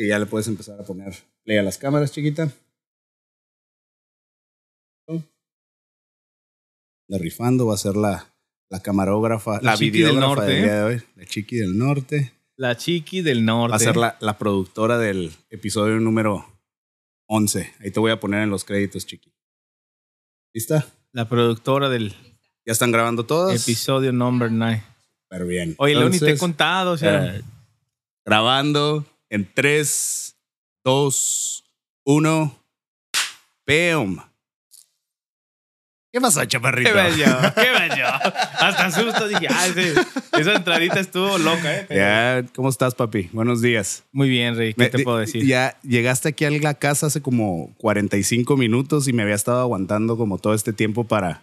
Y ya le puedes empezar a poner play a las cámaras, chiquita. La rifando, va a ser la, la camarógrafa, La la, chiqui del videógrafa norte, del ¿eh? día de hoy. La chiqui del norte. La chiqui del norte. Va a ser la, la productora del episodio número 11. Ahí te voy a poner en los créditos, chiqui. ¿Lista? La productora del ¿Ya están grabando todos? episodio number 9. Pero bien. Oye, León, ni te he contado, o sea. eh, grabando en 3, 2, 1. ¡Peum! ¿Qué pasó, chaparrito? ¿Qué bello? ¿Qué bello? Hasta susto dije, ah, esa entradita estuvo loca, ¿eh? Ya, ¿Cómo estás, papi? Buenos días. Muy bien, Rey. ¿Qué Me- te puedo decir? Ya llegaste aquí a la casa hace como 45 minutos y me había estado aguantando como todo este tiempo para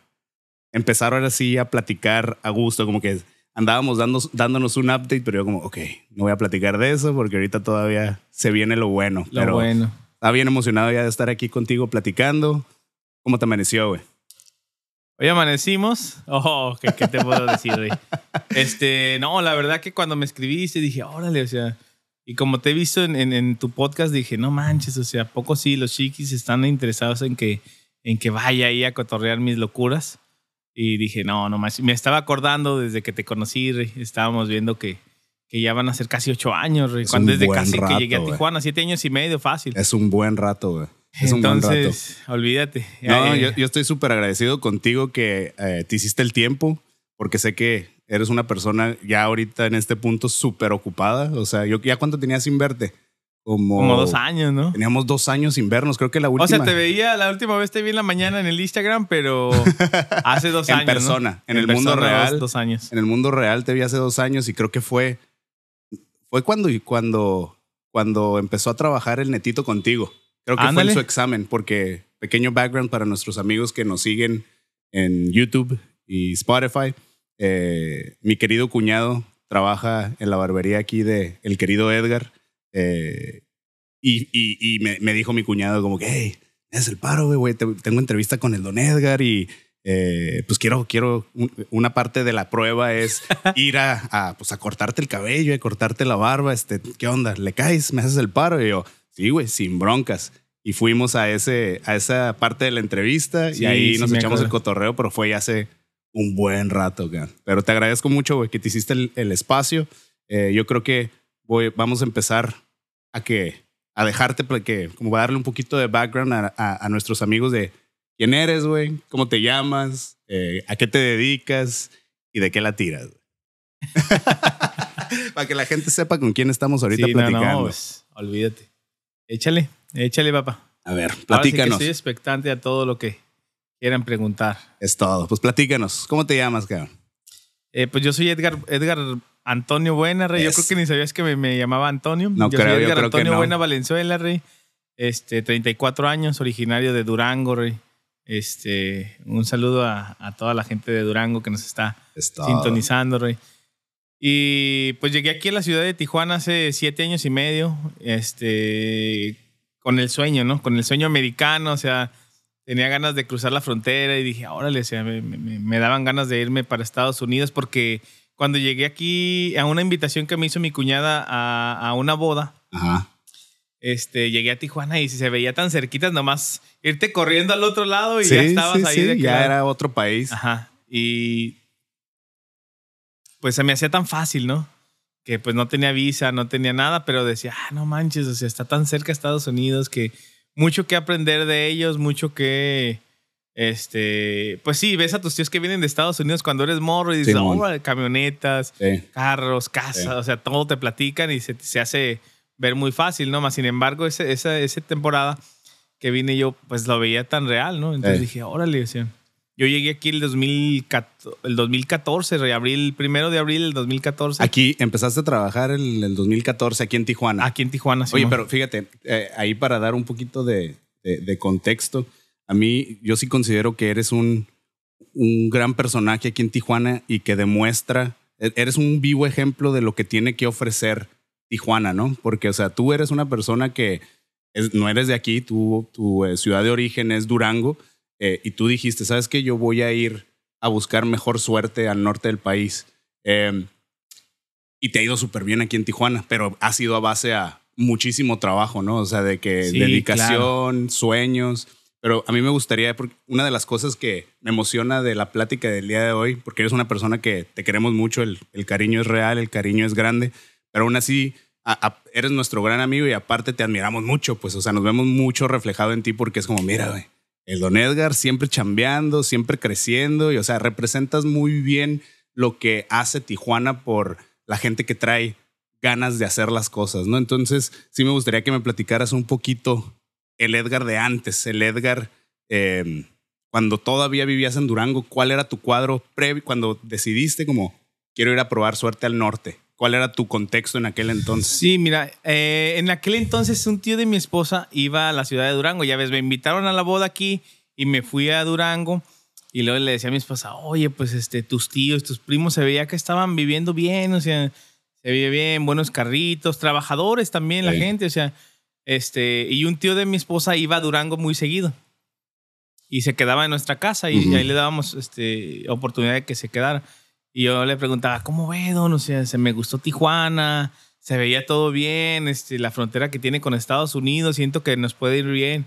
empezar ahora sí a platicar a gusto, como que andábamos dando, dándonos un update, pero yo como, ok, no voy a platicar de eso porque ahorita todavía se viene lo bueno. Lo pero bueno. estaba bien emocionado ya de estar aquí contigo platicando. ¿Cómo te amaneció, güey? Hoy amanecimos. Oh, ¿qué, qué te puedo decir, Rey? Este, no, la verdad que cuando me escribiste dije, órale, o sea, y como te he visto en, en- en tu podcast, dije, no manches, o sea, ¿a poco sí los chiquis están interesados en que, en que vaya ahí a cotorrear mis locuras? Y dije, no, no más. Me estaba acordando desde que te conocí, Rey, estábamos viendo que, que ya van a ser casi ocho años, Rey. Cuando desde casi rato, que llegué a. Tijuana, siete años y medio, fácil. Es un buen rato, güey. Es un buen rato. Entonces, olvídate. No, Eh, yo, yo estoy súper agradecido contigo que eh, te hiciste el tiempo, porque sé que eres una persona ya ahorita en este punto súper ocupada. O sea, yo ya cuánto tenía sin verte? Como, como dos años, ¿no? Teníamos dos años sin vernos. Creo que la última. O sea, te veía, la última vez te vi en la mañana en el Instagram, pero hace dos En años. ¿no? persona, en el mundo persona, real. Dos, dos años. En el mundo real te vi hace dos años y creo que fue. Fue cuando, cuando, cuando empezó a trabajar el netito contigo. Creo que Ándale. fue en su examen, porque pequeño background para nuestros amigos que nos siguen en YouTube y Spotify. Eh, mi querido cuñado trabaja en la barbería aquí de el querido Edgar. Eh, y y, y me, me dijo mi cuñado como que, hey, es el paro, güey, güey, te- tengo entrevista con el don Edgar y eh, pues quiero, quiero, un- una parte de la prueba es ir a, a, pues a cortarte el cabello, a cortarte la barba, este, ¿qué onda? ¿Le caes? ¿Me haces el paro? Y yo, sí, güey, sin broncas. Y fuimos a, ese, a esa parte de la entrevista Sí, y ahí sí nos echamos el acuerdo. cotorreo, pero fue ya hace un buen rato, güey. Pero te agradezco mucho, güey, que te hiciste el, el espacio. Eh, yo creo que voy, vamos a empezar a que a dejarte, que como a darle un poquito de background a, a- a nuestros amigos de quién eres, güey, cómo te llamas, eh, a qué te dedicas y de qué la tiras. Para que la gente sepa con quién estamos ahorita Sí, no, platicando. no, pues, olvídate. Échale, échale, papá. A ver, Ahora sí que platícanos. expectante a todo lo que quieran preguntar. Es todo. Pues platícanos. ¿Cómo te llamas, cabrón? Eh, pues yo soy Edgar, Edgar Antonio Buena, Rey. Yo creo que ni sabías que me, me llamaba Antonio. No yo creo, soy yo Edgar creo que Antonio no. Buena Valenzuela, Rey. Este, 34 años, originario de Durango, Rey. Este, un saludo a, a toda la gente de Durango que nos está Es todo. sintonizando, Rey. Y pues llegué aquí a la ciudad de Tijuana hace siete años y medio, este, con el sueño, ¿no? Con el sueño americano, o sea, tenía ganas de cruzar la frontera y dije, órale, o sea, me, me- me daban ganas de irme para Estados Unidos porque cuando llegué aquí a una invitación que me hizo mi cuñada a, a una boda, Ajá. este, llegué a Tijuana y se veía tan cerquitas, nomás irte corriendo al otro lado y Sí, ya estabas sí, ahí. sí, de que- ya era otro país. Ajá. Y pues se me hacía tan fácil, ¿no? Que pues no tenía visa, no tenía nada, pero decía, ah, no manches, o sea, está tan cerca Estados Unidos que mucho que aprender de ellos, mucho que, este, pues sí, ves a tus tíos que vienen de Estados Unidos cuando eres morro y dices, oh, camionetas, Sí. carros, casas, Sí. o sea, todo te platican y se, se hace ver muy fácil, ¿no? Más sin embargo, ese, esa, esa temporada que vine yo, pues lo veía tan real, ¿no? Entonces Sí. dije, órale, o sea, yo llegué aquí el, 2014, el 2014, re- abril, primero de abril del 2014, Aquí empezaste a trabajar en el 2014 aquí en Tijuana. aquí en Tijuana. Oye, Simón. pero fíjate, eh, ahí para dar un poquito de, de- de contexto, a mí yo sí considero que eres un, un gran personaje aquí en Tijuana y que demuestra, e- eres un vivo ejemplo de lo que tiene que ofrecer Tijuana, ¿no? Porque, o sea, tú eres una persona que es- no eres de aquí, tú, tu eh, ciudad de origen es Durango, eh, y tú dijiste, ¿sabes qué? Yo voy a ir a buscar mejor suerte al norte del país. Eh, y te ha ido súper bien aquí en Tijuana, pero ha sido a base a muchísimo trabajo, ¿no? O sea, de que Sí, dedicación, sueños. Pero a mí me gustaría, porque una de las cosas que me emociona de la plática del día de hoy, porque eres una persona que te queremos mucho, el, cariño es real, el cariño es grande, pero aún así eres nuestro gran amigo y aparte te admiramos mucho, pues, o sea, nos vemos mucho reflejado en ti porque es como, mira, el Don Edgar siempre chambeando, siempre creciendo y, o sea, representas muy bien lo que hace Tijuana por la gente que trae ganas de hacer las cosas, ¿no? Entonces, sí me gustaría que me platicaras un poquito el Edgar de antes, el Edgar eh, cuando todavía vivías en Durango, ¿cuál era tu cuadro previo cuando decidiste como quiero ir a probar suerte al norte? ¿Cuál era tu contexto en aquel entonces? Sí, mira, eh, en aquel entonces un tío de mi esposa iba a la ciudad de Durango. Ya ves, me invitaron a la boda aquí y me fui a Durango. Y luego le decía a mi esposa, oye, pues este, tus tíos, tus primos se veía que estaban viviendo bien, o sea, se veía bien, buenos carritos, trabajadores también la gente, o sea, este, y un tío de mi esposa iba a Durango muy seguido. Y se quedaba en nuestra casa y, Ujú. ahí le dábamos este, oportunidad de que se quedara. Y yo le preguntaba, ¿cómo ve, don? O sea, se me gustó Tijuana, se veía todo bien, este, la frontera que tiene con Estados Unidos, siento que nos puede ir bien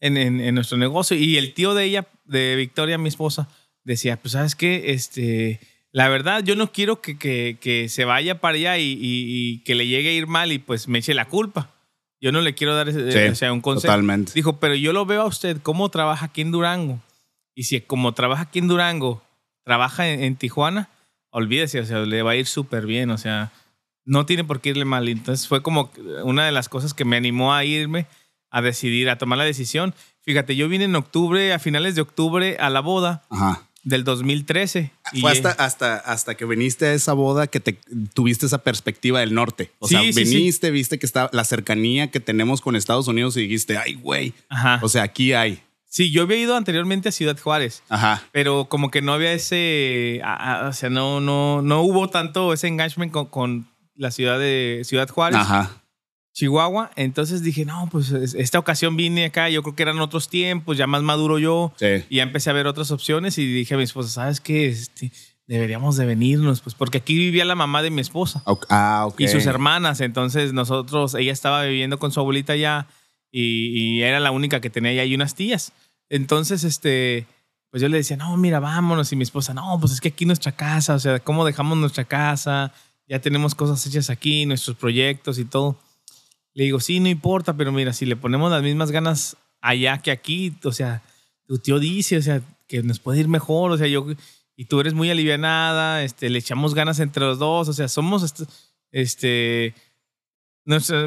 en, en- en nuestro negocio. Y el tío de ella, de Victoria, mi esposa, decía, pues, ¿sabes qué? Este, la verdad, yo no quiero que, que- que se vaya para allá y, y- y que le llegue a ir mal y pues me eche la culpa. Yo no le quiero dar ese- Sí, o sea, un consejo. Totalmente. Dijo, pero yo lo veo a usted cómo trabaja aquí en Durango. Y si como trabaja aquí en Durango, trabaja en, en Tijuana, olvídese, o sea, le va a ir súper bien, o sea, no tiene por qué irle mal. Entonces fue como una de las cosas que me animó a irme, a decidir, a tomar la decisión. Fíjate, yo vine en octubre, a finales de octubre, a la boda Ajá. Del 2013. y- Fue hasta, hasta, hasta que viniste a esa boda que te tuviste esa perspectiva del norte. O Sí, sea, sí, sí. viniste, viste que está la cercanía que tenemos con Estados Unidos y dijiste, ay, güey. Ajá. O sea, aquí hay. sí, yo había ido anteriormente a Ciudad Juárez. Ajá. pero como que no había ese, a- a- o sea, no, no, no hubo tanto ese engagement con, con la ciudad de Ciudad Juárez, Ajá. Chihuahua. Entonces dije, no, pues es- esta ocasión vine acá, yo creo que eran otros tiempos, ya más maduro yo, Sí. y ya empecé a ver otras opciones y dije a mi esposa, ¿sabes qué? Este, deberíamos de venirnos, pues porque aquí vivía la mamá de mi esposa. Ah, y sus hermanas. Entonces nosotros, ella estaba viviendo con su abuelita allá y, y era la única que tenía ahí unas tías. Entonces, este, pues yo le decía, no, mira, vámonos. Y mi esposa, no, pues es que aquí nuestra casa, o sea, ¿cómo dejamos nuestra casa? Ya tenemos cosas hechas aquí, nuestros proyectos y todo. Le digo, sí, no importa, pero mira, si le ponemos las mismas ganas allá que aquí, o sea, tu tío dice, o sea, que nos puede ir mejor, o sea, yo, y tú eres muy alivianada, este, le echamos ganas entre los dos, o sea, somos, este, este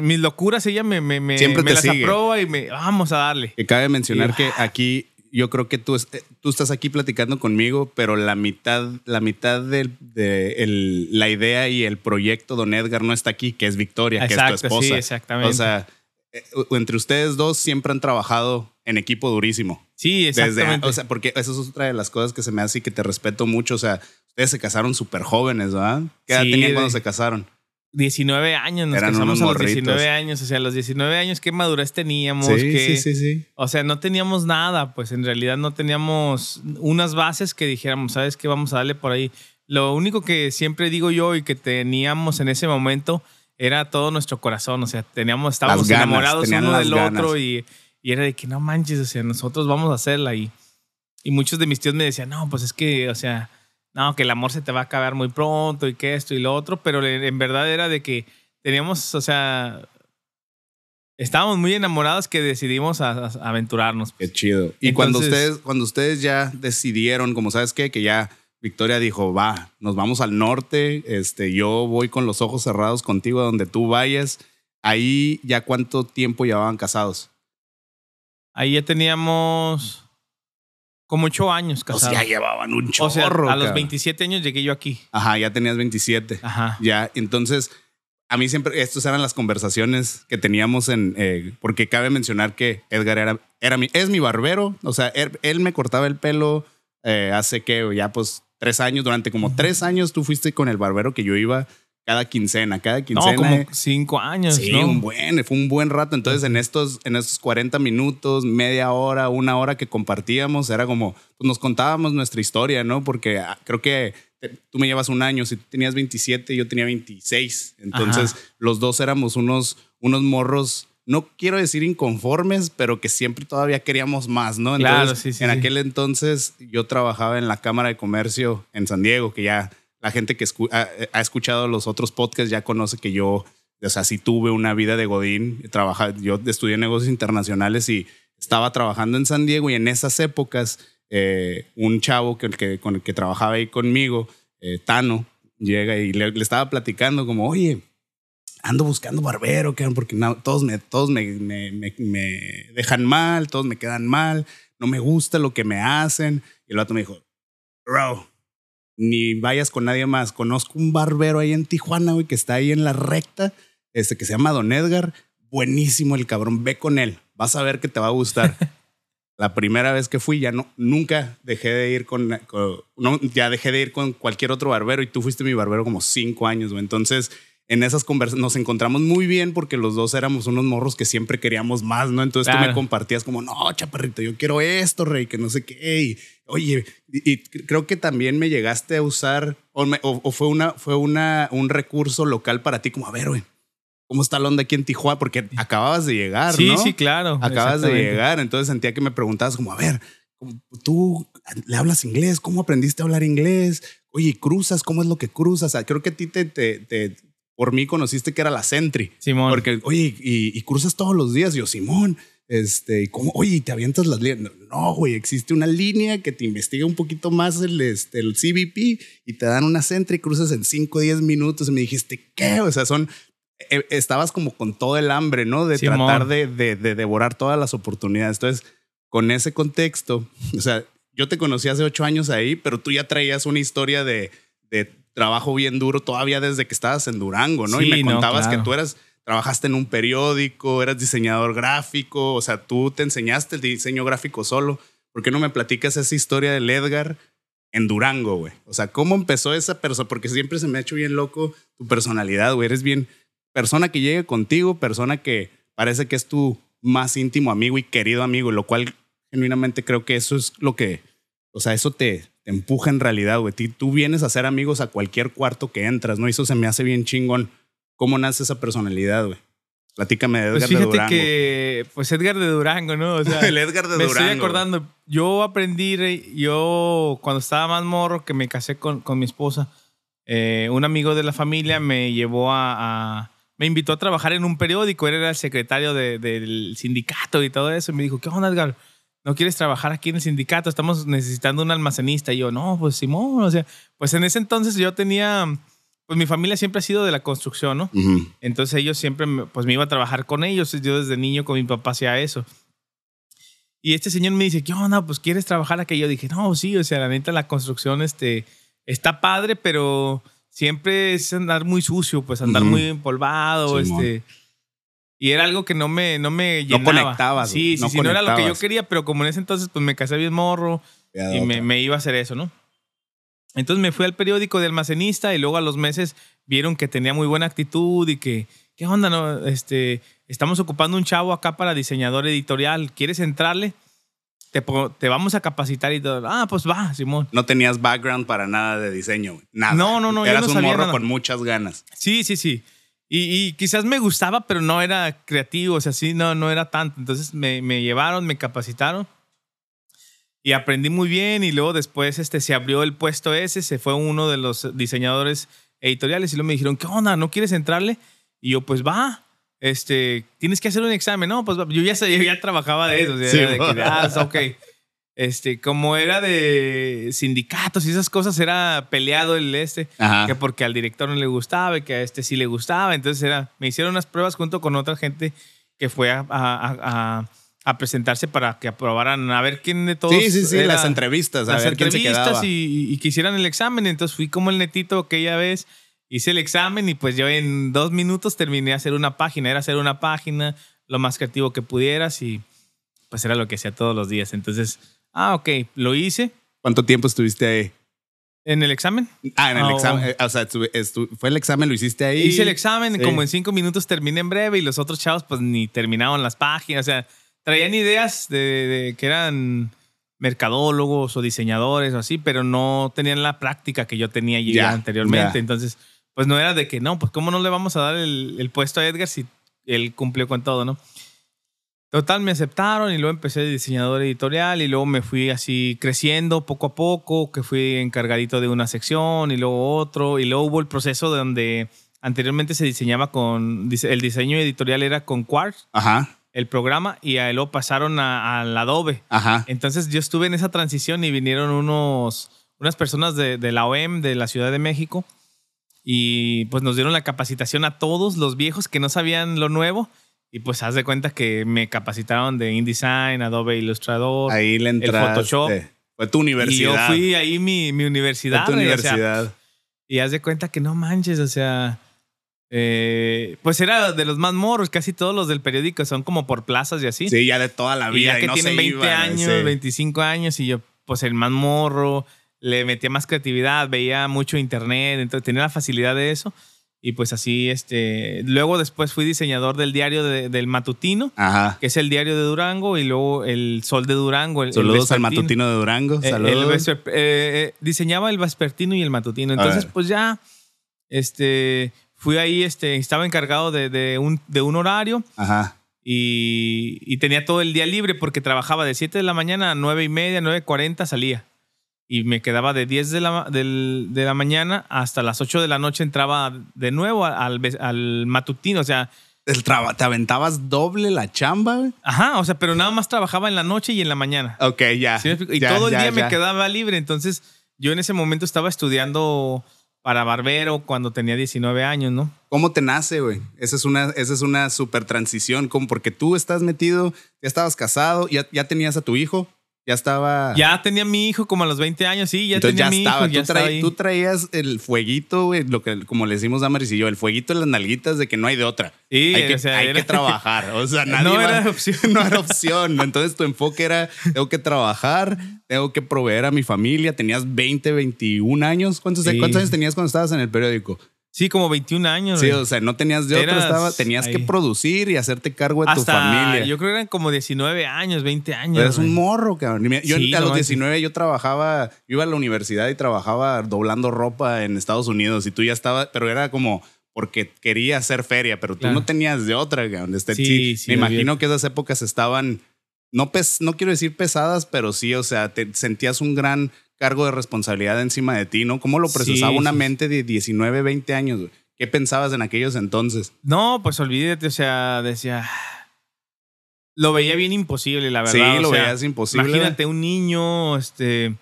mis locuras, ella me, me, me, Siempre me te las sigue. aprueba y me, vamos a darle. Que cabe mencionar Y- que aquí yo creo que tú, eh, tú estás aquí platicando conmigo, pero la mitad, la mitad de, de el- la idea y el proyecto Don Edgar no está aquí, que es Victoria, que es tu esposa. sí, exactamente. O sea, eh, entre ustedes dos siempre han trabajado en equipo durísimo. Sí, Desde, exactamente. o sea, porque eso es otra de las cosas que se me hace y que te respeto mucho. O sea, ustedes se casaron súper jóvenes, ¿verdad? ¿Qué edad Sí, tenían de- cuando se casaron? 19 años, nos Eran casamos a los morritos. 19 años, o sea, a los 19 años, ¿qué madurez teníamos? ¿Qué- sí. O sea, no teníamos nada, pues en realidad no teníamos unas bases que dijéramos, ¿sabes qué? Vamos a darle por ahí. Lo único que siempre digo yo y que teníamos en ese momento era todo nuestro corazón, o sea, teníamos, estábamos ganas, enamorados uno del ganas. otro y, y era de que no manches, o sea, nosotros vamos a hacerla y, y muchos de mis tíos me decían, no, pues es que, o sea, no, que el amor se te va a acabar muy pronto y que esto y lo otro, pero en verdad era de que teníamos, o sea, estábamos muy enamorados que decidimos a- a- aventurarnos. Qué chido. Y cuando ustedes, cuando ustedes ya decidieron, como sabes qué, que ya Victoria dijo, va, nos vamos al norte, este, yo voy con los ojos cerrados contigo a donde tú vayas. Ahí ya cuánto tiempo llevaban casados. Ahí ya teníamos como ocho años O casados. sea, ya llevaban un chorro. O sea, a los cabrón. 27 años llegué yo aquí. Ajá, ya tenías 27. Ajá. Ya, entonces, a mí siempre, estas eran las conversaciones que teníamos en, eh, porque cabe mencionar que Edgar era, era mi, es mi barbero, o sea, él, él me cortaba el pelo eh, hace que ya pues tres años, durante como tres años tú fuiste con el barbero que yo iba cada quincena, cada No, quincena. como cinco años, Sí, ¿no? un buen, fue un buen rato. Entonces, en estos, en estos 40 minutos, media hora, una hora que compartíamos, era como, pues nos contábamos nuestra historia, ¿no? Porque ah, creo que te- tú me llevas un año, si tú tenías 27, yo tenía 26. Entonces, Ajá. los dos éramos unos, unos morros, no quiero decir inconformes, pero que siempre todavía queríamos más, ¿no? Entonces, Claro, sí, sí, en aquel entonces yo trabajaba en la Cámara de Comercio en San Diego, que ya la gente que escu- ha, ha escuchado los otros podcasts ya conoce que yo, o sea, sí tuve una vida de Godín. Trabaja, yo estudié negocios internacionales y estaba trabajando en San Diego y en esas épocas eh, un chavo que, que- con el que trabajaba ahí conmigo, eh, Tano, llega y le, estaba platicando como, oye, ando buscando barbero, porque no, todos, me, todos me dejan mal, todos me quedan mal, no me gusta lo que me hacen. Y el vato me dijo, bro, ni vayas con nadie más. Conozco un barbero ahí en Tijuana, güey, que está ahí en la recta, este, que se llama Don Edgar. Buenísimo el cabrón, ve con él. Vas a ver que te va a gustar. la primera vez que fui, ya no, nunca dejé de ir con, con- no, ya dejé de ir con cualquier otro barbero y tú fuiste mi barbero como cinco años, güey. Entonces, en esas conversaciones nos encontramos muy bien porque los dos éramos unos morros que siempre queríamos más, ¿no? Entonces tú me compartías como, no, chaparrito, yo quiero esto, rey, que no sé qué. Y, oye, y, y creo que también me llegaste a usar, o, me- o- o fue, una, fue una, un recurso local para ti, como, a ver, güey, ¿cómo está la onda aquí en Tijuana? Porque acababas de llegar, Sí, ¿no? sí, claro. Acabas de llegar, entonces sentía que me preguntabas como, a ver, tú le hablas inglés, ¿cómo aprendiste a hablar inglés? Oye, cruzas, ¿cómo es lo que cruzas? O sea, creo que a ti te, te, te- por mí conociste que era la Sentry. Simón. Porque, oye, y, y cruzas todos los días. Yo, Simón, este, ¿y ¿cómo? Oye, ¿y te avientas las líneas. No, güey, existe una línea que te investiga un poquito más el, este, el CBP y te dan una Sentry y cruzas en 5 o 10 minutos. Y me dijiste, ¿qué? O sea, son. eh, Estabas como con todo el hambre, ¿no? De Simón. tratar de, de, de devorar todas las oportunidades. Entonces, con ese contexto, o sea, yo te conocí hace ocho años ahí, pero tú ya traías una historia de, de trabajo bien duro todavía desde que estabas en Durango, ¿no? y me no, contabas claro. que tú eras, trabajaste en un periódico, eras diseñador gráfico, o sea, tú te enseñaste el diseño gráfico solo. ¿Por qué no me platicas esa historia del Edgar en Durango, güey? O sea, ¿cómo empezó esa persona? Porque siempre se me ha hecho bien loco tu personalidad, güey. Eres bien persona que llegue contigo, persona que parece que es tu más íntimo amigo y querido amigo, lo cual genuinamente creo que eso es lo que, o sea, eso te, te empuja en realidad, güey. Tú vienes a ser amigos a cualquier cuarto que entras, ¿no? Y eso se me hace bien chingón. ¿Cómo nace esa personalidad, güey? Platícame de Edgar Pues de fíjate Durango. que, pues Edgar de Durango, ¿no? O sea, el Edgar de me Durango. estoy acordando. Yo aprendí, yo cuando estaba más morro, que me casé con, con mi esposa, eh, un amigo de la familia me llevó a, a- me invitó a trabajar en un periódico. Él era el secretario de- del sindicato y todo eso. Y me dijo, ¿qué onda, Edgar? ¿No quieres trabajar aquí en el sindicato? Estamos necesitando un almacenista. Y yo, no, pues Simón, o sea, pues en ese entonces yo tenía, pues mi familia siempre ha sido de la construcción, ¿no? Entonces ellos siempre, me- pues me iba a trabajar con ellos. Yo desde niño con mi papá hacía eso. Y este señor me dice, ¿qué onda? Pues quieres trabajar aquí. Yo dije, no, sí, o sea, la neta, la construcción este, está padre, pero siempre es andar muy sucio, pues andar muy empolvado. Simón. este, y era algo que no me, no me No llenaba. conectabas, Sí, sí, no sí, no era lo que yo quería, pero como en ese entonces, pues me casé bien morro y me, me iba a hacer eso, ¿no? Entonces me fui al periódico de almacenista y luego a los meses vieron que tenía muy buena actitud y que, ¿qué onda? No? Este, estamos ocupando un chavo acá para diseñador editorial. ¿Quieres entrarle? Te, te vamos a capacitar y todo. Ah, pues va, Simón. No tenías background para nada de diseño. Nada. No, no, no, yo Eras no un sabía morro nada. con muchas ganas. Sí, sí, sí. Y, y quizás me gustaba, pero no era creativo, o sea, sí, no, no era tanto. Entonces me, me llevaron, me capacitaron y aprendí muy bien. Y luego después este, se abrió el puesto ese, se fue uno de los diseñadores editoriales y luego me dijeron, ¿qué onda? ¿No quieres entrarle? Y yo, pues va. Este, tienes que hacer un examen. No, pues va. yo ya, sabía- ya trabajaba de eso. o sea, Sí, de que, ah, ok. Este, como era de sindicatos y esas cosas, era peleado el este Ajá. que porque al director no le gustaba y que a este sí le gustaba. Entonces era, me hicieron unas pruebas junto con otra gente que fue a, a- a- a- a presentarse para que aprobaran a ver quién de todos. Sí, sí, sí, era- las entrevistas, a las ver quién se entrevistas quedaba. y, y que hicieran el examen. Entonces fui como el netito aquella vez, hice el examen y pues yo en dos minutos terminé a hacer una página. Era hacer una página lo más creativo que pudieras y pues era lo que hacía todos los días. Entonces, ah, ok, lo hice. ¿Cuánto tiempo estuviste ahí? ¿En el examen? Ah, en el examen. eh, O sea, fue el examen, lo hiciste ahí. Hice el examen, Sí. como en cinco minutos terminé en breve y los otros chavos pues ni terminaban las páginas. O sea, traían ideas de, de que eran mercadólogos o diseñadores o así, pero no tenían la práctica que yo tenía ya, Ya, anteriormente. ya. Entonces, pues no era de que, no, pues cómo no le vamos a dar el, el puesto a Edgar si él cumplió con todo, ¿no? Total, me aceptaron y luego empecé de diseñador editorial y luego me fui así creciendo poco a poco, que fui encargadito de una sección y luego otro y luego hubo el proceso de donde anteriormente se diseñaba con, el diseño editorial era con Quartz, Ajá, el programa, y luego pasaron a- al Adobe. ajá. Entonces yo estuve en esa transición y vinieron unos, unas personas de, de la OEM de la Ciudad de México y pues nos dieron la capacitación a todos los viejos que no sabían lo nuevo y pues haz de cuenta que me capacitaron de InDesign, Adobe Illustrator Ahí le entraste. Photoshop. Fue tu y universidad. yo fui ahí mi, mi Fue universidad. tu güey, o sea, universidad. y haz de cuenta que no manches, o sea, eh, pues era de los más morros, casi todos los del periódico son como por plazas y así. Sí, ya de toda la Y vida. ya que no tienen se 20 iban, años, sí. 25 años y yo pues el más morro, le metía más creatividad, veía mucho internet, entonces tenía la facilidad de eso. Y pues así, este, luego después fui diseñador del diario de- del matutino, Ajá. que es el diario de Durango, y luego el Sol de Durango. El, el Saludos al vespertino. matutino de Durango. Eh, Saludos. el eh, diseñaba el vespertino y el matutino. Entonces, pues ya, este, fui ahí, este, estaba encargado de, de un, de un horario Ajá. y, y tenía todo el día libre porque trabajaba de 7 de la mañana a 9 y media, 9.40 salía. Y me quedaba de 10 de la, del- de la mañana hasta las 8 de la noche entraba de nuevo al, al matutino. O sea, El traba- ¿Te aventabas doble la chamba? güey? ajá, o sea, pero nada más trabajaba en la noche y en la mañana. Ok, ya. ¿Sí y Ya, todo el ya, día ya. me quedaba libre. Entonces, yo en ese momento estaba estudiando para barbero cuando tenía 19 años, ¿no? ¿Cómo te nace, güey? Esa es una, esa es una super transición, como porque tú estás metido, ya estabas casado, ya, ya tenías a tu hijo, ya estaba. Ya tenía mi hijo como a los 20 años, sí, ya. Entonces tenía ya mi estaba. hijo, ya tú, estaba traí- ahí. tú traías el fueguito, güey, lo que, como le decimos Damaris y yo, el fueguito en las nalguitas de que no hay de otra. Sí, hay que, o sea, hay era- que trabajar. O sea, nadie No va- era opción. no era opción. Entonces tu enfoque era, tengo que trabajar, tengo que proveer a mi familia. Tenías 20, 21 años. ¿Cuántos, Sí. ¿cuántos años tenías cuando estabas en el periódico? Sí, como 21 años. Sí, güey. o sea, no tenías de otro, Eras estaba, tenías que producir y hacerte cargo de tu familia. yo creo que eran como 19 años, 20 años. Eres un morro, cabrón. Yo Sí, a no los manches. 19 yo trabajaba, yo iba a la universidad y trabajaba doblando ropa en Estados Unidos y tú ya estabas, pero era como porque quería hacer feria, pero tú Claro. no tenías de otra, cabrón. Este, Sí, me imagino que esas épocas estaban, no, pes, no quiero decir pesadas, pero sí, o sea, te sentías un gran cargo de responsabilidad encima de ti, ¿no? ¿Cómo lo Sí, procesaba una sí. mente de 19, 20 años? güey? ¿Qué pensabas en aquellos entonces? No, pues olvídate, o sea, decía. Lo veía bien imposible, la verdad. sí, o lo sea, veías imposible. Imagínate un niño, este,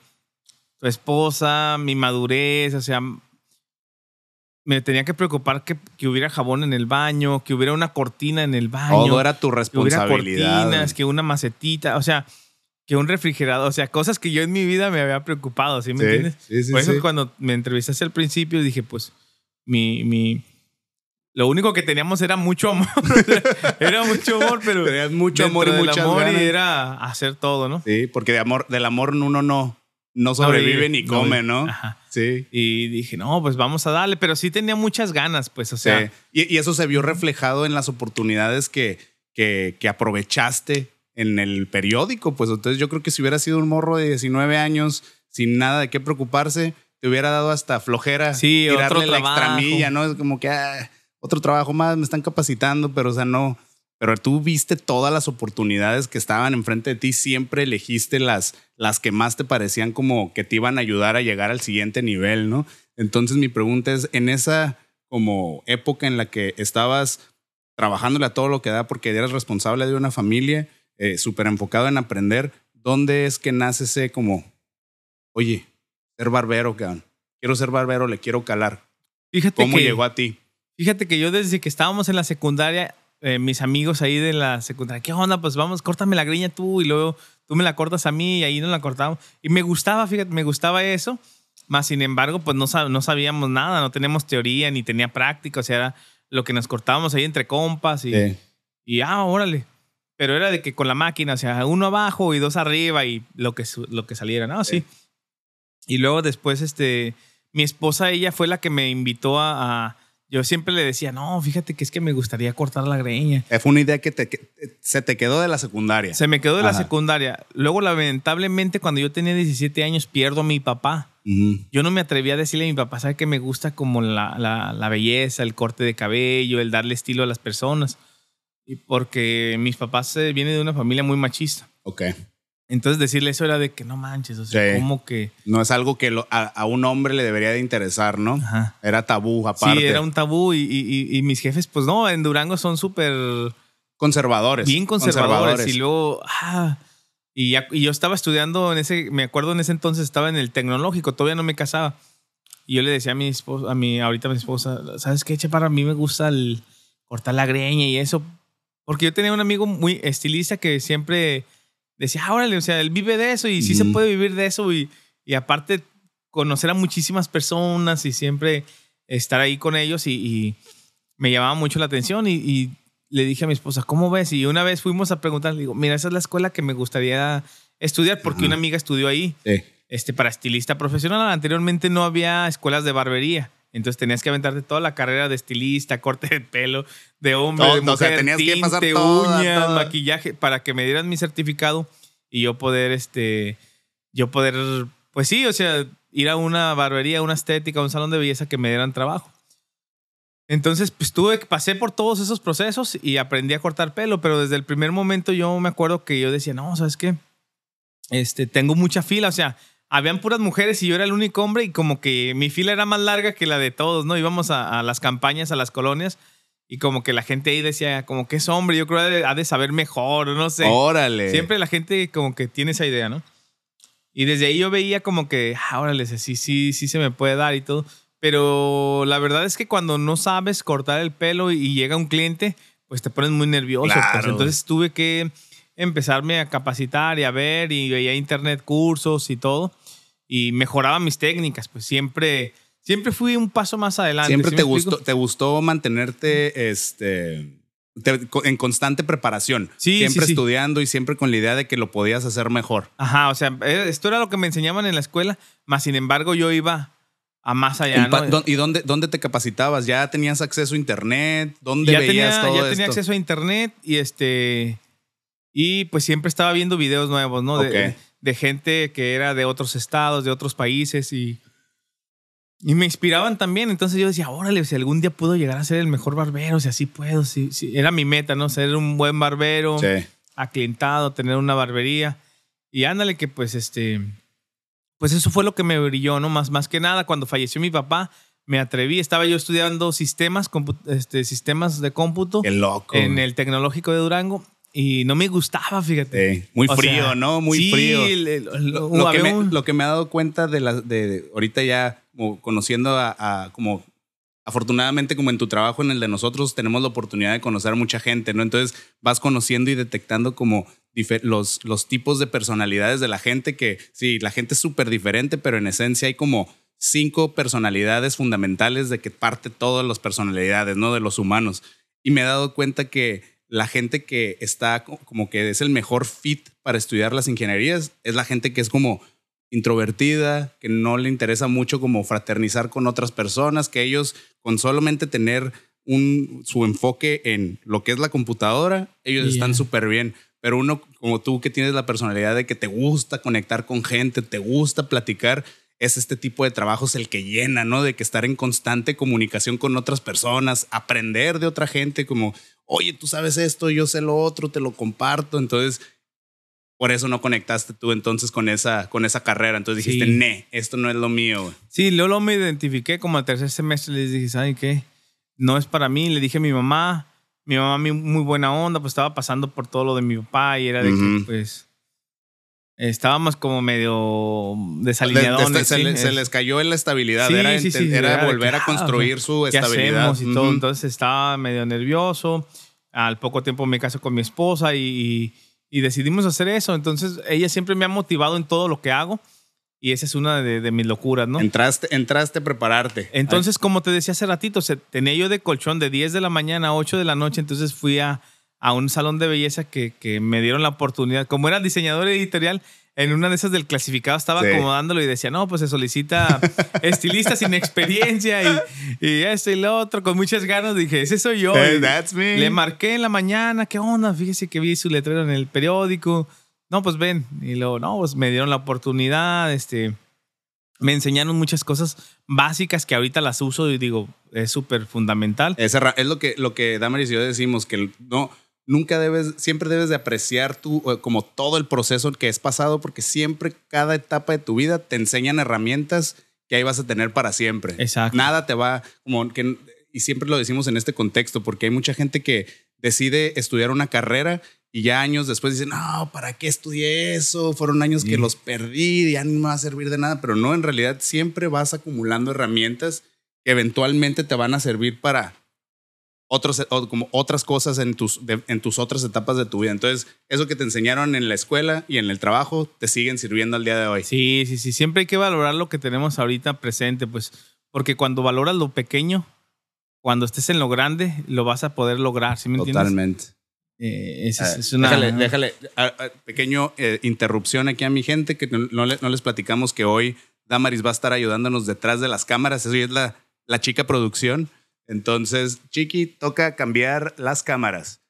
tu esposa, mi madurez, o sea, me tenía que preocupar que, que hubiera jabón en el baño, que hubiera una cortina en el baño, Todo era tu que hubiera responsabilidad. cortinas, que una macetita, o sea, que un refrigerador, o sea, cosas que yo en mi vida me había preocupado, ¿sí me Sí, entiendes? sí, sí, Por eso sí. cuando me entrevistaste al principio dije, pues, mi, mi, lo único que teníamos era mucho amor, era mucho amor, pero Tenías mucho amor y muchas amor ganas. y era hacer todo, ¿no? Sí, porque de amor, del amor uno no, no sobrevive vive, ni no come. ¿no? Ajá. Sí. Y dije, no, pues vamos a darle, pero sí tenía muchas ganas, pues, o sea, Sí. Y, y eso se vio reflejado en las oportunidades que, que, que aprovechaste en el periódico. Pues entonces yo creo que si hubiera sido un morro de 19 años sin nada de qué preocuparse, te hubiera dado hasta flojera Sí, tirarle otro la extramilla, ¿no? Es como que ah, otro trabajo más, me están capacitando, pero o sea, no. Pero tú viste todas las oportunidades que estaban enfrente de ti, siempre elegiste las, las que más te parecían como que te iban a ayudar a llegar al siguiente nivel, ¿no? Entonces mi pregunta es, en esa como época en la que estabas trabajándole a todo lo que da porque eres responsable de una familia, eh, súper enfocado en aprender, ¿dónde es que nace ese como, oye, ser barbero, cabrón? Quiero ser barbero, le quiero calar. fíjate ¿Cómo que, llegó a ti? fíjate que yo desde que estábamos en la secundaria, eh, mis amigos ahí de la secundaria, ¿qué onda? Pues vamos, córtame la greña tú y luego tú me la cortas a mí y ahí nos la cortamos. Y me gustaba, fíjate, me gustaba eso. Más sin embargo, pues no, sab- no sabíamos nada, no teníamos teoría ni tenía práctica, o sea, era lo que nos cortábamos ahí entre compas y, Sí. y ah, órale. Pero era de que con la máquina, o sea, uno abajo y dos arriba y lo que, lo que saliera, ¿no? Sí. Y luego después, este, mi esposa, ella fue la que me invitó a, a- yo siempre le decía, no, fíjate que es que me gustaría cortar la greña. Eh, Fue una idea que, te- que se te quedó de la secundaria. Se me quedó de la secundaria. Luego, lamentablemente, cuando yo tenía 17 años, pierdo a mi papá. Yo no me atreví a decirle a mi papá, ¿sabe que me gusta como la, la- la belleza, el corte de cabello, el darle estilo a las personas? Y porque mis papás eh, vienen de una familia muy machista. Ok. Entonces decirle eso era de que no manches, o sea, Sí. como que... No es algo que lo- a, a un hombre le debería de interesar, ¿no? Ajá. Era tabú aparte. Sí, era un tabú y, y- y- mis jefes, pues no, en Durango son súper Conservadores. bien conservadores. Y luego, ah, y, ya- y yo estaba estudiando en ese, me acuerdo en ese entonces estaba en el tecnológico, todavía no me casaba. Y yo le decía a mi esposa, a mi, ahorita a mi esposa, ¿sabes qué, para A mí me gusta el cortar la greña y eso. Porque yo tenía un amigo muy estilista que siempre decía, ah, órale, o sea, él vive de eso y sí se puede vivir de eso. Y, y aparte, conocer a muchísimas personas y siempre estar ahí con ellos y, y me llamaba mucho la atención y, y le dije a mi esposa, ¿cómo ves? Y una vez fuimos a preguntar, le digo, mira, esa es la escuela que me gustaría estudiar porque Ajá. una amiga estudió ahí este, para estilista profesional. Anteriormente no había escuelas de barbería. Entonces tenías que aventarte toda la carrera de estilista, corte de pelo, de hombre, de Todo, o sea, mujer, tenías que pasar tinte, toda, uñas, toda. maquillaje, para que me dieran mi certificado y yo poder, este, yo poder, pues sí, o sea, ir a una barbería, una estética, un salón de belleza que me dieran trabajo. Entonces, pues tuve, pasé por todos esos procesos y aprendí a cortar pelo, pero desde el primer momento yo me acuerdo que yo decía, no, ¿sabes qué? Este, tengo mucha fila, o sea, habían puras mujeres y yo era el único hombre y como que mi fila era más larga que la de todos, ¿no? Íbamos a, a las campañas, a las colonias y como que la gente ahí decía, como que es hombre, yo creo que ha de- ha de saber mejor, no sé. Órale. Siempre la gente como que tiene esa idea, ¿no? Y desde ahí yo veía como que, ah, órale, sí, sí, sí se me puede dar y todo. Pero la verdad es que cuando no sabes cortar el pelo y llega un cliente, pues te pones muy nervioso. pues. Claro. Entonces tuve que empezarme a capacitar y a ver y veía internet cursos y todo y mejoraba mis técnicas, pues siempre siempre fui un paso más adelante. Siempre ¿sí te gustó, te gustó mantenerte este, te- en constante preparación. Sí, siempre sí, estudiando y siempre con la idea de que lo podías hacer mejor. Ajá, o sea, eh, esto era lo que me enseñaban en la escuela, más sin embargo yo iba a más allá, En pa- ¿no? ¿dó- ¿Y dónde, dónde te capacitabas? ¿Ya tenías acceso a internet? ¿Dónde ya veías tenía, todo ya esto? tenía acceso a internet y este y pues siempre estaba viendo videos nuevos, ¿no? De, Ok. De gente que era de otros estados, de otros países y y me inspiraban también. Entonces yo decía, órale, si algún día puedo llegar a ser el mejor barbero, si así puedo, si, si- era mi meta, ¿no? Ser un buen barbero, Sí. aclientado, tener una barbería. Y ándale que pues este, pues eso fue lo que me brilló, ¿no? Más, más que nada, cuando falleció mi papá, me atreví, estaba yo estudiando sistemas, este, sistemas de cómputo Qué loco. en el tecnológico de Durango y no me gustaba, fíjate. Sí, Muy O frío, sea, ¿no? Muy sí, frío. el- Lo, que me, lo que me he dado cuenta de la, de, ahorita ya como conociendo a, a- como afortunadamente como en tu trabajo en el de nosotros tenemos la oportunidad de conocer a mucha gente, ¿no? Entonces vas conociendo y detectando como los, los tipos de personalidades de la gente que sí, la gente es súper diferente, pero en esencia hay como cinco personalidades fundamentales de que parte todas las personalidades, ¿no? De los humanos. Y me he dado cuenta que la gente que está co- como que es el mejor fit para estudiar las ingenierías es la gente que es como introvertida, que no le interesa mucho como fraternizar con otras personas, que ellos con solamente tener un, su enfoque en lo que es la computadora, ellos Yeah. están súper bien. Pero uno como tú que tienes la personalidad de que te gusta conectar con gente, te gusta platicar, es este tipo de trabajos el que llena, ¿no? De que estar en constante comunicación con otras personas, aprender de otra gente, como, oye, tú sabes esto, yo sé lo otro, te lo comparto. Entonces, por eso no conectaste tú entonces con esa, con esa carrera. Entonces dijiste, Sí. ne, esto no es lo mío. güey". Sí, luego, me identifiqué como al tercer semestre. Les dije, ¿saben qué? No es para mí. Le dije a mi mamá. Mi mamá, muy buena onda, pues estaba pasando por todo lo de mi papá y era de que, Ujú. pues, estábamos como medio De- de- desalineados. se, le- se les cayó en la estabilidad. Sí, era era era volver que, a ah, construir su ¿Qué estabilidad. hacemos y todo? Ujú. Entonces estaba medio nervioso. Al poco tiempo me caso con mi esposa y, decidimos hacer eso. Entonces ella siempre me ha motivado en todo lo que hago y esa es una de, de mis locuras, ¿no? Entraste, entraste a prepararte. Entonces, como te decía hace ratito, se, tenía yo de colchón de 10 de la mañana a 8 de la noche, entonces fui a, a un salón de belleza que, que me dieron la oportunidad. Como era diseñador editorial, en una de esas del clasificado estaba Sí. acomodándolo y decía, no, pues se solicita estilista sin experiencia y, y esto y lo otro, con muchas ganas. Dije, ese soy yo. Hey, that's me. Le marqué en la mañana, ¿qué onda? Fíjese que vi su letrero en el periódico. No, pues ven. Y luego, no, pues me dieron la oportunidad, este... Me enseñaron muchas cosas básicas que ahorita las uso y digo, es súper fundamental. Ra- es lo que, lo que Damaris y yo decimos, que no, nunca debes, siempre debes de apreciar tú eh, como todo el proceso que es pasado, porque siempre cada etapa de tu vida te enseñan herramientas que ahí vas a tener para siempre. Exacto. Nada te va, como que, y siempre lo decimos en este contexto, porque hay mucha gente que decide estudiar una carrera y ya años después dicen, no, ¿para qué estudié eso? Fueron años que los perdí, ya no me va a servir de nada, pero no, en realidad siempre vas acumulando herramientas que eventualmente te van a servir para otros, como otras cosas en tus, de- en tus otras etapas de tu vida. Entonces, eso que te enseñaron en la escuela y en el trabajo te siguen sirviendo al día de hoy. Sí, sí, sí. Siempre hay que valorar lo que tenemos ahorita presente, pues, porque cuando valoras lo pequeño, cuando estés en lo grande, lo vas a poder lograr, ¿sí me entiendes? Totalmente. Eh, es, Ah, es una... Déjale, déjale, ah, ah, pequeño eh, interrupción aquí a mi gente, que no, no no les platicamos que hoy Damaris va a estar ayudándonos detrás de las cámaras. Eso ya es la, la chica producción. Entonces, Chiqui, toca cambiar las cámaras.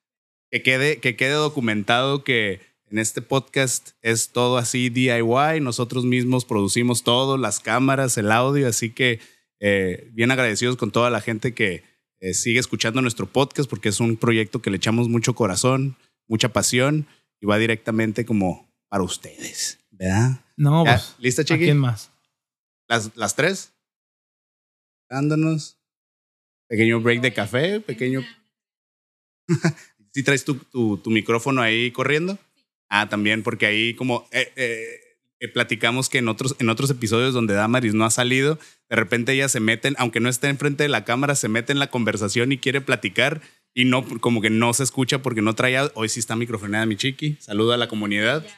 Que quede, que quede documentado que en este podcast es todo así DIY. Nosotros mismos producimos todo, las cámaras, el audio. Así que eh, bien agradecidos con toda la gente que eh, sigue escuchando nuestro podcast porque es un proyecto que le echamos mucho corazón, mucha pasión y va directamente como para ustedes. ¿Verdad? No, pues, ¿Lista, ¿a Chiqui? quién más? Las, las tres. Dándonos. Pequeño break de café, pequeño. ¿Sí traes tu, tu, tu micrófono ahí corriendo? Ah, también, porque ahí como eh, eh, platicamos que en otros, en otros episodios donde Damaris no ha salido, de repente ella se mete, aunque no esté enfrente de la cámara, se mete en la conversación y quiere platicar y no, como que no se escucha porque no trae. Hoy sí está microfonada mi chiqui. Saluda a la comunidad. Sal-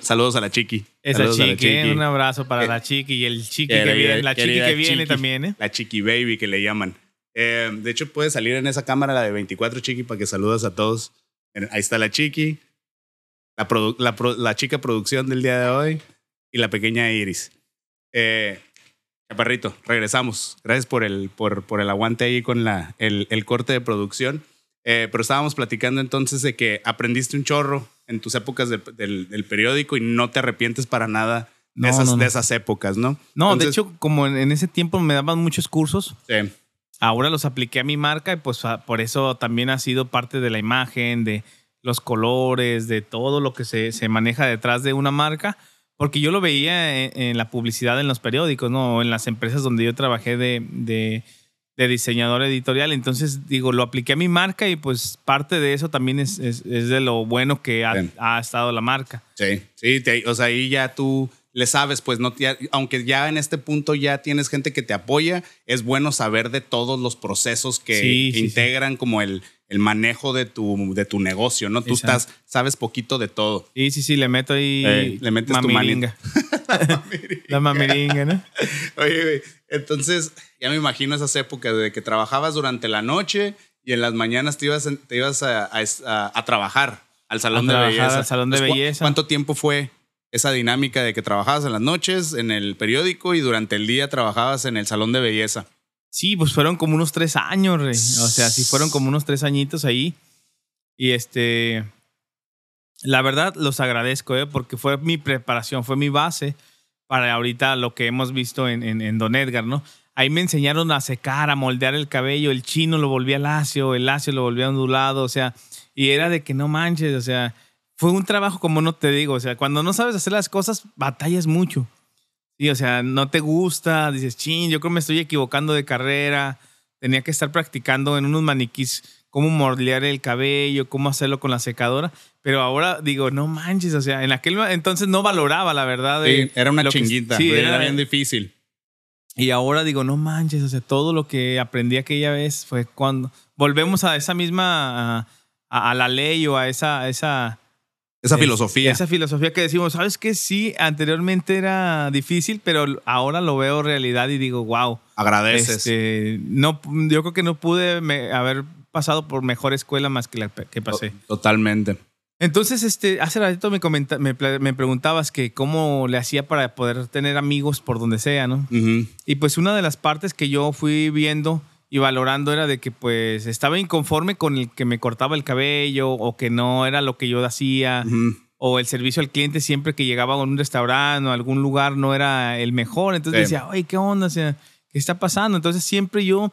Saludos a la chiqui. Esa Saludos a la chiqui, un abrazo para la chiqui y el chiqui que viene, la chiqui que viene chiqui. también, ¿eh? La Chiqui Baby que le llaman. Eh, de hecho, puede salir en esa cámara, la de 24 Chiqui, para que saludas a todos. Ahí está la Chiqui, la, chica producción del día de hoy y la pequeña Iris. Eh, Chaparrito, regresamos. Gracias por el, por, por el aguante ahí con la, el, el corte de producción. Eh, pero estábamos platicando entonces de que aprendiste un chorro en tus épocas de- del, del periódico y no te arrepientes para nada de, No, esas, no, no. de esas épocas, ¿no? No, de hecho, como en, ese tiempo me daban muchos cursos, sí. ahora los apliqué a mi marca y pues a- por eso también ha sido parte de la imagen, de los colores, de todo lo que se, se maneja detrás de una marca, porque yo lo veía en, en la publicidad en los periódicos, ¿no? En las empresas donde yo trabajé de, de, de diseñador editorial. Entonces, digo, lo apliqué a mi marca y pues parte de eso también es, es, es de lo bueno que ha, ha estado la marca. Sí, sí, te- o sea, ahí ya tú le sabes, pues no, te- aunque ya en este punto ya tienes gente que te apoya, es bueno saber de todos los procesos que, Sí, que sí, integran como el, el manejo de tu, de tu negocio, ¿no? Tú Exacto. estás, sabes poquito de todo. Sí, sí, sí, le meto ahí Eh, le metes tu mamiringa. La mamiringa, ¿no? Oye, güey, entonces ya me imagino esas épocas de que trabajabas durante la noche y en las mañanas te ibas, te ibas a, a- trabajar al salón de belleza. al salón de Entonces, ¿cu- belleza. ¿Cuánto tiempo fue esa dinámica de que trabajabas en las noches en el periódico y durante el día trabajabas en el salón de belleza? Sí, pues fueron como unos tres años, rey. O sea, sí fueron como unos tres añitos ahí. Y este. La verdad, los agradezco, ¿eh? porque fue mi preparación, fue mi base para ahorita lo que hemos visto en, en, en Don Edgar, ¿no? Ahí me enseñaron a secar, a moldear el cabello. El chino lo volvía lacio, el lacio lo volvía ondulado, o sea, y era de que no manches, o sea, fue un trabajo como no te digo, o sea, cuando no sabes hacer las cosas, batallas mucho. Sí, o sea, no te gusta, dices, chin, yo creo que me estoy equivocando de carrera. Tenía que estar practicando en unos maniquís cómo moldear el cabello, cómo hacerlo con la secadora. Pero ahora digo, no manches, o sea, en aquel entonces no valoraba la verdad. de Sí, era una lo que- chinguita, sí, era, era- bien difícil. y ahora digo, no manches, o sea, todo lo que aprendí aquella vez fue cuando volvemos a esa misma, a la ley o a esa, a esa, Esa Es- filosofía. Esa filosofía que decimos, ¿sabes qué? Sí, anteriormente era difícil, pero ahora lo veo realidad y digo, wow. Agradeces. Este, no, yo creo que no pude me- haber pasado por mejor escuela más que la que pasé. Totalmente. Entonces, este, hace ratito me, comenta- me, preguntabas que cómo le hacía para poder tener amigos por donde sea, ¿no? Y pues una de las partes que yo fui viendo y valorando era de que pues estaba inconforme con el que me cortaba el cabello o que no era lo que yo hacía o el servicio al cliente siempre que llegaba a un restaurante o a algún lugar no era el mejor. Entonces Sí. decía, oye, ¿qué onda? O sea, ¿qué está pasando? Entonces siempre yo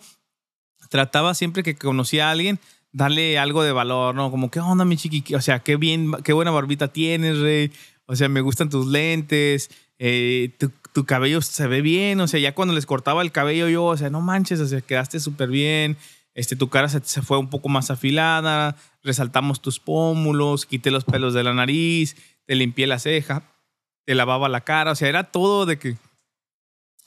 trataba, siempre que conocía a alguien, darle algo de valor, ¿no? Como, ¿qué onda, mi chiqui? O sea, qué bien, qué buena barbita tienes, rey. O sea, me gustan tus lentes, eh, tu, tu cabello se ve bien. O sea, ya cuando les cortaba el cabello yo, o sea, no manches, o sea, quedaste súper bien. Este, tu cara se, se fue un poco más afilada, resaltamos tus pómulos, quité los pelos de la nariz, te limpié la ceja, te lavaba la cara, o sea, era todo de que...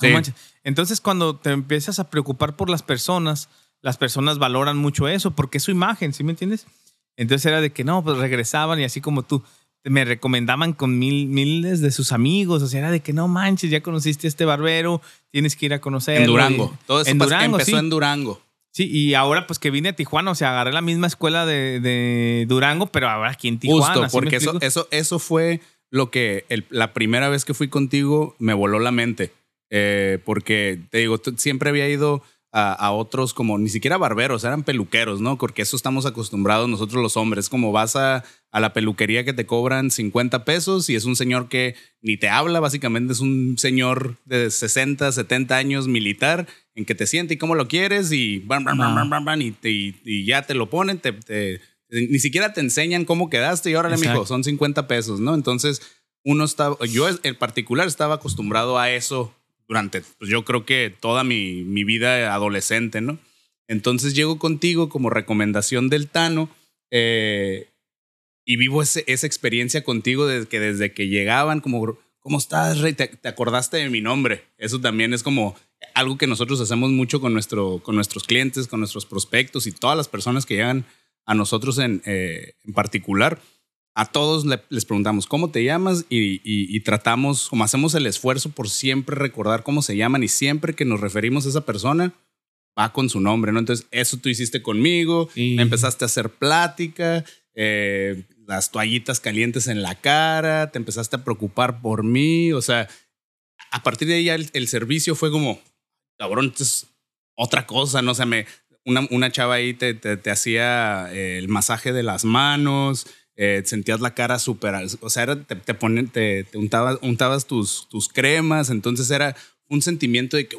no manches. Entonces, cuando te empiezas a preocupar por las personas, las personas valoran mucho eso porque es su imagen, ¿sí me entiendes? Entonces era de que no, pues regresaban y así como tú, me recomendaban con mil, miles de sus amigos, o sea, era de que no manches, ya conociste a este barbero, tienes que ir a conocerlo. En Durango. Todo eso en pas- Durango, empezó sí. en Durango. Sí, y ahora pues que vine a Tijuana, o sea, agarré la misma escuela de, de Durango, pero ahora aquí en Tijuana. Justo, ¿sí me porque eso, eso, eso fue lo que el- la primera vez que fui contigo me voló la mente. Eh, porque te digo, siempre había ido a, a otros como ni siquiera barberos, eran peluqueros, ¿no? Porque eso estamos acostumbrados nosotros los hombres. Como vas a, a la peluquería que te cobran 50 pesos y es un señor que ni te habla, básicamente es un señor de 60, 70 años militar en que te siente y cómo lo quieres y, bam, bam, bam, bam, y, te- y- y ya te lo ponen, te, te- ni siquiera te enseñan cómo quedaste y órale, Exacto. mijo, son 50 pesos, ¿no? Entonces, uno estaba, yo en particular estaba acostumbrado a eso durante, pues yo creo que toda mi, mi vida adolescente, ¿no? Entonces llego contigo como recomendación del Tano eh, y vivo ese- esa experiencia contigo desde que desde que llegaban, como, ¿cómo estás, Rey? Te, te acordaste de mi nombre. Eso también es como algo que nosotros hacemos mucho con, nuestro, con nuestros clientes, con nuestros prospectos y todas las personas que llegan a nosotros en, eh, en particular. A todos le- les preguntamos cómo te llamas y, y- y tratamos, como hacemos el esfuerzo por siempre recordar cómo se llaman y siempre que nos referimos a esa persona, va con su nombre, ¿no? Entonces, eso tú hiciste conmigo, Sí. me empezaste a hacer plática, eh, las toallitas calientes en la cara, te empezaste a preocupar por mí, o sea, a partir de ahí ya el, el servicio fue como, cabrón, esto es otra cosa, ¿no? O sea, me, una, una chava ahí te, te, te hacía eh, el masaje de las manos, eh, sentías la cara súper, o sea, te, ponen, te, untabas, untabas tus, tus cremas, entonces era un sentimiento de que,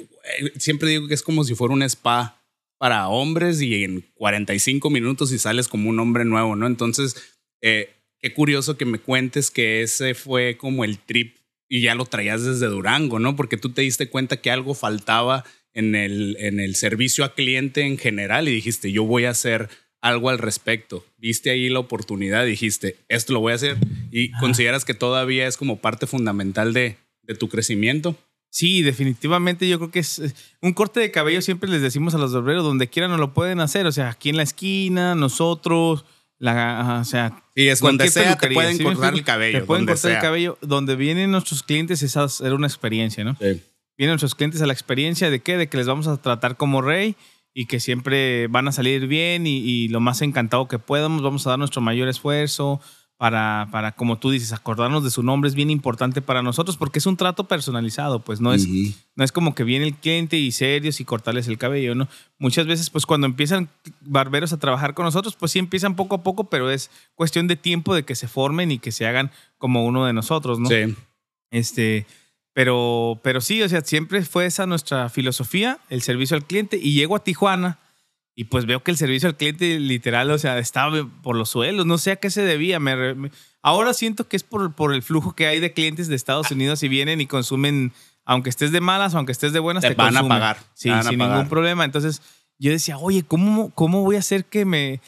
siempre digo que es como si fuera un spa para hombres y en 45 minutos y sales como un hombre nuevo, ¿no? Entonces, eh, qué curioso que me cuentes que ese fue como el trip y ya lo traías desde Durango, ¿no? Porque tú te diste cuenta que algo faltaba en el, en el servicio a cliente en general y dijiste, yo voy a hacer algo al respecto. Viste ahí la oportunidad, dijiste, esto lo voy a hacer y consideras que todavía es como parte fundamental de, de tu crecimiento. Sí, definitivamente yo creo que es un corte de cabello siempre les decimos a los barberos donde quiera no lo pueden hacer, o sea, aquí en la esquina, nosotros, la, o sea, Y es donde sea te pueden ¿sí cortar el cabello. Te pueden donde cortar sea. el cabello, donde vienen nuestros clientes es hacer una experiencia, ¿no? Sí. Vienen nuestros clientes a la experiencia de qué, de que les vamos a tratar como rey y que siempre van a salir bien y, y lo más encantado que podamos, vamos a dar nuestro mayor esfuerzo para, para, como tú dices, acordarnos de su nombre es bien importante para nosotros porque es un trato personalizado, pues no es, no es como que viene el cliente y serios y cortarles el cabello, ¿no? Muchas veces, pues cuando empiezan barberos a trabajar con nosotros, pues sí empiezan poco a poco, pero es cuestión de tiempo de que se formen y que se hagan como uno de nosotros, ¿no? Sí. Este, pero, pero sí, o sea, siempre fue esa nuestra filosofía, el servicio al cliente. Y llego a Tijuana y pues veo que el servicio al cliente literal, o sea, estaba por los suelos. No sé a qué se debía. Me me- ahora siento que es por, por el flujo que hay de clientes de Estados Unidos y vienen y consumen, aunque estés de malas o aunque estés de buenas, Te te, van a consumen. pagar, Sí, a sin pagar. ningún problema. Entonces yo decía, oye, ¿cómo, cómo voy a hacer que me...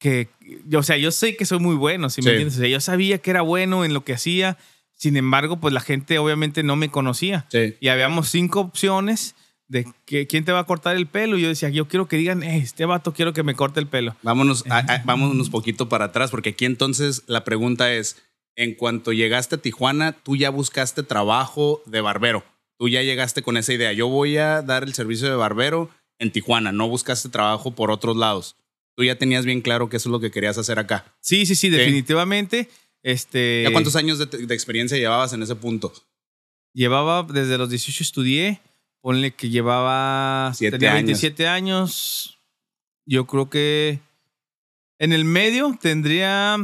Que, o sea, yo sé que soy muy bueno, si me Sí. entiendes? O sea, yo sabía que era bueno en lo que hacía. Sin embargo, pues la gente obviamente no me conocía. Sí. Y habíamos cinco opciones de que, quién te va a cortar el pelo. Y yo decía, yo quiero que digan, "Eh, este vato quiero que me corte el pelo. Vámonos, a- a- vámonos poquito para atrás, porque aquí entonces la pregunta es, en cuanto llegaste a Tijuana, tú ya buscaste trabajo de barbero. Tú ya llegaste con esa idea. Yo voy a dar el servicio de barbero en Tijuana. No buscaste trabajo por otros lados. Tú ya tenías bien claro que eso es lo que querías hacer acá. Sí, sí, sí, definitivamente. Este, ¿Ya cuántos años de, de experiencia llevabas en ese punto? Llevaba, desde los 18 estudié, ponle que llevaba, Siete tenía años. 27 años. Yo creo que en el medio tendría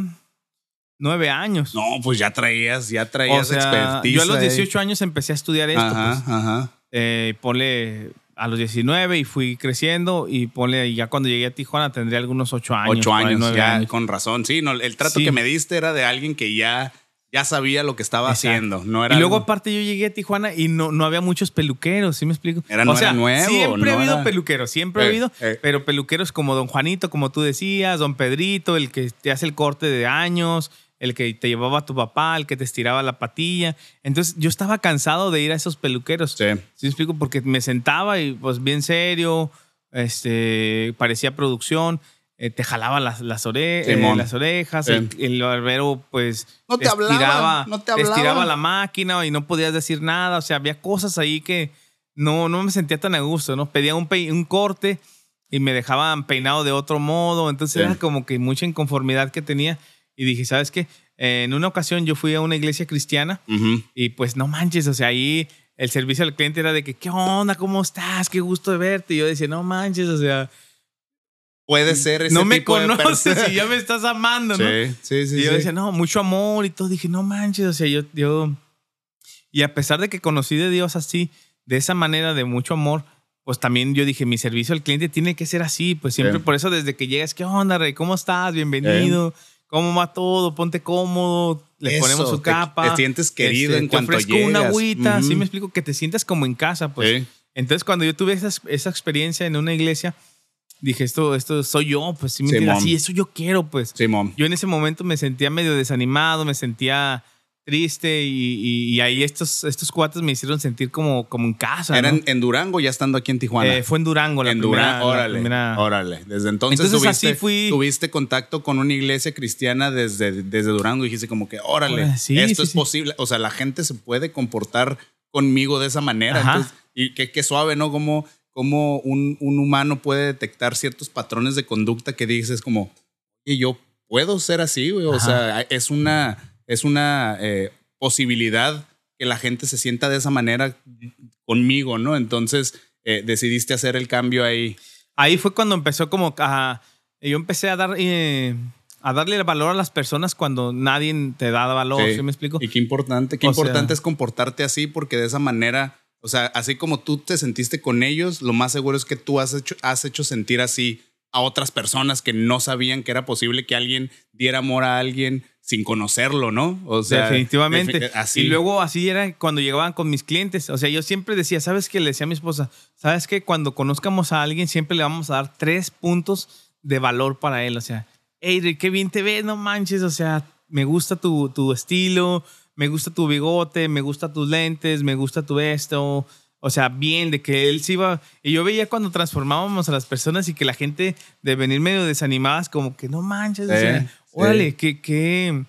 nueve años. No, pues ya traías, ya o traías sea, expertise. yo a los ahí. 18 años empecé a estudiar esto. Ajá, pues. ajá. Eh, ponle a los 19 y fui creciendo y ponle, ya cuando llegué a Tijuana tendría algunos 8 años. Ocho por ahí, años, nueve ya, años. con razón. Sí, no, el trato Sí. que me diste era de alguien que ya, ya sabía lo que estaba Exacto. haciendo. No era Y luego algo- aparte yo llegué a Tijuana y no, no había muchos peluqueros, ¿sí me explico? Era- no o sea, era nuevo, siempre ha no habido era- peluqueros, siempre ha Eh, habido, eh. pero peluqueros como Don Juanito, como tú decías, Don Pedrito, el que te hace el corte de años, el que te llevaba a tu papá, el que te estiraba la patilla. Entonces yo estaba cansado de ir a esos peluqueros. Sí. ¿Sí me explico? Porque me sentaba y pues bien serio, este, parecía producción, eh, te jalaba las, las, ore- eh, las orejas, Sí. el, el barbero pues No te hablaba, no te hablaba. estiraba la máquina y no podías decir nada, o sea, había cosas ahí que no, no me sentía tan a gusto, ¿no? Pedía un, un corte y me dejaban peinado de otro modo, entonces Sí. era como que mucha inconformidad que tenía y dije, ¿sabes qué? Eh, en una ocasión yo fui a una iglesia cristiana Ujú. y pues no manches, o sea, ahí el servicio al cliente era de que, ¿qué onda? ¿Cómo estás? Qué gusto de verte. Y yo decía, no manches, o sea, Puede ser ese no me tipo de conoces persona. y ya me estás amando, ¿no? Sí, sí, sí. y yo sí. decía, no, mucho amor y todo. Dije, no manches, o sea, yo, yo... Y a pesar de que conocí de Dios así, de esa manera, de mucho amor, pues también yo dije, mi servicio al cliente tiene que ser así. Pues siempre, Sí. por eso desde que llegas, ¿qué onda, Rey? ¿Cómo estás? Bienvenido. ¿Cómo va todo? Ponte cómodo. Le ponemos su te- capa. Te, sientes querido Este, en te cuanto ofrezco llegas. una agüita, Ujú. sí me explico, que te sientas como en casa, pues. Sí. Entonces, cuando yo tuve esa, esa experiencia en una iglesia, dije, esto, esto soy yo, pues sí me entiendes, así, eso yo quiero, pues. Simón. Yo en ese momento me sentía medio desanimado, me sentía triste y, y- y ahí estos, estos cuates me hicieron sentir como, como en casa. Era ¿no? en, Durango, ya estando aquí en Tijuana. Eh, fue en Durango la en primera. Durango, órale, primera- órale. Desde entonces, Entonces, tuviste, así fui- tuviste contacto con una iglesia cristiana desde, desde Durango y dijiste como que, órale, sí, esto sí, es sí. posible. O sea, la gente se puede comportar conmigo de esa manera. Entonces, y qué, qué suave, ¿no? Como, como un, un humano puede detectar ciertos patrones de conducta que dices como, y yo puedo ser así, güey. O sea, es una, es una eh, posibilidad que la gente se sienta de esa manera conmigo, ¿no? Entonces eh, decidiste hacer el cambio ahí. Ahí fue cuando empezó como a... Yo empecé a dar... eh, a darle el valor a las personas cuando nadie te da valor, Sí. ¿sí, me explico? Y qué importante, qué O importante sea- es comportarte así porque de esa manera, o sea, así como tú te sentiste con ellos, lo más seguro es que tú has hecho, has hecho sentir así a otras personas que no sabían que era posible que alguien diera amor a alguien sin conocerlo, ¿no? O sea, Definitivamente. defi- así. Y luego así era cuando llegaban con mis clientes. O sea, yo siempre decía, ¿sabes qué? Le decía a mi esposa, ¿sabes qué? Cuando conozcamos a alguien, siempre le vamos a dar tres puntos de valor para él. O sea, hey, Rick, qué bien te ves, no manches. O sea, me gusta tu, tu estilo, me gusta tu bigote, me gusta tus lentes, me gusta tu esto. O sea, bien, de que él se iba. Y yo veía cuando transformábamos a las personas y que la gente de venir medio desanimadas, como que no manches. o Sí, sea, órale, qué, qué,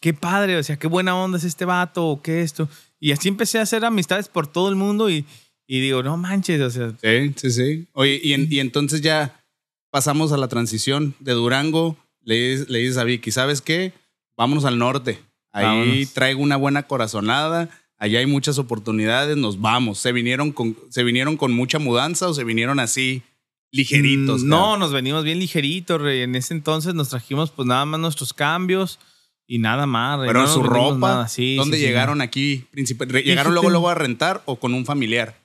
qué padre, o sea, qué buena onda es este vato o qué esto. Y así empecé a hacer amistades por todo el mundo y, y digo, no manches, o sea, Sí, sí, sí. Oye, y, en- y entonces ya pasamos a la transición de Durango. Le, le dices a Vicky, ¿sabes qué? Vámonos al norte. Ahí Vámonos. traigo una buena corazonada. Allá hay muchas oportunidades. Nos vamos. ¿Se vinieron con, se vinieron con mucha mudanza o se vinieron así ligeritos? Mm, No, nos venimos bien ligeritos, rey. En ese entonces nos trajimos pues nada más nuestros cambios y nada más, rey. Pero No su ropa. Sí, ¿dónde sí, sí. llegaron aquí? ¿Llegaron luego, luego a rentar o con un familiar?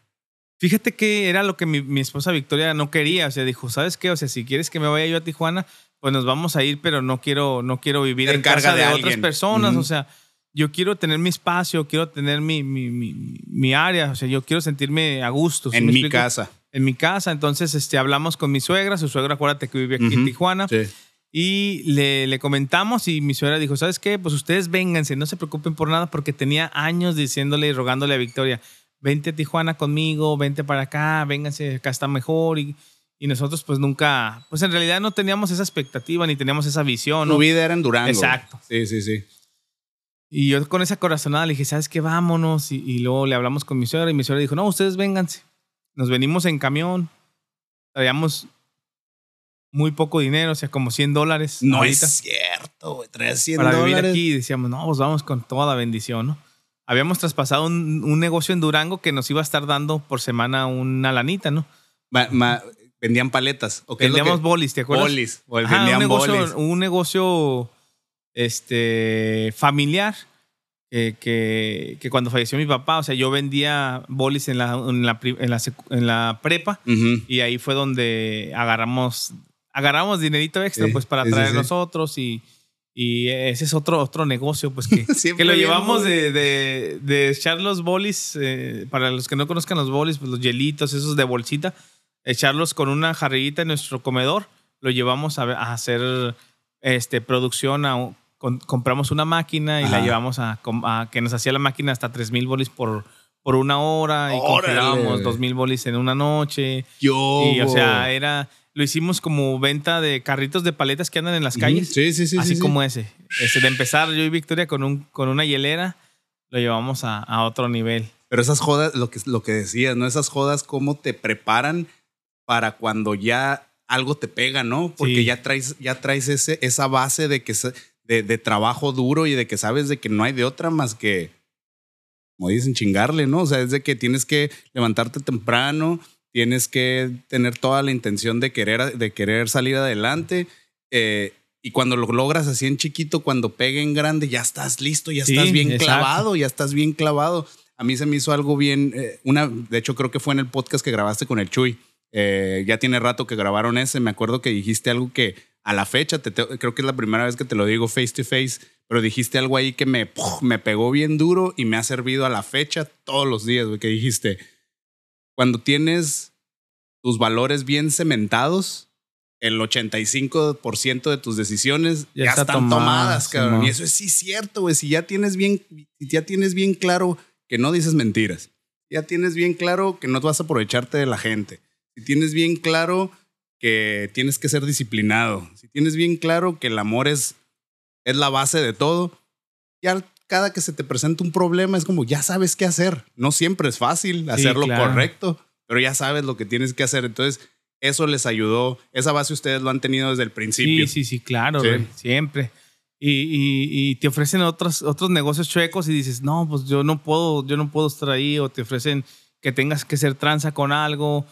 Fíjate que era lo que mi, mi esposa Victoria no quería. O sea, dijo, ¿sabes qué? O sea, si quieres que me vaya yo a Tijuana, pues nos vamos a ir, pero no quiero, no quiero vivir en casa de otras personas. O sea, yo quiero tener mi espacio, quiero tener mi, mi, mi, mi área. O sea, yo quiero sentirme a gusto. ¿sí en mi explico? casa. En mi casa. Entonces, este, hablamos con mi suegra. Su suegra, acuérdate que vive aquí Ujú. en Tijuana. Sí. Y le, le comentamos y mi suegra dijo, ¿sabes qué? Pues ustedes vénganse, no se preocupen por nada porque tenía años diciéndole y rogándole a Victoria, vente a Tijuana conmigo, vente para acá, vénganse, acá está mejor. Y, y nosotros pues nunca, pues en realidad no teníamos esa expectativa ni teníamos esa visión. Tu vida era en Durango. Exacto. Sí, sí, sí. Y yo con esa corazonada le dije, ¿sabes qué? Vámonos. Y, y luego le hablamos con mi suegra y mi suegra dijo, no, ustedes vénganse. Nos venimos en camión. Traíamos muy poco dinero, o sea, como 100 dólares. No ahorita, es cierto, güey. 100 Para dólares. vivir aquí decíamos, no, pues vamos con toda bendición, ¿no? Habíamos traspasado un, un negocio en Durango que nos iba a estar dando por semana una lanita, ¿no? Ma- ma- vendían paletas. ¿o qué es lo Vendíamos que- bolis, ¿te acuerdas? Bolis. Ajá, vendían un negocio, bolis. un negocio este, familiar que, que, que cuando falleció mi papá, o sea, yo vendía bolis en la, en la, en la, en la prepa Ujú. y ahí fue donde agarramos, agarramos dinerito extra pues para traer sí. nosotros y, y ese es otro, otro negocio pues que, que lo llevamos de, de, de echar los bolis, eh, para los que no conozcan los bolis, pues los hielitos, esos de bolsita, echarlos con una jarrillita en nuestro comedor, lo llevamos a, a hacer este, producción, a, con- compramos una máquina y la Ajá. llevamos a, a que nos hacía la máquina hasta 3.000 bolis por, por una hora y Órale. congelábamos 2.000 bolis en una noche. Yo. Y, o sea, era, lo hicimos como venta de carritos de paletas que andan en las calles. Sí, sí, sí. así sí, sí. como ese. Este, de empezar yo y Victoria con, un, con una hielera, lo llevamos a, a otro nivel. Pero esas jodas, lo que, lo que decías, ¿no? Esas jodas, cómo te preparan para cuando ya algo te pega, ¿no? Porque Sí. ya traes, ya traes ese, esa base de que se- de, de trabajo duro y de que sabes de que no hay de otra más que, como dicen, chingarle, ¿no? O sea, es de que tienes que levantarte temprano, tienes que tener toda la intención de querer, de querer salir adelante. eh, y cuando lo logras así en chiquito, cuando pegue en grande, ya estás listo, ya Sí, estás bien exacto. clavado, ya estás bien clavado. A mí se me hizo algo bien, eh, una, de hecho creo que fue en el podcast que grabaste con el Chuy. Eh, ya tiene rato que grabaron ese. Me acuerdo que dijiste algo que a la fecha, te- te- creo que es la primera vez que te lo digo face to face, pero dijiste algo ahí que me, ¡puf! me pegó bien duro y me ha servido a la fecha todos los días, güey, que dijiste, cuando tienes tus valores bien cementados, el 85% de tus decisiones Ya ya, está están tomada, tomadas, cabrón. Y eso es sí cierto, güey. Si ya tienes bien, si ya tienes bien claro que no dices mentiras, ya tienes bien claro que no vas a aprovecharte de la gente, si tienes bien claro que tienes que ser disciplinado, si tienes bien claro que el amor es, es la base de todo, ya cada que se te presenta un problema es como ya sabes qué hacer. No siempre es fácil hacer lo claro. correcto, pero ya sabes lo que tienes que hacer. Entonces, eso les ayudó. Esa base ustedes lo han tenido desde el principio. Sí, sí, sí, claro, Sí. siempre. Y, y- y te ofrecen otros, otros negocios chuecos y dices, no, pues yo no puedo, yo no puedo estar ahí. O te ofrecen que tengas que ser tranza con algo.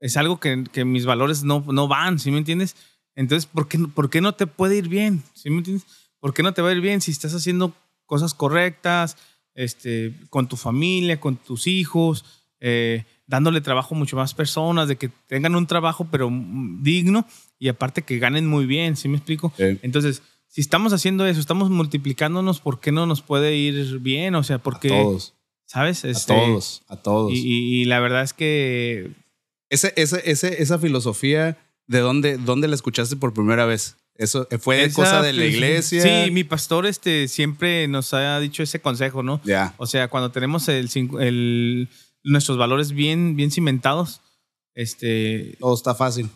Es algo que, que mis valores no, no van, ¿sí me entiendes? Entonces, ¿por qué, ¿por qué no te puede ir bien? ¿Sí me entiendes? ¿Por qué no te va a ir bien si estás haciendo cosas correctas, este, con tu familia, con tus hijos, eh, dándole trabajo a mucho más personas, de que tengan un trabajo pero digno y aparte que ganen muy bien, ¿sí me explico? Entonces, si estamos haciendo eso, estamos multiplicándonos, ¿por qué no nos puede ir bien? O sea, porque, a todos, ¿sabes? a Este, todos, a todos. Y, y- y la verdad es que Ese, ese, ese, esa filosofía, ¿de dónde, dónde la escuchaste por primera vez? ¿Eso fue esa cosa de la iglesia? Sí, mi pastor este, siempre nos ha dicho ese consejo, ¿no? Ya. O sea, cuando tenemos el, el- nuestros valores bien, bien cimentados, este, Todo está fácil.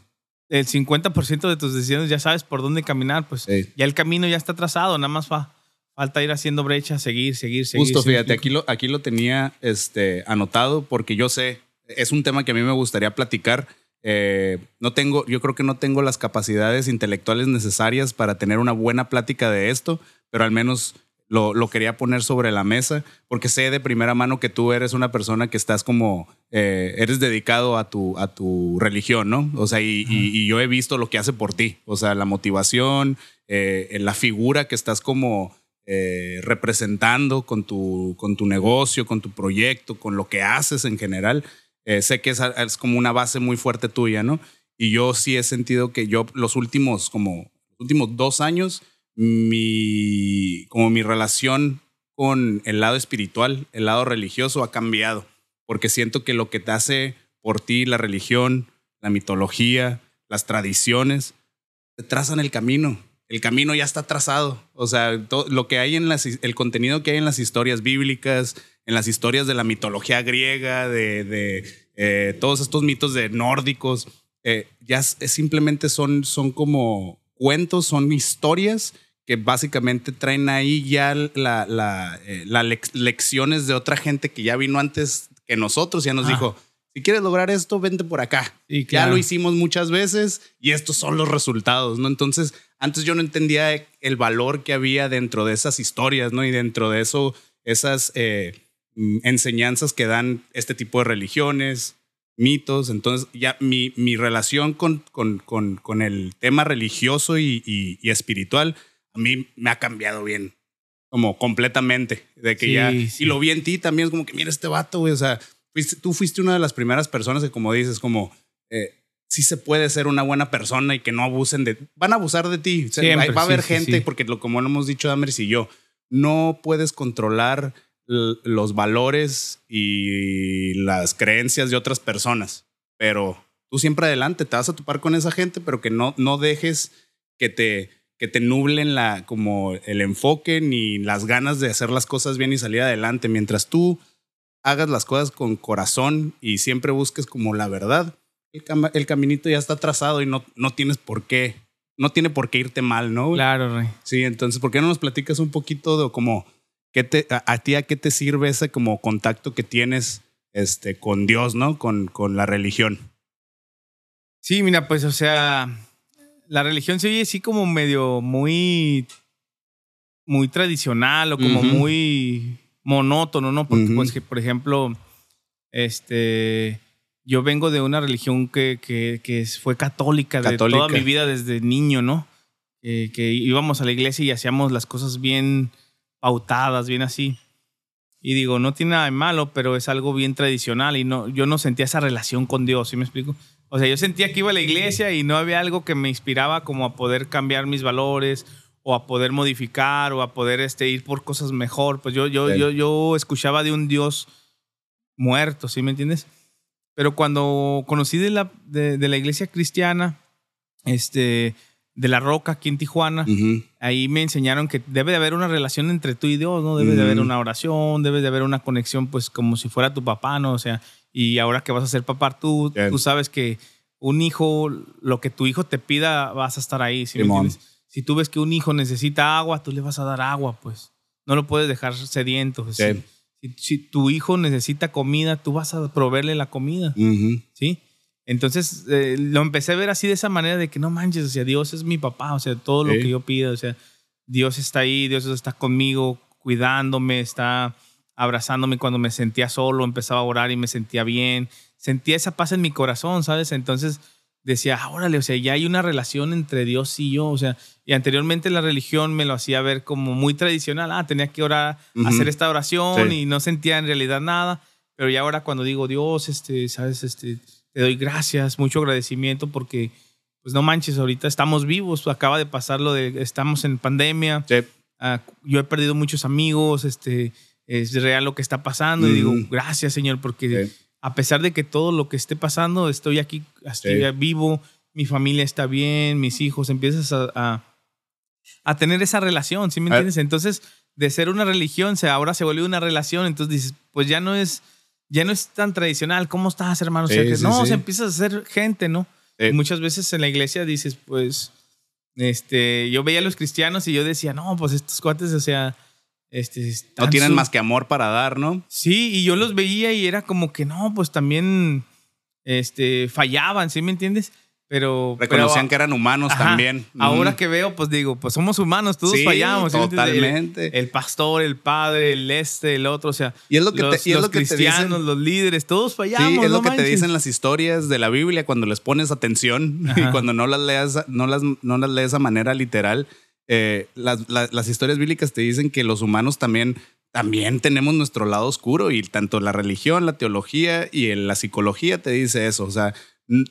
el 50% de tus decisiones ya sabes por dónde caminar, pues Sí. ya el camino ya está trazado, nada más fa- falta ir haciendo brecha, seguir, seguir, seguir. Justo, ¿sí me fíjate, aquí lo, aquí lo tenía este, anotado porque yo sé, es un tema que a mí me gustaría platicar. Eh, no tengo, yo creo que no tengo las capacidades intelectuales necesarias para tener una buena plática de esto, pero al menos lo, lo quería poner sobre la mesa porque sé de primera mano que tú eres una persona que estás como, eh, eres dedicado a tu, a tu religión, ¿no? O sea, y, y- y yo he visto lo que hace por ti, o sea, la motivación, eh, la figura que estás como eh, representando con tu, con tu negocio, con tu proyecto, con lo que haces en general. Eh, sé que es, como una base muy fuerte tuya, ¿no? Y yo sí he sentido que yo los últimos, como, últimos dos años, mi, como mi relación con el lado espiritual, el lado religioso ha cambiado, porque siento que lo que te hace por ti la religión, la mitología, las tradiciones, te trazan el camino. El camino ya está trazado. O sea, lo que hay en las, el contenido que hay en las historias bíblicas, en las historias de la mitología griega, de, eh, todos estos mitos de nórdicos, eh, ya simplemente son, son como cuentos, son historias que básicamente traen ahí ya las la, eh, lecciones de otra gente que ya vino antes que nosotros, ya nos ah. dijo, si quieres lograr esto, vente por acá. Y Ya lo hicimos muchas veces y estos son los resultados, ¿no? Entonces, antes yo no entendía el valor que había dentro de esas historias, ¿no? Y dentro de eso, esas eh, mm, enseñanzas que dan este tipo de religiones, mitos. Entonces, ya mi, mi relación con, con, con, con, el tema religioso y, y, espiritual a mí me ha cambiado bien, como completamente. De que ya, y lo vi en ti también, es como que mira este vato, güey, o sea tú fuiste una de las primeras personas que, como dices, como eh, sí se puede ser una buena persona y que no abusen de. Van a abusar de ti. va a haber gente, porque lo, como lo hemos dicho Damaris y yo, no puedes controlar los valores y las creencias de otras personas, pero tú siempre adelante te vas a topar con esa gente, pero que no, no dejes que te, que te nublen la, como el enfoque ni las ganas de hacer las cosas bien y salir adelante. Mientras tú hagas las cosas con corazón y siempre busques como la verdad, el, caminito ya está trazado y no, no tienes por qué, no tiene por qué irte mal, ¿no? Claro, Rey. Sí, entonces, ¿por qué no nos platicas un poquito de como, ¿qué te, a, ti a qué te sirve ese como contacto que tienes este, con Dios, ¿no? Con, con la religión. Sí, mira, pues, o sea, la religión se oye así como medio muy, muy tradicional o como muy monótono, ¿no? Porque, pues, que, por ejemplo, este, yo vengo de una religión que, que, fue católica, de toda mi vida desde niño, ¿no? que íbamos a la iglesia y hacíamos las cosas bien pautadas, bien así. Y digo, no tiene nada de malo, pero es algo bien tradicional y no, yo no sentía esa relación con Dios, ¿sí me explico? O sea, yo sentía que iba a la iglesia y no había algo que me inspiraba como a poder cambiar mis valores o a poder modificar o a poder este, ir por cosas mejor. Pues yo, yo, yo, yo escuchaba de un Dios muerto, ¿sí me entiendes? Pero cuando conocí de la, de, la iglesia cristiana, este, de la Roca aquí en Tijuana, ahí me enseñaron que debe de haber una relación entre tú y Dios, ¿no? Debe de haber una oración, debe de haber una conexión, pues como si fuera tu papá, ¿no? O sea, y ahora que vas a ser papá, tú, tú sabes que un hijo, lo que tu hijo te pida, vas a estar ahí, ¿sí me entiendes? Si tú ves que un hijo necesita agua, tú le vas a dar agua, pues. No lo puedes dejar sediento. Si, tu hijo necesita comida, tú vas a proveerle la comida. ¿Sí? Entonces eh, lo empecé a ver así de esa manera de que no manches, o sea, Dios es mi papá, o sea, todo lo que yo pido, o sea, Dios está ahí, Dios está conmigo, cuidándome, está abrazándome cuando me sentía solo, empezaba a orar y me sentía bien, sentía esa paz en mi corazón, ¿sabes? Entonces decía, ah, órale, o sea, ya hay una relación entre Dios y yo, o sea, y anteriormente la religión me lo hacía ver como muy tradicional, ah, tenía que orar, hacer esta oración y no sentía en realidad nada, pero ya ahora cuando digo, Dios, este, sabes, este, te doy gracias, mucho agradecimiento porque, pues no manches, ahorita estamos vivos, acaba de pasar lo de, estamos en pandemia, ah, yo he perdido muchos amigos, este, es real lo que está pasando y digo, gracias Señor, porque a pesar de que todo lo que esté pasando, estoy aquí, estoy vivo, mi familia está bien, mis hijos, empiezas a, a, tener esa relación, ¿sí me entiendes? Entonces, de ser una religión, se, ahora se volvió una relación, entonces dices, pues ya no es, ya no es tan tradicional, ¿cómo estás, hermano? no, se empieza a ser gente, ¿no? muchas veces en la iglesia dices, pues, este, yo veía a los cristianos y yo decía, no, pues estos cuates, o sea, este, no tienen más que amor para dar, ¿no? Sí, y yo los veía y era como que no, pues también este, fallaban, ¿sí me entiendes? Pero. Reconocían que eran humanos también. Ahora que veo, pues digo, pues somos humanos, todos fallamos. Totalmente. El, pastor, el padre, el este, el otro, o sea. Y es lo que los, te, los cristianos, los líderes, todos fallamos. Sí, es lo que te dicen las historias de la Biblia cuando les pones atención y cuando no las leas, no las, no las lees a manera literal eh, las, historias bíblicas te dicen que los humanos también, también tenemos nuestro lado oscuro y tanto la religión, la teología y la psicología te dice eso. O sea,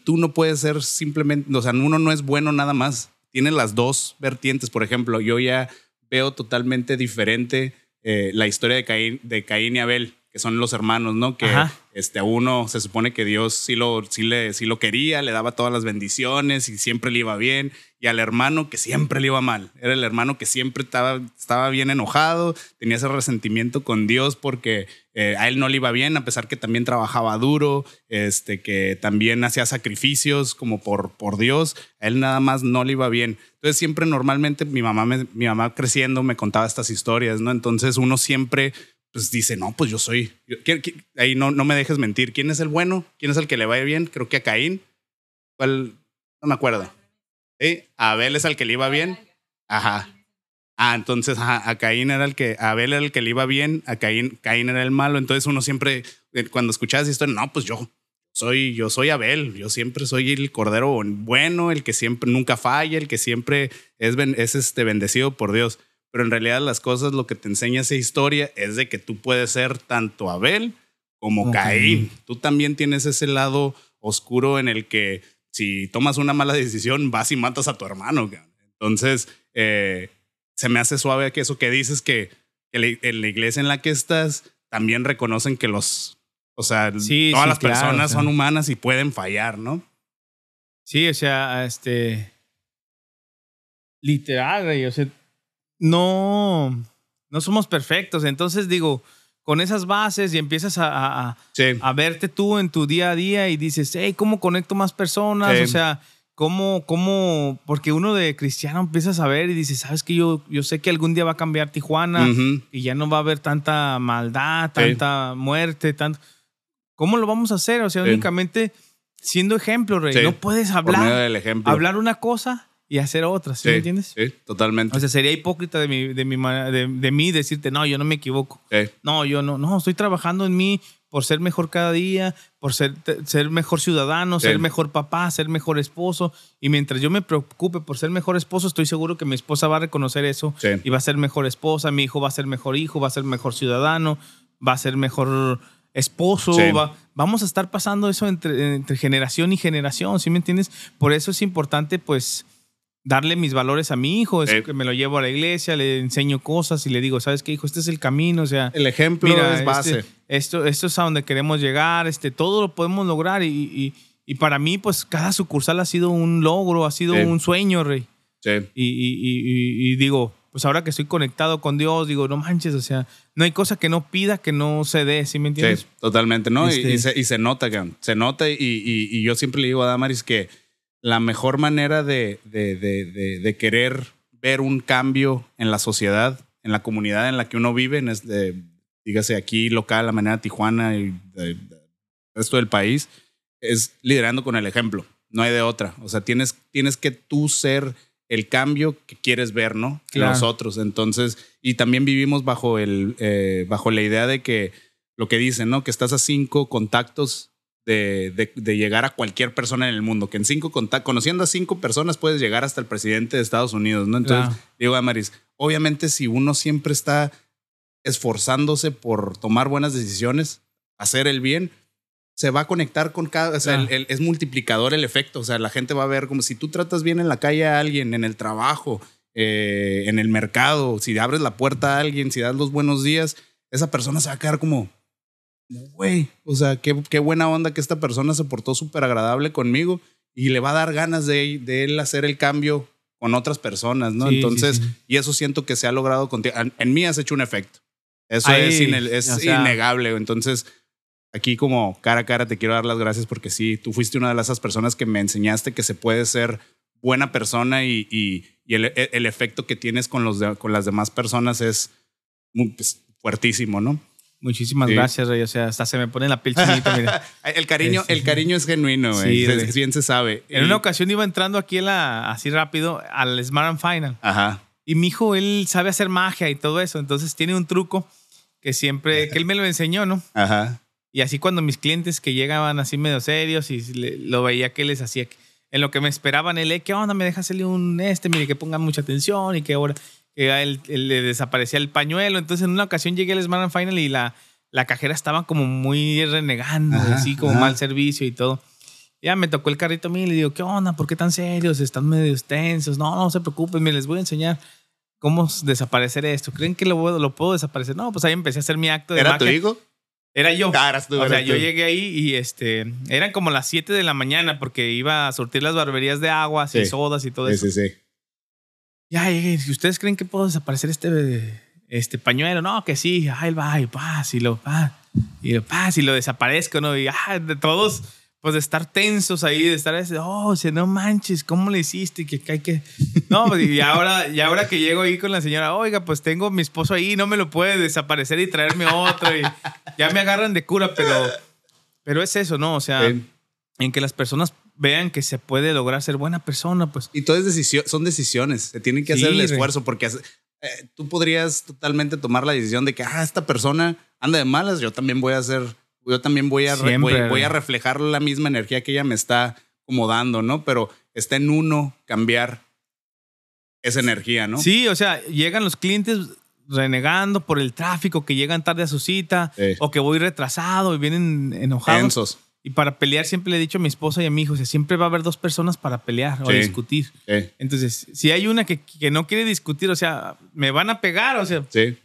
tú no puedes ser simplemente, o sea, uno no es bueno nada más. Tiene las dos vertientes. Por ejemplo, yo ya veo totalmente diferente eh, la historia de Caín, de Caín y Abel que son los hermanos, ¿no? Que Ajá. este, a uno se supone que Dios sí lo, sí, le, sí lo quería, le daba todas las bendiciones y siempre le iba bien. Y al hermano que siempre le iba mal. Era el hermano que siempre estaba, estaba bien enojado, tenía ese resentimiento con Dios porque eh, a él no le iba bien, a pesar que también trabajaba duro, este, que también hacía sacrificios como por, por Dios. A él nada más no le iba bien. Entonces siempre normalmente mi mamá, me- mi mamá creciendo me contaba estas historias, ¿no? Entonces uno siempre pues dice, no, pues yo soy, yo- ¿quién- quién- ahí no, no me dejes mentir, ¿quién es el bueno? ¿Quién es el que le va bien? Creo que a Caín. No me acuerdo. ¿Sí? A Abel es al que le iba bien. Ajá. Ah, entonces ajá, a Caín era el que, Abel era el que le iba bien, a Caín, Caín era el malo. Entonces uno siempre, eh, cuando escuchaba esa historia, no, pues yo soy, yo soy Abel, yo siempre soy el cordero bueno, el que siempre nunca falla, el que siempre es, es este, bendecido por Dios. Pero en realidad las cosas, lo que te enseña esa historia es de que tú puedes ser tanto Abel como Como Caín. Tú también tienes ese lado oscuro en el que si tomas una mala decisión, vas y matas a tu hermano. Entonces, eh, se me hace suave que eso que dices que, en la iglesia en la que estás también reconocen que los, o sea, Sí, todas sí, las claro, personas o sea. son humanas y pueden fallar, ¿no? Sí, o sea, este. Literal, güey. O sea, no. No somos perfectos. Entonces, digo, con esas bases y empiezas a, a- a- Sí. a verte tú en tu día a día y dices, hey, ¿cómo conecto más personas? Sí. O sea, ¿cómo, cómo? Porque uno de cristiano empieza a saber y dice, ¿sabes que yo, yo sé que algún día va a cambiar Tijuana y ya no va a haber tanta maldad, Sí. tanta muerte, tanto. ¿Cómo lo vamos a hacer? O sea, únicamente siendo ejemplo, Rey. No puedes hablar, hablar una cosa y hacer otra, ¿sí, Sí, me entiendes? Sí, totalmente. O sea, sería hipócrita de, mi, de, mi, de, de mí decirte, no, yo no me equivoco. Sí. No, yo no, no, estoy trabajando en mí por ser mejor cada día, por ser, ser mejor ciudadano, Sí. ser mejor papá, ser mejor esposo. Y mientras yo me preocupe por ser mejor esposo, estoy seguro que mi esposa va a reconocer eso y va a ser mejor esposa, mi hijo va a ser mejor hijo, va a ser mejor ciudadano, va a ser mejor esposo. Sí. va- vamos a estar pasando eso entre, entre generación y generación, ¿sí me entiendes? Por eso es importante, pues, darle mis valores a mi hijo, es Sí. que me lo llevo a la iglesia, le enseño cosas y le digo, ¿sabes qué, hijo? Este es el camino, o sea, El ejemplo mira, es base. este, esto, esto es a donde queremos llegar, este, todo lo podemos lograr y, y- y para mí, pues, cada sucursal ha sido un logro, ha sido Sí. un sueño, Rey. Sí. Y, y- y- y- y digo, pues ahora que estoy conectado con Dios, digo, no manches, o sea, no hay cosa que no pida que no se dé, ¿sí me entiendes? Sí, totalmente, ¿no? Y- Este- Y, se, y se nota. Se nota y, y- y yo siempre le digo a Damaris que la mejor manera de, de- de- querer ver un cambio en la sociedad, en la comunidad en la que uno vive, en este, dígase aquí local, la manera Tijuana y el resto del país, es liderando con el ejemplo. No hay de otra. O sea, tienes, tienes que tú ser el cambio que quieres ver, ¿no? Claro. los otros. Entonces, y también vivimos bajo, el, eh, bajo la idea de que lo que dicen, ¿no? Que estás a cinco contactos de, de- de llegar a cualquier persona en el mundo. Que en cinco conociendo a cinco personas, puedes llegar hasta el presidente de Estados Unidos, ¿no? Entonces, Claro. digo a Maris, obviamente, si uno siempre está esforzándose por tomar buenas decisiones, hacer el bien, se va a conectar con cada, o sea, Claro. el- el- es multiplicador el efecto, o sea, la gente va a ver como si tú tratas bien en la calle a alguien, en el trabajo, eh, en el mercado, si abres la puerta a alguien, si das los buenos días, esa persona se va a quedar como, güey, o sea, qué, qué buena onda que esta persona se portó súper agradable conmigo y le va a dar ganas de, de él hacer el cambio con otras personas, ¿no? Sí, Entonces, sí. y eso siento que se ha logrado contigo. En, en mí has hecho un efecto. Eso Ahí, es, es o sea- innegable. Entonces, aquí como cara a cara te quiero dar las gracias porque sí, tú fuiste una de esas personas que me enseñaste que se puede ser buena persona y, y- y el, el efecto que tienes con, los de- con las demás personas es muy, pues, fuertísimo, ¿no? Muchísimas Sí. gracias, Rey. O sea, hasta se me pone la piel chinita, mira. El cariño, Sí, sí, el cariño es genuino, güey. Se- bien se sabe. En Y- una ocasión iba entrando aquí en la, así rápido al Smart and Final. Ajá. Y mi hijo, él sabe hacer magia y todo eso. Entonces tiene un truco que siempre, que él me lo enseñó, ¿no? Ajá. Y así cuando mis clientes que llegaban así medio serios y le- lo veía que les hacía, en lo que me esperaban, él, "Eh, ¿qué onda? Me deja hacerle un este, mire, que pongan mucha atención y que ahora que él le desaparecía el pañuelo. Entonces en una ocasión llegué al Smart and Final y la, la cajera estaba como muy renegando, Ajá, así como ajá. mal servicio y todo. Ya me tocó el carrito a mí y le digo, ¿qué onda? ¿Por qué tan serios? Están medio tensos. No, no se preocupen, me les voy a enseñar cómo desaparecer esto. ¿Creen que lo, puedo- lo puedo desaparecer? No, pues ahí empecé a hacer mi acto de ¿Era tu magia. hijo? Era yo. Ah, eras tú, o sea, eras yo tú. llegué ahí y este eran como las 7 de la mañana porque iba a surtir las barberías de aguas y Sí. sodas y todo Sí, eso. sí, sí. Ya. Si ustedes creen que puedo desaparecer este, este pañuelo, no, que sí, ahí va, y paz, y lo paz, y lo paz, y lo desaparezco, ¿no? Y ah, de todos, pues de estar tensos ahí, de estar así, oh, o sea, no manches, ¿cómo le hiciste? Que que hay que. No, pues, y ahora, y ahora que llego ahí con la señora, oiga, pues tengo mi esposo ahí, no me lo puede desaparecer y traerme otro, y ya me agarran de cura, pero, pero es eso, ¿no? O sea, Sí. en que las personas vean que se puede lograr ser buena persona, pues. Y todo es decisión, son decisiones. Se tienen que Sí, hacer el esfuerzo porque eh, tú podrías totalmente tomar la decisión de que, ah, esta persona anda de malas, yo también voy a hacer, yo también voy a, re- Siempre, voy, voy a reflejar la misma energía que ella me está como dando, ¿no? Pero está en uno cambiar esa energía, ¿no? Sí, o sea, llegan los clientes renegando por el tráfico, que llegan tarde a su cita, Sí. o que voy retrasado y vienen enojados. Tensos. Y para pelear siempre le he dicho a mi esposa y a mi hijo, o sea, siempre va a haber dos personas para pelear o Sí. discutir. Sí, Entonces, si hay una que, que no quiere discutir, o sea, me van a pegar, o sea, sí.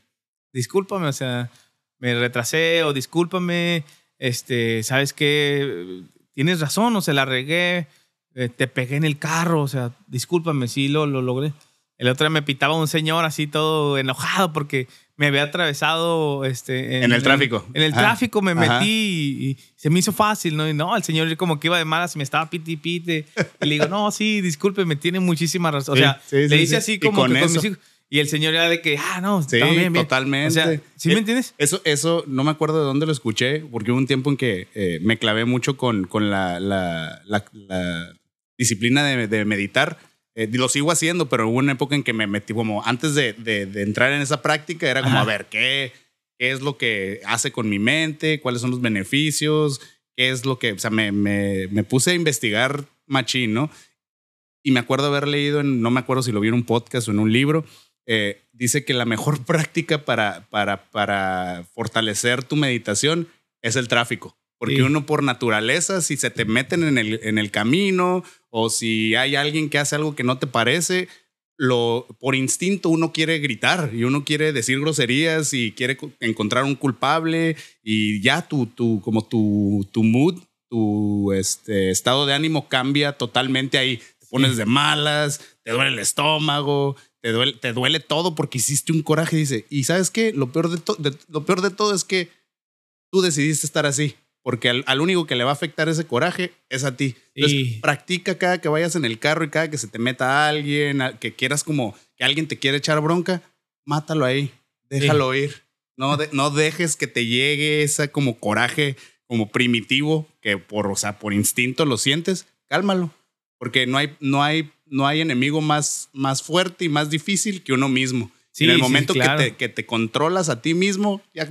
discúlpame, o sea, me retrasé o discúlpame, este, ¿sabes qué? Tienes razón, o sea, la regué, eh, te pegué en el carro, o sea, discúlpame, sí, lo, lo logré. El otro día me pitaba un señor así todo enojado porque me había atravesado este, En el tráfico. En, el Ajá. tráfico me Ajá. metí y, y se me hizo fácil, ¿no? Y no, el señor como que iba de malas y me estaba piti pite. Y le digo, no, sí, discúlpeme, tiene muchísima razón. O sea, sí, le hice sí. así Y como con que con mis hijos. Y el señor era de que, ah, no, Sí, está bien, bien. totalmente. O sea, ¿sí Eh, me entiendes? Eso, eso no me acuerdo de dónde lo escuché, porque hubo un tiempo en que eh, me clavé mucho con, con la, la- la- la disciplina de, de meditar. Eh, lo sigo haciendo, pero hubo una época en que me metí como antes de, de- de entrar en esa práctica, era como Ajá. a ver qué, qué es lo que hace con mi mente, cuáles son los beneficios, qué es lo que, o sea, me, me, me puse a investigar machín, ¿no? Y me acuerdo haber leído, en, no me acuerdo si lo vi en un podcast o en un libro, eh, dice que la mejor práctica para, para, para fortalecer tu meditación es el tráfico. Porque Sí. uno por naturaleza, si se te meten en el, en el camino o si hay alguien que hace algo que no te parece, lo, por instinto uno quiere gritar y uno quiere decir groserías y quiere co- encontrar un culpable y ya tu, tu, como tu, tu mood, tu este, estado de ánimo cambia totalmente ahí. Te pones de malas, te duele el estómago, te duele, te duele todo porque hiciste un coraje. Dice, y sabes qué, lo peor de- lo peor de todo es que tú decidiste estar así. Porque al, al único que le va a afectar ese coraje es a ti. Entonces, Y- practica cada que vayas en el carro y cada que se te meta alguien, que quieras como que alguien te quiere echar bronca, mátalo ahí, déjalo ir. No, de- no dejes que te llegue esa como coraje como primitivo que por, o sea, por instinto lo sientes, cálmalo. Porque no hay, no hay, no hay enemigo más, más fuerte y más difícil que uno mismo. Sí, en el sí, momento claro. que, te, que te controlas a ti mismo, ya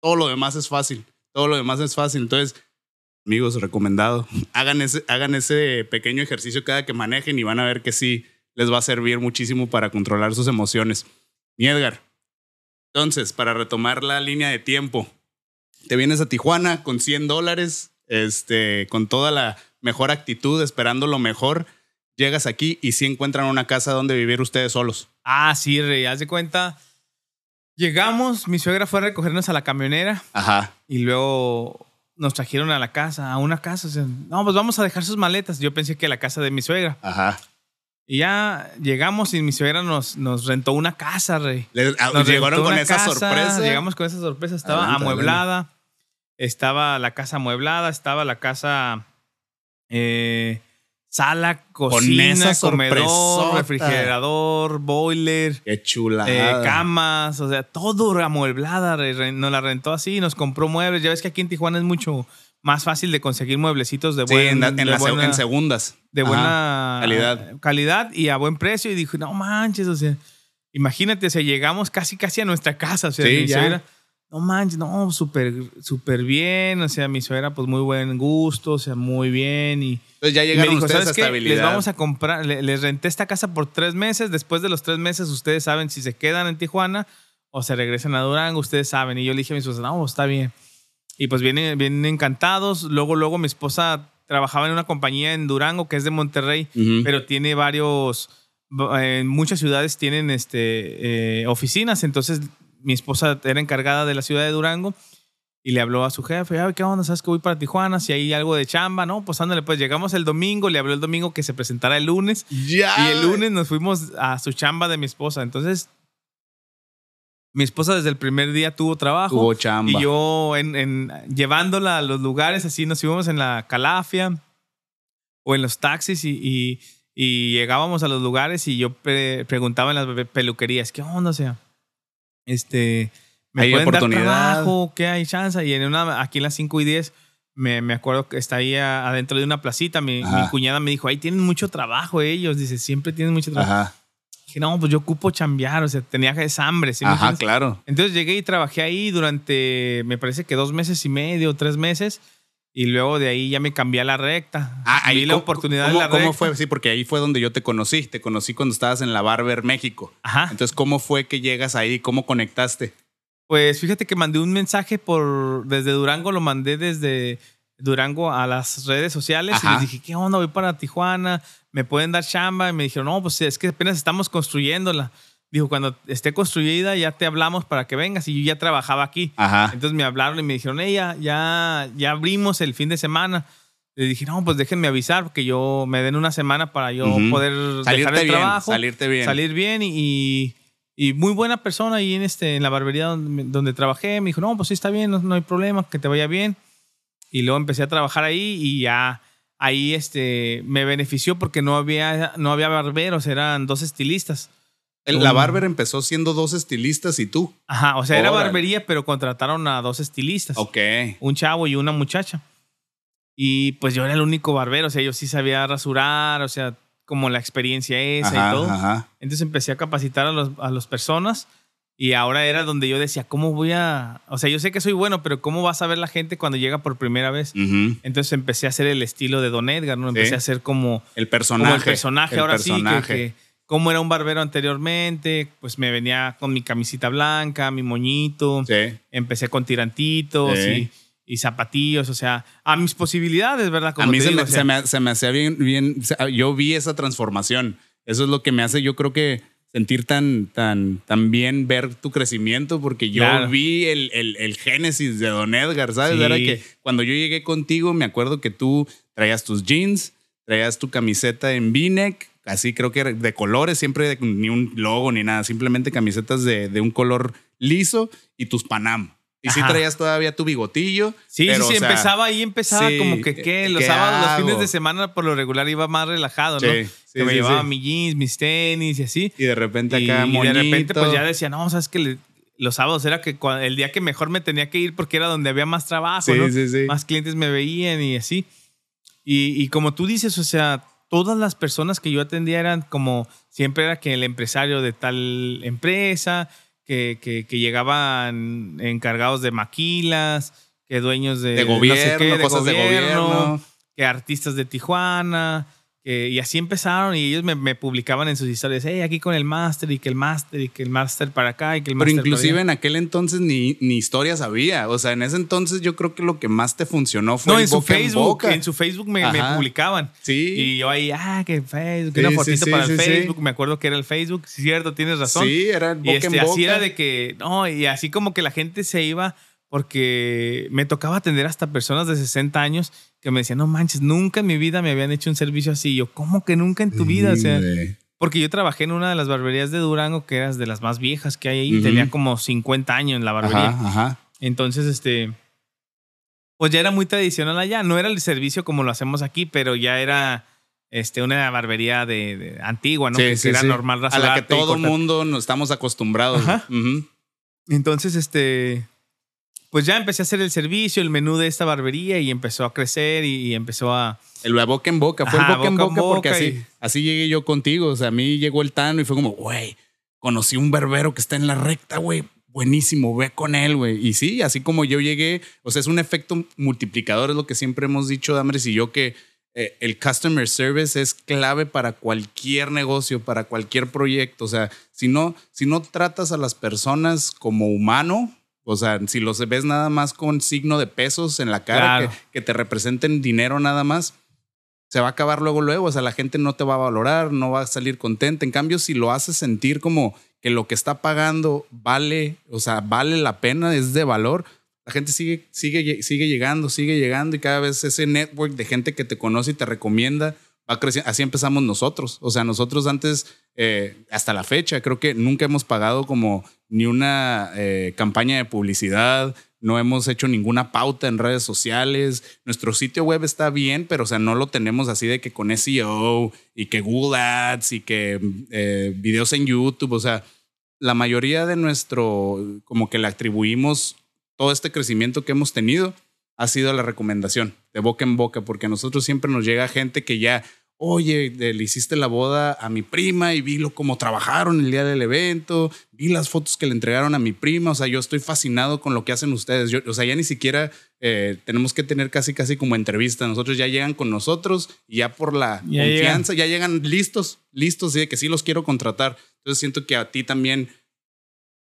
todo lo demás es fácil. Todo lo demás es fácil. Entonces, amigos, recomendado. Hagan ese, hagan ese pequeño ejercicio cada que manejen y van a ver que sí les va a servir muchísimo para controlar sus emociones. Mi Edgar, entonces, para retomar la línea de tiempo, te vienes a Tijuana con 100 dólares, este, con toda la mejor actitud, esperando lo mejor. Llegas aquí y sí encuentran una casa donde vivir ustedes solos. Ah, sí, rey, haz de cuenta. Llegamos, mi suegra fue a recogernos a la camionera Ajá. y luego nos trajeron a la casa, a una casa. o sea, no, pues vamos a dejar sus maletas. Yo pensé que la casa de mi suegra. Ajá. Y ya llegamos y mi suegra nos, nos rentó una casa, rey. Les- ah, Nos llegaron con esa casa, sorpresa. Llegamos con esa sorpresa. Estaba Adelante, amueblada. Estaba la casa amueblada. Estaba la casa. eh, sala, cocina, comedor, refrigerador, boiler. Qué chula. eh, camas, o sea, todo amueblada. Nos la rentó así, nos compró muebles. Ya ves que aquí en Tijuana es mucho más fácil de conseguir mueblecitos de, Sí, buen- en, la- en de la buena- en segundas. de Ajá. buena calidad. calidad y a buen precio. Y dijo, no manches, o sea, imagínate, o sea, llegamos casi, casi a nuestra casa. O sea, Sí, ya. No manches, no, súper, súper bien. O sea, mi suegra, pues muy buen gusto, o sea, muy bien. Y, Entonces ya y me llegaron dijo, ustedes a ¿sabes qué? estabilidad. Les vamos a comprar, le- les renté esta casa por tres meses. Después de los tres meses, ustedes saben si se quedan en Tijuana o se regresan a Durango, ustedes saben. Y yo le dije a mi esposa, no, está bien. Y pues vienen, vienen encantados. Luego, luego mi esposa trabajaba en una compañía en Durango que es de Monterrey, Ujú. pero tiene varios, en muchas ciudades tienen este, eh, oficinas. Entonces mi esposa era encargada de la ciudad de Durango y le habló a su jefe, Ay, ¿qué onda? ¿Sabes que voy para Tijuana? Si hay algo de chamba, ¿no? Pues ándale, pues llegamos el domingo, le habló el domingo que se presentara el lunes. Ya. Y el lunes nos fuimos a su chamba de mi esposa. Entonces, mi esposa desde el primer día tuvo trabajo. Tuvo chamba. Y yo en, en- llevándola a los lugares, así nos íbamos en la calafia o en los taxis y, y- y llegábamos a los lugares y yo pre- preguntaba en las pe- peluquerías, ¿qué onda? O sea, este, ¿me ¿Hay pueden dar oportunidad? trabajo? ¿Qué hay chance? Y en una, aquí en las 5 y 10, me, me acuerdo que está ahí a- adentro de una placita, mi, mi cuñada me dijo, ahí tienen mucho trabajo ellos, dice, siempre tienen mucho trabajo. Ajá. Dije, no, pues yo ocupo chambear, o sea, tenía esa hambre. ¿sí Ajá, claro. Entonces llegué y trabajé ahí durante, me parece que dos meses y medio, tres meses. Y luego de ahí ya me cambié a la recta. Ah, ahí Vi la ¿cómo- oportunidad ¿cómo, de la ¿Cómo recta. fue? Sí, porque ahí fue donde yo te conocí. Te conocí cuando estabas en la Barber México. Ajá. Entonces, ¿cómo fue que llegas ahí? ¿Cómo conectaste? Pues fíjate que mandé un mensaje por, desde Durango, lo mandé desde Durango a las redes sociales y les dije, ¿qué onda? Voy para Tijuana, ¿me pueden dar chamba? Y me dijeron, no, pues es que apenas estamos construyéndola. Dijo, cuando esté construida ya te hablamos para que vengas. Y yo ya trabajaba aquí. Ajá. Entonces me hablaron y me dijeron, hey, ya, ya, ya abrimos el fin de semana. Le dije, no, pues déjenme avisar porque yo me den una semana para yo Ujú. poder dejar Salirte el bien. trabajo, Salirte bien. salir bien y, y, y muy buena persona ahí en, este, en la barbería donde, donde trabajé. Me dijo, no, pues sí está bien, no, no hay problema, que te vaya bien. Y luego empecé a trabajar ahí y ya ahí este, me benefició porque no había, no había barberos, eran dos estilistas. El- La Barber empezó siendo dos estilistas y tú. Ajá, o sea, era Órale. barbería, pero contrataron a dos estilistas. Ok. un chavo y una muchacha. Y pues yo era el único barbero, o sea, yo sí sabía rasurar, o sea, como la experiencia esa Ajá, y todo. ajá. Entonces empecé a capacitar a, los, a las personas y ahora era donde yo decía, ¿cómo voy a...? O sea, yo sé que soy bueno, pero ¿cómo va a saber la gente cuando llega por primera vez? Ujú. Entonces empecé a hacer el estilo de Don Edgar, ¿no? Empecé Sí. a hacer como, El personaje. como el personaje el ahora personaje. sí, que, que cómo era un barbero anteriormente, pues me venía con mi camisita blanca, mi moñito, Sí. empecé con tirantitos Sí. y, y zapatillos, o sea, a mis posibilidades, ¿verdad? a mí se, digo, me, o sea, se me- se me hacía bien, bien, yo vi esa transformación. Eso es lo que me hace, yo creo que sentir tan, tan, tan bien ver tu crecimiento, porque yo Claro. vi el, el, el génesis de Don Edgar, ¿sabes? Sí. Era que cuando yo llegué contigo, me acuerdo que tú traías tus jeans, traías tu camiseta en V-neck, así creo que de colores, siempre de- ni un logo ni nada, simplemente camisetas de, de un color liso y tus Panam. Y sí Ajá. traías todavía tu bigotillo. Sí, pero, sí, sí, o sea, empezaba ahí, empezaba sí, como que, ¿qué? Los ¿qué sábados, los hago? fines de semana, por lo regular, iba más relajado, ¿no? Sí, sí, que me sí, llevaba sí. mis jeans, mis tenis y así. Y de repente acá y de repente, pues ya decía, no, sabes que los sábados era que cua- el día que mejor me tenía que ir porque era donde había más trabajo, Sí, ¿no? sí, sí. Más clientes me veían y así. Y, y como tú dices, o sea, todas las personas que yo atendía eran como, siempre era que el empresario de tal empresa, que, que, que llegaban encargados de maquilas, que dueños de, De no sé gobierno, cosas de gobierno. que artistas de Tijuana. Que- y así empezaron y ellos me, me publicaban en sus historias, hey, aquí con el máster y que el máster y que el máster para acá y que el Pero inclusive para allá". en aquel entonces ni, ni historias había. O sea, en ese entonces yo creo que lo que más te funcionó fue No, el en su boca Facebook, boca. en su Facebook me, me publicaban. Sí. Y yo ahí, ah, que Facebook, Sí, una fotito sí, para sí, el sí. Facebook. Me acuerdo que era el Facebook. Cierto, tienes razón. Sí, era el y boca este, en boca. así era de que, no, y así como que la gente se iba porque me tocaba atender hasta personas de 60 años que me decían, no manches, nunca en mi vida me habían hecho un servicio así. Y yo, ¿cómo que nunca en tu vida? O sea, porque yo trabajé en una de las barberías de Durango, que era de las más viejas que hay ahí. Tenía como 50 años en la barbería. Ajá, ajá. Entonces, este, pues ya era muy tradicional allá. No era el servicio como lo hacemos aquí, pero ya era este, una barbería de, de- antigua, ¿no? Sí, que sí, era sí. normal A la que todo mundo nos estamos acostumbrados. Ajá. Entonces, este, pues ya empecé a hacer el servicio, el menú de esta barbería y empezó a crecer y, y empezó a... El de boca en boca. Fue Ajá, el boca, en boca en boca porque boca así, y- así llegué yo contigo. O sea, a mí llegó el Tano y fue como, güey, conocí un berbero que está en la recta, güey. Buenísimo, ve con él, güey. Y sí, así como yo llegué, o sea, es un efecto multiplicador, es lo que siempre hemos dicho, Damaris y yo, que eh, el customer service es clave para cualquier negocio, para cualquier proyecto. O sea, si no, si no tratas a las personas como humano, o sea, si los ves nada más con signo de pesos en la cara, Claro. que, que te representen dinero nada más, se va a acabar luego, luego. O sea, la gente no te va a valorar, no va a salir contenta. En cambio, si lo haces sentir como que lo que está pagando vale, o sea, vale la pena, es de valor, la gente sigue, sigue, sigue llegando, sigue llegando y cada vez ese network de gente que te conoce y te recomienda va creciendo. Así empezamos nosotros. O sea, nosotros antes, eh, hasta la fecha, creo que nunca hemos pagado como ni una eh, campaña de publicidad, no hemos hecho ninguna pauta en redes sociales. Nuestro sitio web está bien, pero o sea, no lo tenemos así de que con SEO y que Google Ads y que eh, videos en YouTube. O sea, la mayoría de nuestro, como que le atribuimos todo este crecimiento que hemos tenido, ha sido la recomendación de boca en boca, porque a nosotros siempre nos llega gente que ya, oye, le hiciste la boda a mi prima y vi lo, cómo trabajaron el día del evento, vi las fotos que le entregaron a mi prima, o sea, yo estoy fascinado con lo que hacen ustedes, yo, o sea, ya ni siquiera eh, tenemos que tener casi, casi como entrevista, nosotros ya llegan con nosotros y ya por la confianza, ya llegan listos, listos, y de que sí los quiero contratar. Entonces siento que a ti también,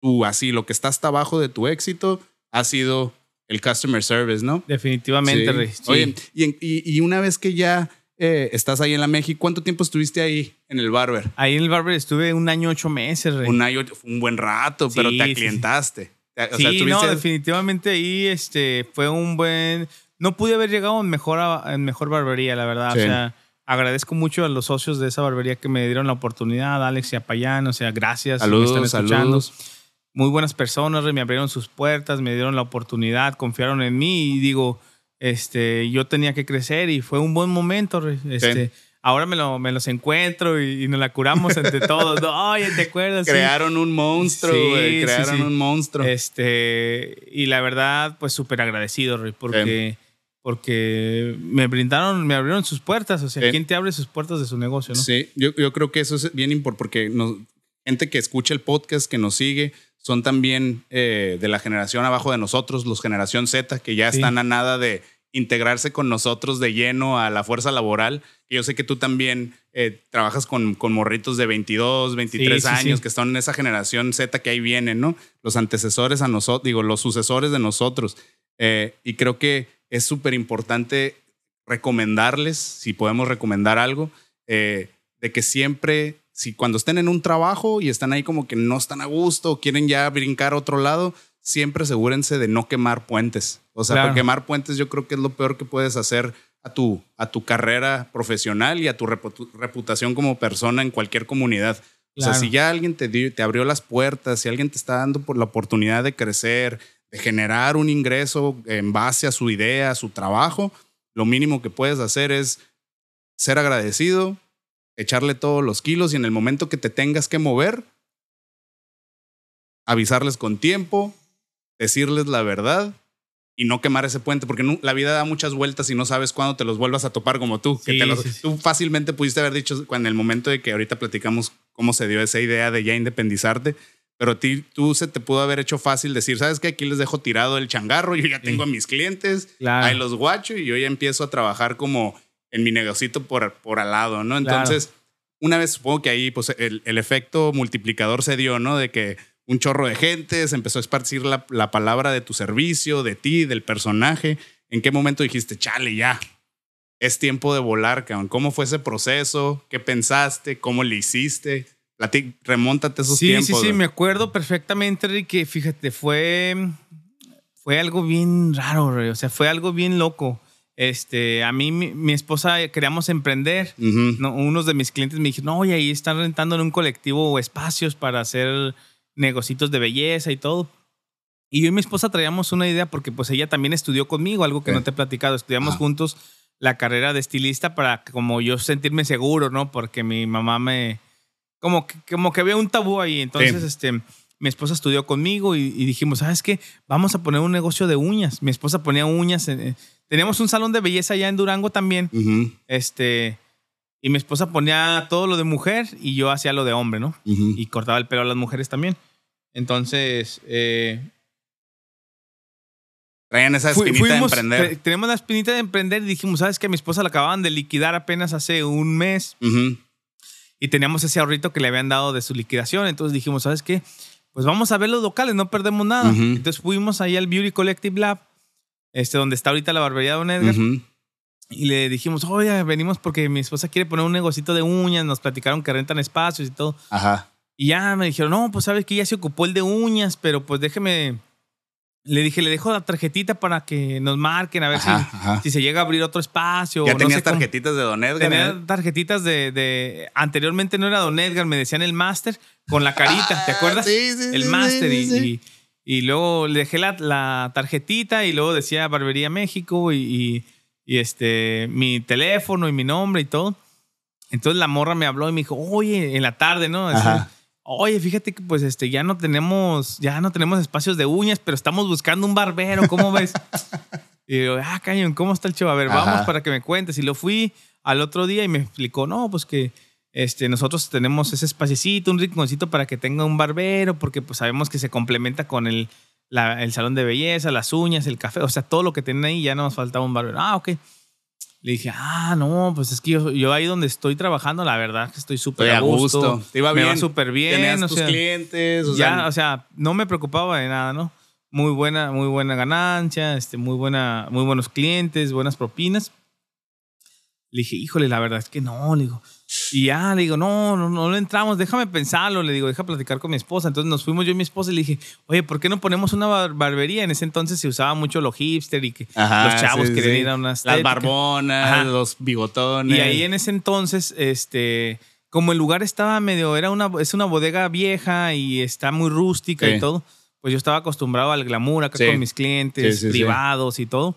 tú así, lo que está hasta abajo de tu éxito, ha sido el customer service, ¿no? Definitivamente, Oye, y, una vez que ya eh, estás ahí en la México, ¿cuánto tiempo estuviste ahí en el Barber? Ahí en el Barber estuve un año, ocho meses, Rey. Un año, un buen rato, pero te aclientaste. sí, no, definitivamente ahí este, fue un buen... No pude haber llegado en mejor, en mejor barbería, la verdad. O sea, agradezco mucho a los socios de esa barbería que me dieron la oportunidad, Alex y a Payán. O sea, gracias. Saludos, saludos muy buenas personas, me abrieron sus puertas, me dieron la oportunidad, confiaron en mí y digo, este, yo tenía que crecer y fue un buen momento. Este, Ahora me, lo, me los encuentro y, nos la curamos entre todos. Oye, ¿te acuerdas? Crearon un monstruo, crearon un monstruo. Este, y la verdad, pues súper agradecido, porque, porque me brindaron, me abrieron sus puertas. O sea, ¿quién te abre sus puertas de su negocio? ¿no? Sí, yo, yo creo que eso es bien importante porque nos, gente que escucha el podcast, que nos sigue, son también eh, de la generación abajo de nosotros, los generación Z, que ya están a nada de integrarse con nosotros de lleno a la fuerza laboral. Y yo sé que tú también eh, trabajas con, con, morritos de 22, 23 años, que están en esa generación Z que ahí vienen, ¿no? Los antecesores a nosotros, digo, los sucesores de nosotros. Eh, y creo que es súper importante recomendarles, si podemos recomendar algo, de que siempre si cuando estén en un trabajo y están ahí como que no están a gusto quieren ya brincar a otro lado, siempre asegúrense de no quemar puentes. O sea, quemar puentes yo creo que es lo peor que puedes hacer a tu, a tu carrera profesional y a tu reputación como persona en cualquier comunidad. O sea, si ya alguien te, te abrió las puertas, si alguien te está dando por la oportunidad de crecer, de generar un ingreso en base a su idea, a su trabajo, lo mínimo que puedes hacer es ser agradecido, echarle todos los kilos y en el momento que te tengas que mover, avisarles con tiempo, decirles la verdad y no quemar ese puente, porque la vida da muchas vueltas y no sabes cuándo te los vuelvas a topar como tú. que Tú fácilmente pudiste haber dicho en el momento de que ahorita platicamos cómo se dio esa idea de ya independizarte, pero a ti, tú se te pudo haber hecho fácil decir, ¿sabes qué? Aquí les dejo tirado el changarro, yo ya tengo a mis clientes, ahí los guacho y yo ya empiezo a trabajar como en mi negocito por, por al lado, ¿no? Entonces, una vez supongo que ahí pues el, el, efecto multiplicador se dio, ¿no? De que un chorro de gente se empezó a esparcir la, la palabra de tu servicio, de ti, del personaje. ¿En qué momento dijiste, chale, ya, es tiempo de volar, cabrón? ¿Cómo fue ese proceso? ¿Qué pensaste? ¿Cómo le hiciste? Remóntate esos tiempos. Sí, sí, sí, me acuerdo perfectamente, Rick, fíjate, fue, fue algo bien raro, o sea, fue algo bien loco. Este, a mí, mi, esposa eh, queríamos emprender. Unos de mis clientes me dijeron, no, oye, ahí están rentando en un colectivo espacios para hacer negocios de belleza y todo. Y yo y mi esposa traíamos una idea porque pues ella también estudió conmigo, algo que no te he platicado. Estudiamos juntos la carrera de estilista para como yo sentirme seguro, ¿no? Porque mi mamá me... Como que, como que había un tabú ahí. Entonces, este mi esposa estudió conmigo y, dijimos, ¿sabes qué? Vamos a poner un negocio de uñas. Mi esposa ponía uñas. En, teníamos un salón de belleza allá en Durango también. Este. Y mi esposa ponía todo lo de mujer y yo hacía lo de hombre, ¿no? Y cortaba el pelo a las mujeres también. Entonces. Eh, Traían esa espinita de emprender. Tenemos la espinita de emprender y dijimos, ¿sabes qué? Mi esposa la acababan de liquidar apenas hace un mes. Y teníamos ese ahorrito que le habían dado de su liquidación. Entonces dijimos, ¿sabes qué? pues vamos a ver los locales, no perdemos nada. Entonces fuimos ahí al Beauty Collective Lab, este, donde está ahorita la barbería de Don Edgar. Y le dijimos, oye, venimos porque mi esposa quiere poner un negocito de uñas. Nos platicaron que rentan espacios y todo. Ajá. Y ya me dijeron, no, pues sabes que ya se ocupó el de uñas, pero pues déjeme, le dije, le dejo la tarjetita para que nos marquen, a ver Ajá, si, ajá. si se llega a abrir otro espacio. Ya o no tenías sé cómo. tarjetitas de Don Edgar. Tenía ¿eh? tarjetitas de, de- Anteriormente no era Don Edgar, me decían el máster con la carita, ¿te Ah, acuerdas? sí, sí, el sí, máster. sí, sí. y- y luego le dejé la, la tarjetita y luego decía Barbería México y, y- y, este, mi teléfono y mi nombre y todo. Entonces la morra me habló y me dijo, oye, en la tarde, ¿no? Así, Ajá. Oye, fíjate que pues este ya no tenemos ya no tenemos espacios de uñas, pero estamos buscando un barbero, ¿cómo ves? y yo, ah, cañón, ¿cómo está el show? A ver, Ajá. vamos para que me cuentes. Y lo fui al otro día y me explicó, no, pues que este, nosotros tenemos ese espacecito, un rinconcito para que tenga un barbero, porque pues sabemos que se complementa con el, la- el salón de belleza, las uñas, el café, o sea, todo lo que tienen ahí, ya no nos faltaba un barbero. Ah, ok. Le dije, ah, no, pues es que yo, yo ahí donde estoy trabajando, la verdad que estoy súper a gusto. gusto. Te iba Me bien. súper bien. Tenías o tus sea, clientes. O ya, sea, o sea, no me preocupaba de nada, ¿no? Muy buena, muy buena ganancia, este, muy buena, muy buenos clientes, buenas propinas. Le dije, híjole, la verdad es que no, le digo. Y ya, le digo, no, no, no le entramos, déjame pensarlo, le digo, deja platicar con mi esposa. Entonces nos fuimos yo y mi esposa y le dije, oye, ¿por qué no ponemos una bar- barbería? En ese entonces se usaba mucho lo hipster y que Ajá, los chavos sí, querían sí. ir a una Las barbonas, Ajá. los bigotones. Y ahí en ese entonces, este, como el lugar estaba medio, era una, es una bodega vieja y está muy rústica Sí. y todo, pues yo estaba acostumbrado al glamour acá con mis clientes privados y todo.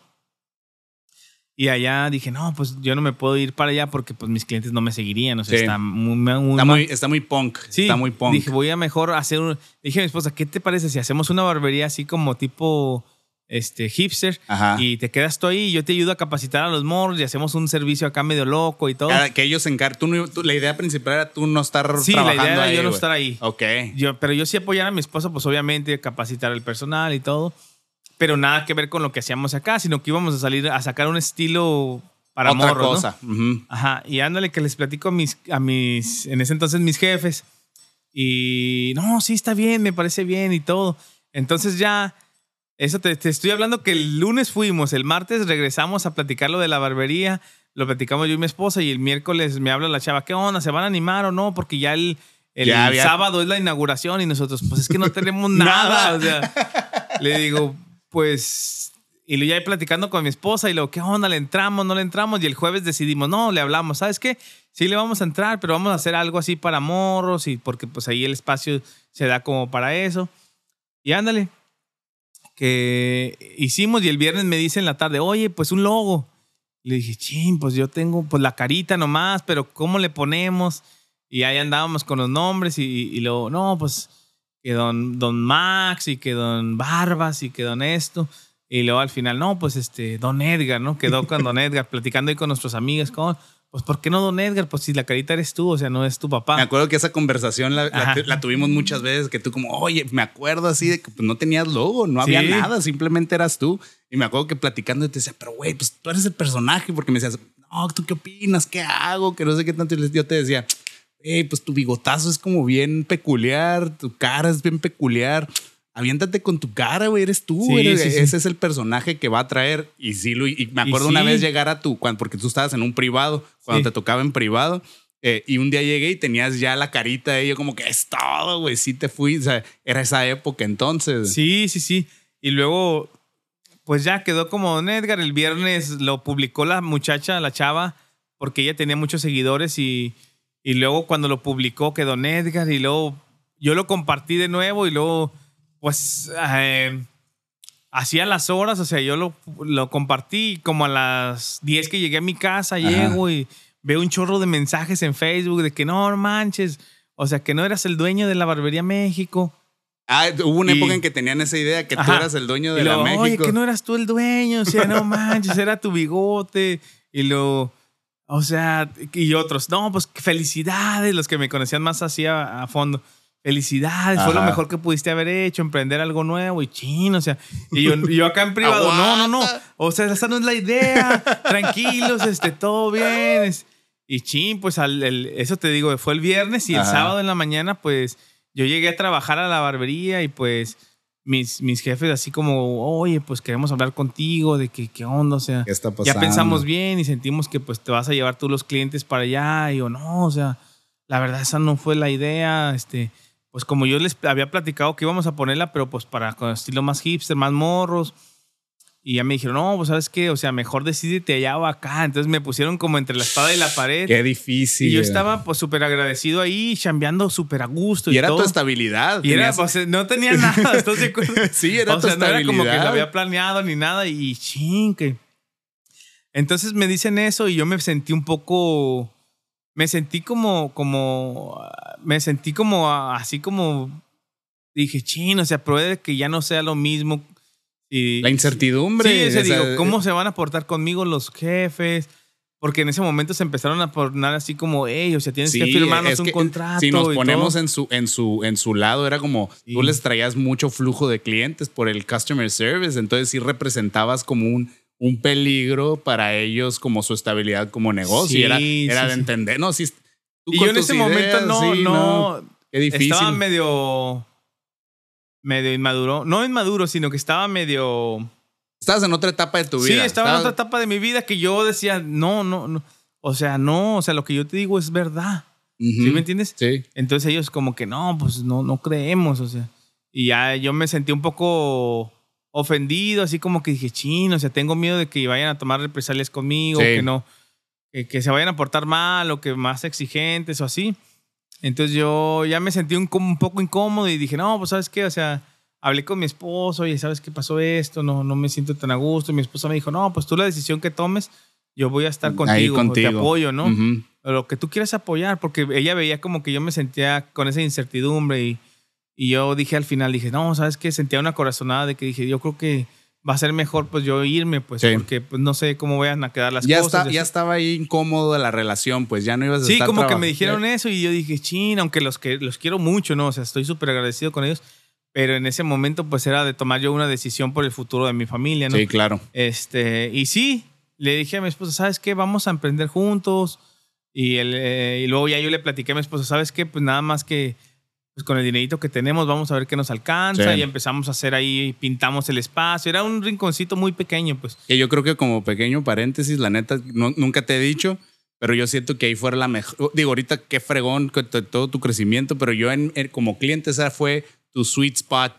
Y allá dije, no, pues yo no me puedo ir para allá porque pues mis clientes no me seguirían, o sea, Sí. está muy, muy Está muy, está muy punk. Sí, está muy punk. Dije, voy a mejor hacer un... Dije a mi esposa, ¿qué te parece si hacemos una barbería así como tipo este, hipster? Ajá. Y te quedas tú ahí y yo te ayudo a capacitar a los morros y hacemos un servicio acá medio loco y todo. Cada- que ellos se tú- la idea principal era tú no estar Sí, la idea era ahí, yo no estar ahí. Ok. Yo, pero yo sí apoyar a mi esposa, pues obviamente capacitar al personal y todo. Pero nada que ver con lo que hacíamos acá, sino que íbamos a salir a sacar un estilo para Otra morros, ¿no? cosa. Ujú. Ajá. Y ándale que les platico a mis, a mis, en ese entonces mis jefes. Y no, sí está bien, me parece bien y todo. Entonces ya, eso te, te estoy hablando que el lunes fuimos, el martes regresamos a platicar lo de la barbería, lo platicamos yo y mi esposa y el miércoles me habla la chava, ¿qué onda? ¿Se van a animar o no? Porque ya el, el Ya había- sábado es la inauguración y nosotros, pues es que no tenemos nada. o sea, le digo, pues... Y lo ya ahí platicando con mi esposa y luego, ¿qué onda? ¿Le entramos? ¿No le entramos? Y el jueves decidimos, no, le hablamos, ¿sabes qué? Sí le vamos a entrar, pero vamos a hacer algo así para morros y porque pues ahí el espacio se da como para eso. Y ándale, que hicimos y el viernes me dice en la tarde, oye, pues un logo. Le dije, ching, pues yo tengo pues la carita nomás, pero ¿cómo le ponemos? Y ahí andábamos con los nombres y, y luego, no, pues que don, don Max y que don Barbas y que don esto. Y luego al final, no, pues este, don Edgar, ¿no? Quedó con don Edgar, platicando ahí con nuestros amigos, ¿cómo? Pues ¿por qué no don Edgar? Pues si la carita eres tú, o sea, no es tu papá. Me acuerdo que esa conversación la, la- la tuvimos muchas veces, que tú como, oye, me acuerdo así de que pues, no tenías logo, no había Sí. nada, simplemente eras tú. Y me acuerdo que platicando te decía, pero güey, pues tú eres el personaje, porque me decías, no, ¿tú qué opinas? ¿Qué hago? Que no sé qué tanto. Y yo te decía, hey, pues tu bigotazo es como bien peculiar, tu cara es bien peculiar. Aviéntate con tu cara, güey, eres tú, Sí, eres- sí, sí. ese es el personaje que va a traer. Y sí, lo, y me Y acuerdo una vez llegar a tu, cuando, porque tú estabas en un privado, cuando te tocaba en privado, eh, y un día llegué y tenías ya la carita de ello, como que es todo, güey, sí te fui, o sea, era esa época entonces. Sí, sí, sí. Y luego, pues ya quedó como Don Edgar. El viernes lo publicó la muchacha, la chava, porque ella tenía muchos seguidores y, y luego cuando lo publicó quedó Don Edgar y luego yo lo compartí de nuevo y luego, pues, eh, hacía las horas, o sea, yo lo, lo compartí como a las 10 que llegué a mi casa, Ajá. llego y veo un chorro de mensajes en Facebook de que no manches, o sea, que no eras el dueño de la Barbería México. Ah, hubo una Y- época en que tenían esa idea que tú Ajá. eras el dueño de la México. Oye, que no eras tú el dueño, o sea, no manches, era tu bigote. Y lo, o sea, y otros, no, pues felicidades, los que me conocían más así a, a fondo. Felicidades, fue lo mejor que pudiste haber hecho, emprender algo nuevo y chino, o sea, y yo, yo acá en privado, no, no, no, o sea, esa no es la idea, tranquilos, este, todo bien. es- Y chin, pues al, el- eso te digo, fue el viernes y el sábado en la mañana, pues yo llegué a trabajar a la barbería y pues mis, mis jefes así como, oye, pues queremos hablar contigo de que qué onda, o sea, ¿Qué está ya pensamos bien y sentimos que pues te vas a llevar tú los clientes para allá y yo no, o sea, la verdad esa no fue la idea, este, pues como yo les había platicado que íbamos a ponerla, pero pues para con estilo más hipster, más morros. Y ya me dijeron, no, pues sabes qué, o sea, mejor decídete allá o acá. Entonces me pusieron como entre la espada y la pared. Qué difícil. Y yo estaba pues súper agradecido ahí, chambeando súper a gusto. Y, Y, era todo. tu estabilidad. Y era, pues, no tenía nada, ¿estás de acuerdo? sí, era o tu sea, no era como que lo estabilidad. había planeado ni nada y ching, que- Entonces me dicen eso y yo me sentí un poco... Me sentí como, como, me sentí como así como, dije, chin, o sea, puede que ya no sea lo mismo. Y, La incertidumbre. Sí, o sea, o sea, digo, ¿cómo se van a portar conmigo los jefes? Porque en ese momento se empezaron a poner así como, hey, o sea, tienes que Sí, firmarnos es un que contrato. Si nos ponemos todo. en su, en, su, en su lado, era como Sí. tú les traías mucho flujo de clientes por el customer service, entonces sí representabas como un, un peligro para ellos, como su estabilidad como negocio. Sí, y era, sí, era de sí. entender, no, sí. tú Y yo en ese momento ideas, no, sí, no, Qué difícil. estaba medio, medio inmaduro. No inmaduro, sino que estaba medio... Estabas en otra etapa de tu Sí, vida. estaba en otra etapa de mi vida que yo decía, no, no, no. O sea, no, o sea, lo que yo te digo es verdad. Ujú. ¿Sí me entiendes? Sí. Entonces ellos como que no, pues no, no creemos, o sea. Y ya yo me sentí un poco ofendido, así como que dije, chino, o sea, tengo miedo de que vayan a tomar represalias conmigo, Sí. que no, que, que se vayan a portar mal o que más exigentes o así. Entonces yo ya me sentí un, poco incómodo y dije, no, pues sabes qué, o sea, hablé con mi esposo y sabes qué pasó esto, no, no me siento tan a gusto. Y mi esposa me dijo, no, pues tú la decisión que tomes, yo voy a estar contigo, te contigo. apoyo, ¿no? Lo que tú quieras apoyar, porque ella veía como que yo me sentía con esa incertidumbre y, y yo dije al final, dije, no, ¿sabes qué? Sentía una corazonada de que dije, yo creo que va a ser mejor pues yo irme, pues, Sí. porque pues no sé cómo vayan a quedar las Ya, cosas. está, ya así. estaba ahí incómodo la relación, pues ya no ibas a Sí, estar como que me dijeron eso y yo dije, chin, aunque los, que, los quiero mucho, ¿no? O sea, estoy súper agradecido con ellos, pero en ese momento pues era de tomar yo una decisión por el futuro de mi familia, ¿no? Sí, claro. Este, y sí, le dije a mi esposa, ¿sabes qué? Vamos a emprender juntos. Y, él, eh, y luego ya yo le platiqué a mi esposa, ¿sabes qué? Pues nada más que pues con el dinerito que tenemos vamos a ver qué nos alcanza. Sí. Y empezamos a hacer ahí, pintamos el espacio. Era un rinconcito muy pequeño, pues. Que yo creo que como pequeño paréntesis, la neta, no- nunca te he dicho, pero yo siento que ahí fue la mejor. Digo, ahorita qué fregón todo tu crecimiento, pero yo en, en- como cliente, esa fue tu sweet spot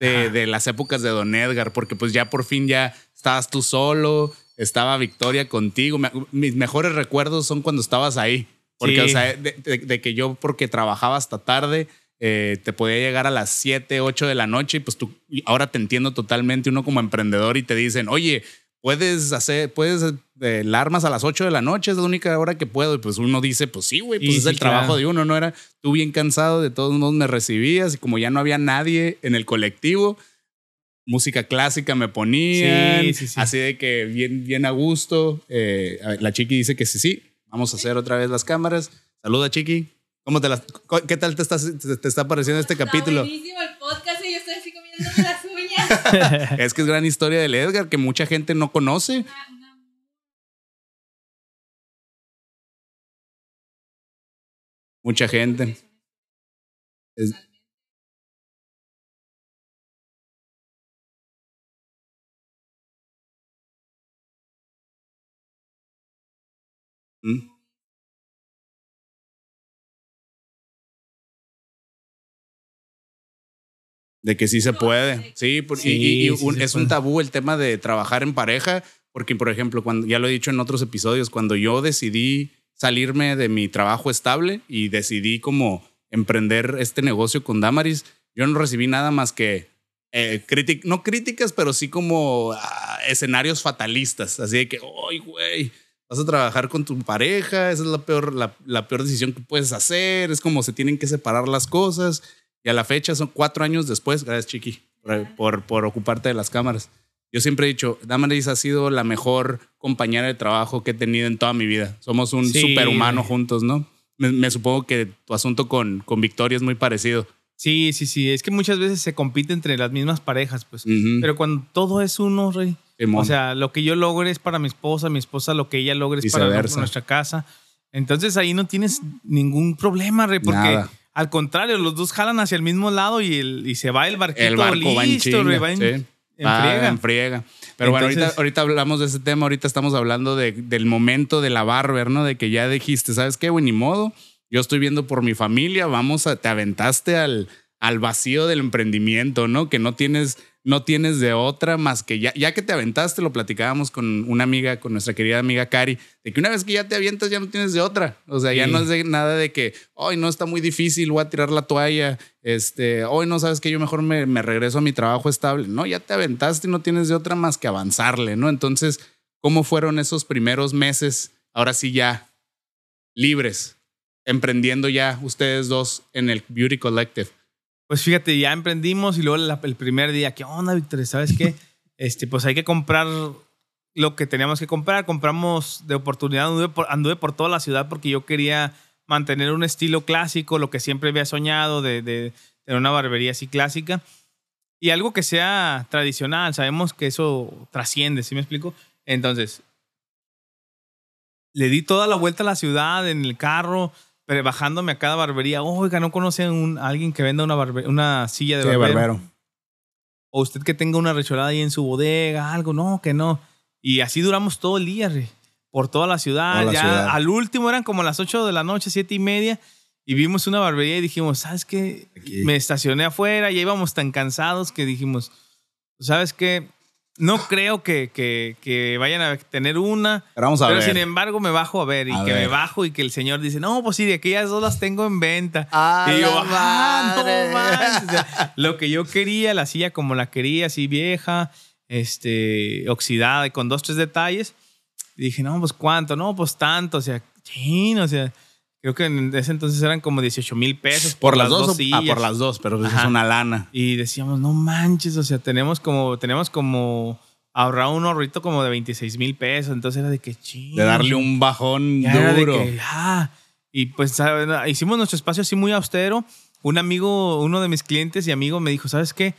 de, de las épocas de Don Edgar, porque pues ya por fin ya estabas tú solo, estaba Victoria contigo. Me- mis mejores recuerdos son cuando estabas ahí. Porque, Sí. o sea, de, de- de que yo, porque trabajaba hasta tarde, eh, te podía llegar a las 7, 8 de la noche y pues tú, ahora te entiendo totalmente, uno como emprendedor y te dicen, oye, puedes hacer, puedes, eh, la armas a las 8 de la noche, es la única hora que puedo. Y pues uno dice, pues sí, güey, pues Y es sí, el trabajo claro. de uno, ¿no? Era tú bien cansado, de todos modos me recibías y como ya no había nadie en el colectivo, música clásica me ponían, sí, sí. así de que bien, bien a gusto. Eh, a ver, la chiqui dice que sí, sí, vamos a hacer otra vez las cámaras. Saluda, chiqui. ¿Cómo te las, ¿Qué tal te, estás, te, te está pareciendo este Está capítulo? buenísimo el podcast y yo estoy así comiéndome las uñas. Es que es gran historia del Edgar que mucha gente no conoce. Una- Mucha gente. Es- ¿Mm? De que sí se puede. Sí, por- y- Sí, y, y sí un- se es un tabú el tema de trabajar en pareja, porque por ejemplo, cuando ya lo he dicho en otros episodios, cuando yo decidí salirme de mi trabajo estable y decidí como emprender este negocio con Damaris, yo no recibí nada más que eh, no críticas, pero sí como ah, escenarios fatalistas, así de que, ay, güey, vas a trabajar con tu pareja, esa es la peor, la, la peor decisión que puedes hacer, es como se tienen que separar las cosas. Y a la fecha son cuatro años después, gracias Chiqui, por, por, por ocuparte de las cámaras. Yo siempre he dicho, Damaris ha sido la mejor compañera de trabajo que he tenido en toda mi vida. Somos un Sí, superhumano juntos, ¿no? Me, me supongo que tu asunto con, con Victoria es muy parecido. Sí, sí, sí. Es que muchas veces se compite entre las mismas parejas, pues. Ujú. Pero cuando todo es uno, rey. Simón. O sea, lo que yo logre es para mi esposa, mi esposa lo que ella logre es para nuestra casa. Entonces ahí no tienes ningún problema, rey, porque Nada. al contrario, los dos jalan hacia el mismo lado y, el, y se va el barquito el barco va en listo, chinga, rey, va en, sí. en Va friega. en friega. Pero bueno, ahorita, ahorita hablamos de ese tema, ahorita estamos hablando de- del momento de la barber, ¿no? De que ya dijiste, ¿sabes qué, güey? Ni modo. yo estoy viendo por mi familia, vamos a, te aventaste al, al vacío del emprendimiento, ¿no? Que no tienes, no tienes de otra más que ya, ya que te aventaste, lo platicábamos con una amiga, con nuestra querida amiga Cari, de que una vez que ya te avientas ya no tienes de otra. O sea, ya no es de nada de que, hoy no está muy difícil, voy a tirar la toalla, este, hoy no sabes que yo mejor me, me regreso a mi trabajo estable. No, ya te aventaste y no tienes de otra más que avanzarle, ¿no? Entonces, ¿cómo fueron esos primeros meses? Ahora sí ya libres, emprendiendo ya ustedes dos en el Beauty Collective. Pues fíjate, ya emprendimos y luego la- el primer día, ¿qué onda, Víctor? ¿Sabes qué? Este, pues hay que comprar lo que teníamos que comprar. Compramos de oportunidad, anduve por, anduve por toda la ciudad porque yo quería mantener un estilo clásico, lo que siempre había soñado de, de tener una barbería así clásica. Y algo que sea tradicional, sabemos que eso trasciende, ¿sí me explico? Entonces, le di toda la vuelta a la ciudad en el carro, pero bajándome a cada barbería. Oiga, ¿no conocen un, a alguien que venda una, barbe- una silla de barbero? O usted que tenga una recholada ahí en su bodega, algo. No, que no. Y así duramos todo el día, re, por toda la ciudad. Toda la ya ciudad. al último eran como las 8 de la noche, siete y media. Y vimos una barbería y dijimos, ¿sabes qué? Aquí. Me estacioné afuera, ya íbamos tan cansados que dijimos, ¿sabes qué? No creo que, que, que vayan a tener una. Pero vamos a pero ver. sin embargo me bajo a ver y A que me ver. bajo y que el señor dice, no, pues sí, de aquellas dos las tengo en venta. ¡A y yo, la ah, no manches. O sea, lo que yo quería, la silla como la quería, así vieja, este, oxidada y con dos, tres detalles. Y dije, no, pues cuánto, no, pues tanto, o sea, chin, o sea, creo que en ese entonces eran como 18 mil pesos ¿Por las dos? sillas. ah, por las dos, pero pues es una lana. Y decíamos, no manches, o sea, tenemos como, tenemos como ahorrado un ahorrito como de 26 mil pesos. Entonces era de que ching. De darle un bajón ya era de duro. que, ah. Y pues ¿sabes? hicimos nuestro espacio así muy austero. Un amigo, uno de mis clientes y amigo me dijo, ¿sabes qué?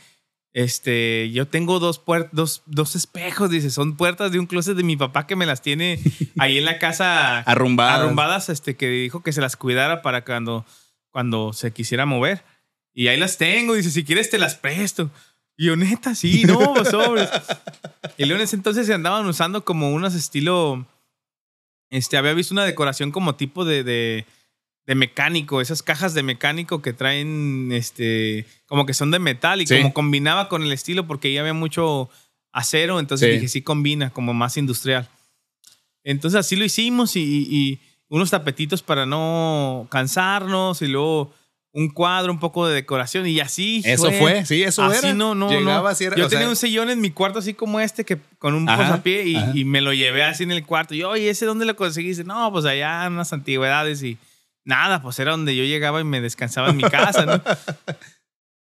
Este, yo tengo dos, puer- dos, dos espejos, dice, son puertas de un closet de mi papá que me las tiene ahí en la casa Arrumbadas. arrumbadas, este, que dijo que se las cuidara para cuando, cuando se quisiera mover. Y ahí las tengo, dice, si quieres te las presto. Y yo, neta, sí, no, sobres. Y luego en ese entonces se andaban usando como unos estilo, este, había visto una decoración como tipo de, de, de mecánico, esas cajas de mecánico que traen, este, como que son de metal y Sí. como combinaba con el estilo porque ahí había mucho acero, entonces Sí. dije, sí combina, como más industrial. Entonces así lo hicimos y, y- unos tapetitos para no cansarnos y luego un cuadro, un poco de decoración y así Eso fue, sí, eso así era. no, no, Llegaba no. así era, Yo tenía sea- un sillón en mi cuarto así como este que con un Ajá, posapié y, y me lo llevé así en el cuarto. Y yo, oye, ¿ese dónde lo conseguiste? No, pues allá en unas antigüedades y nada, pues era donde yo llegaba y me descansaba en mi casa, ¿no?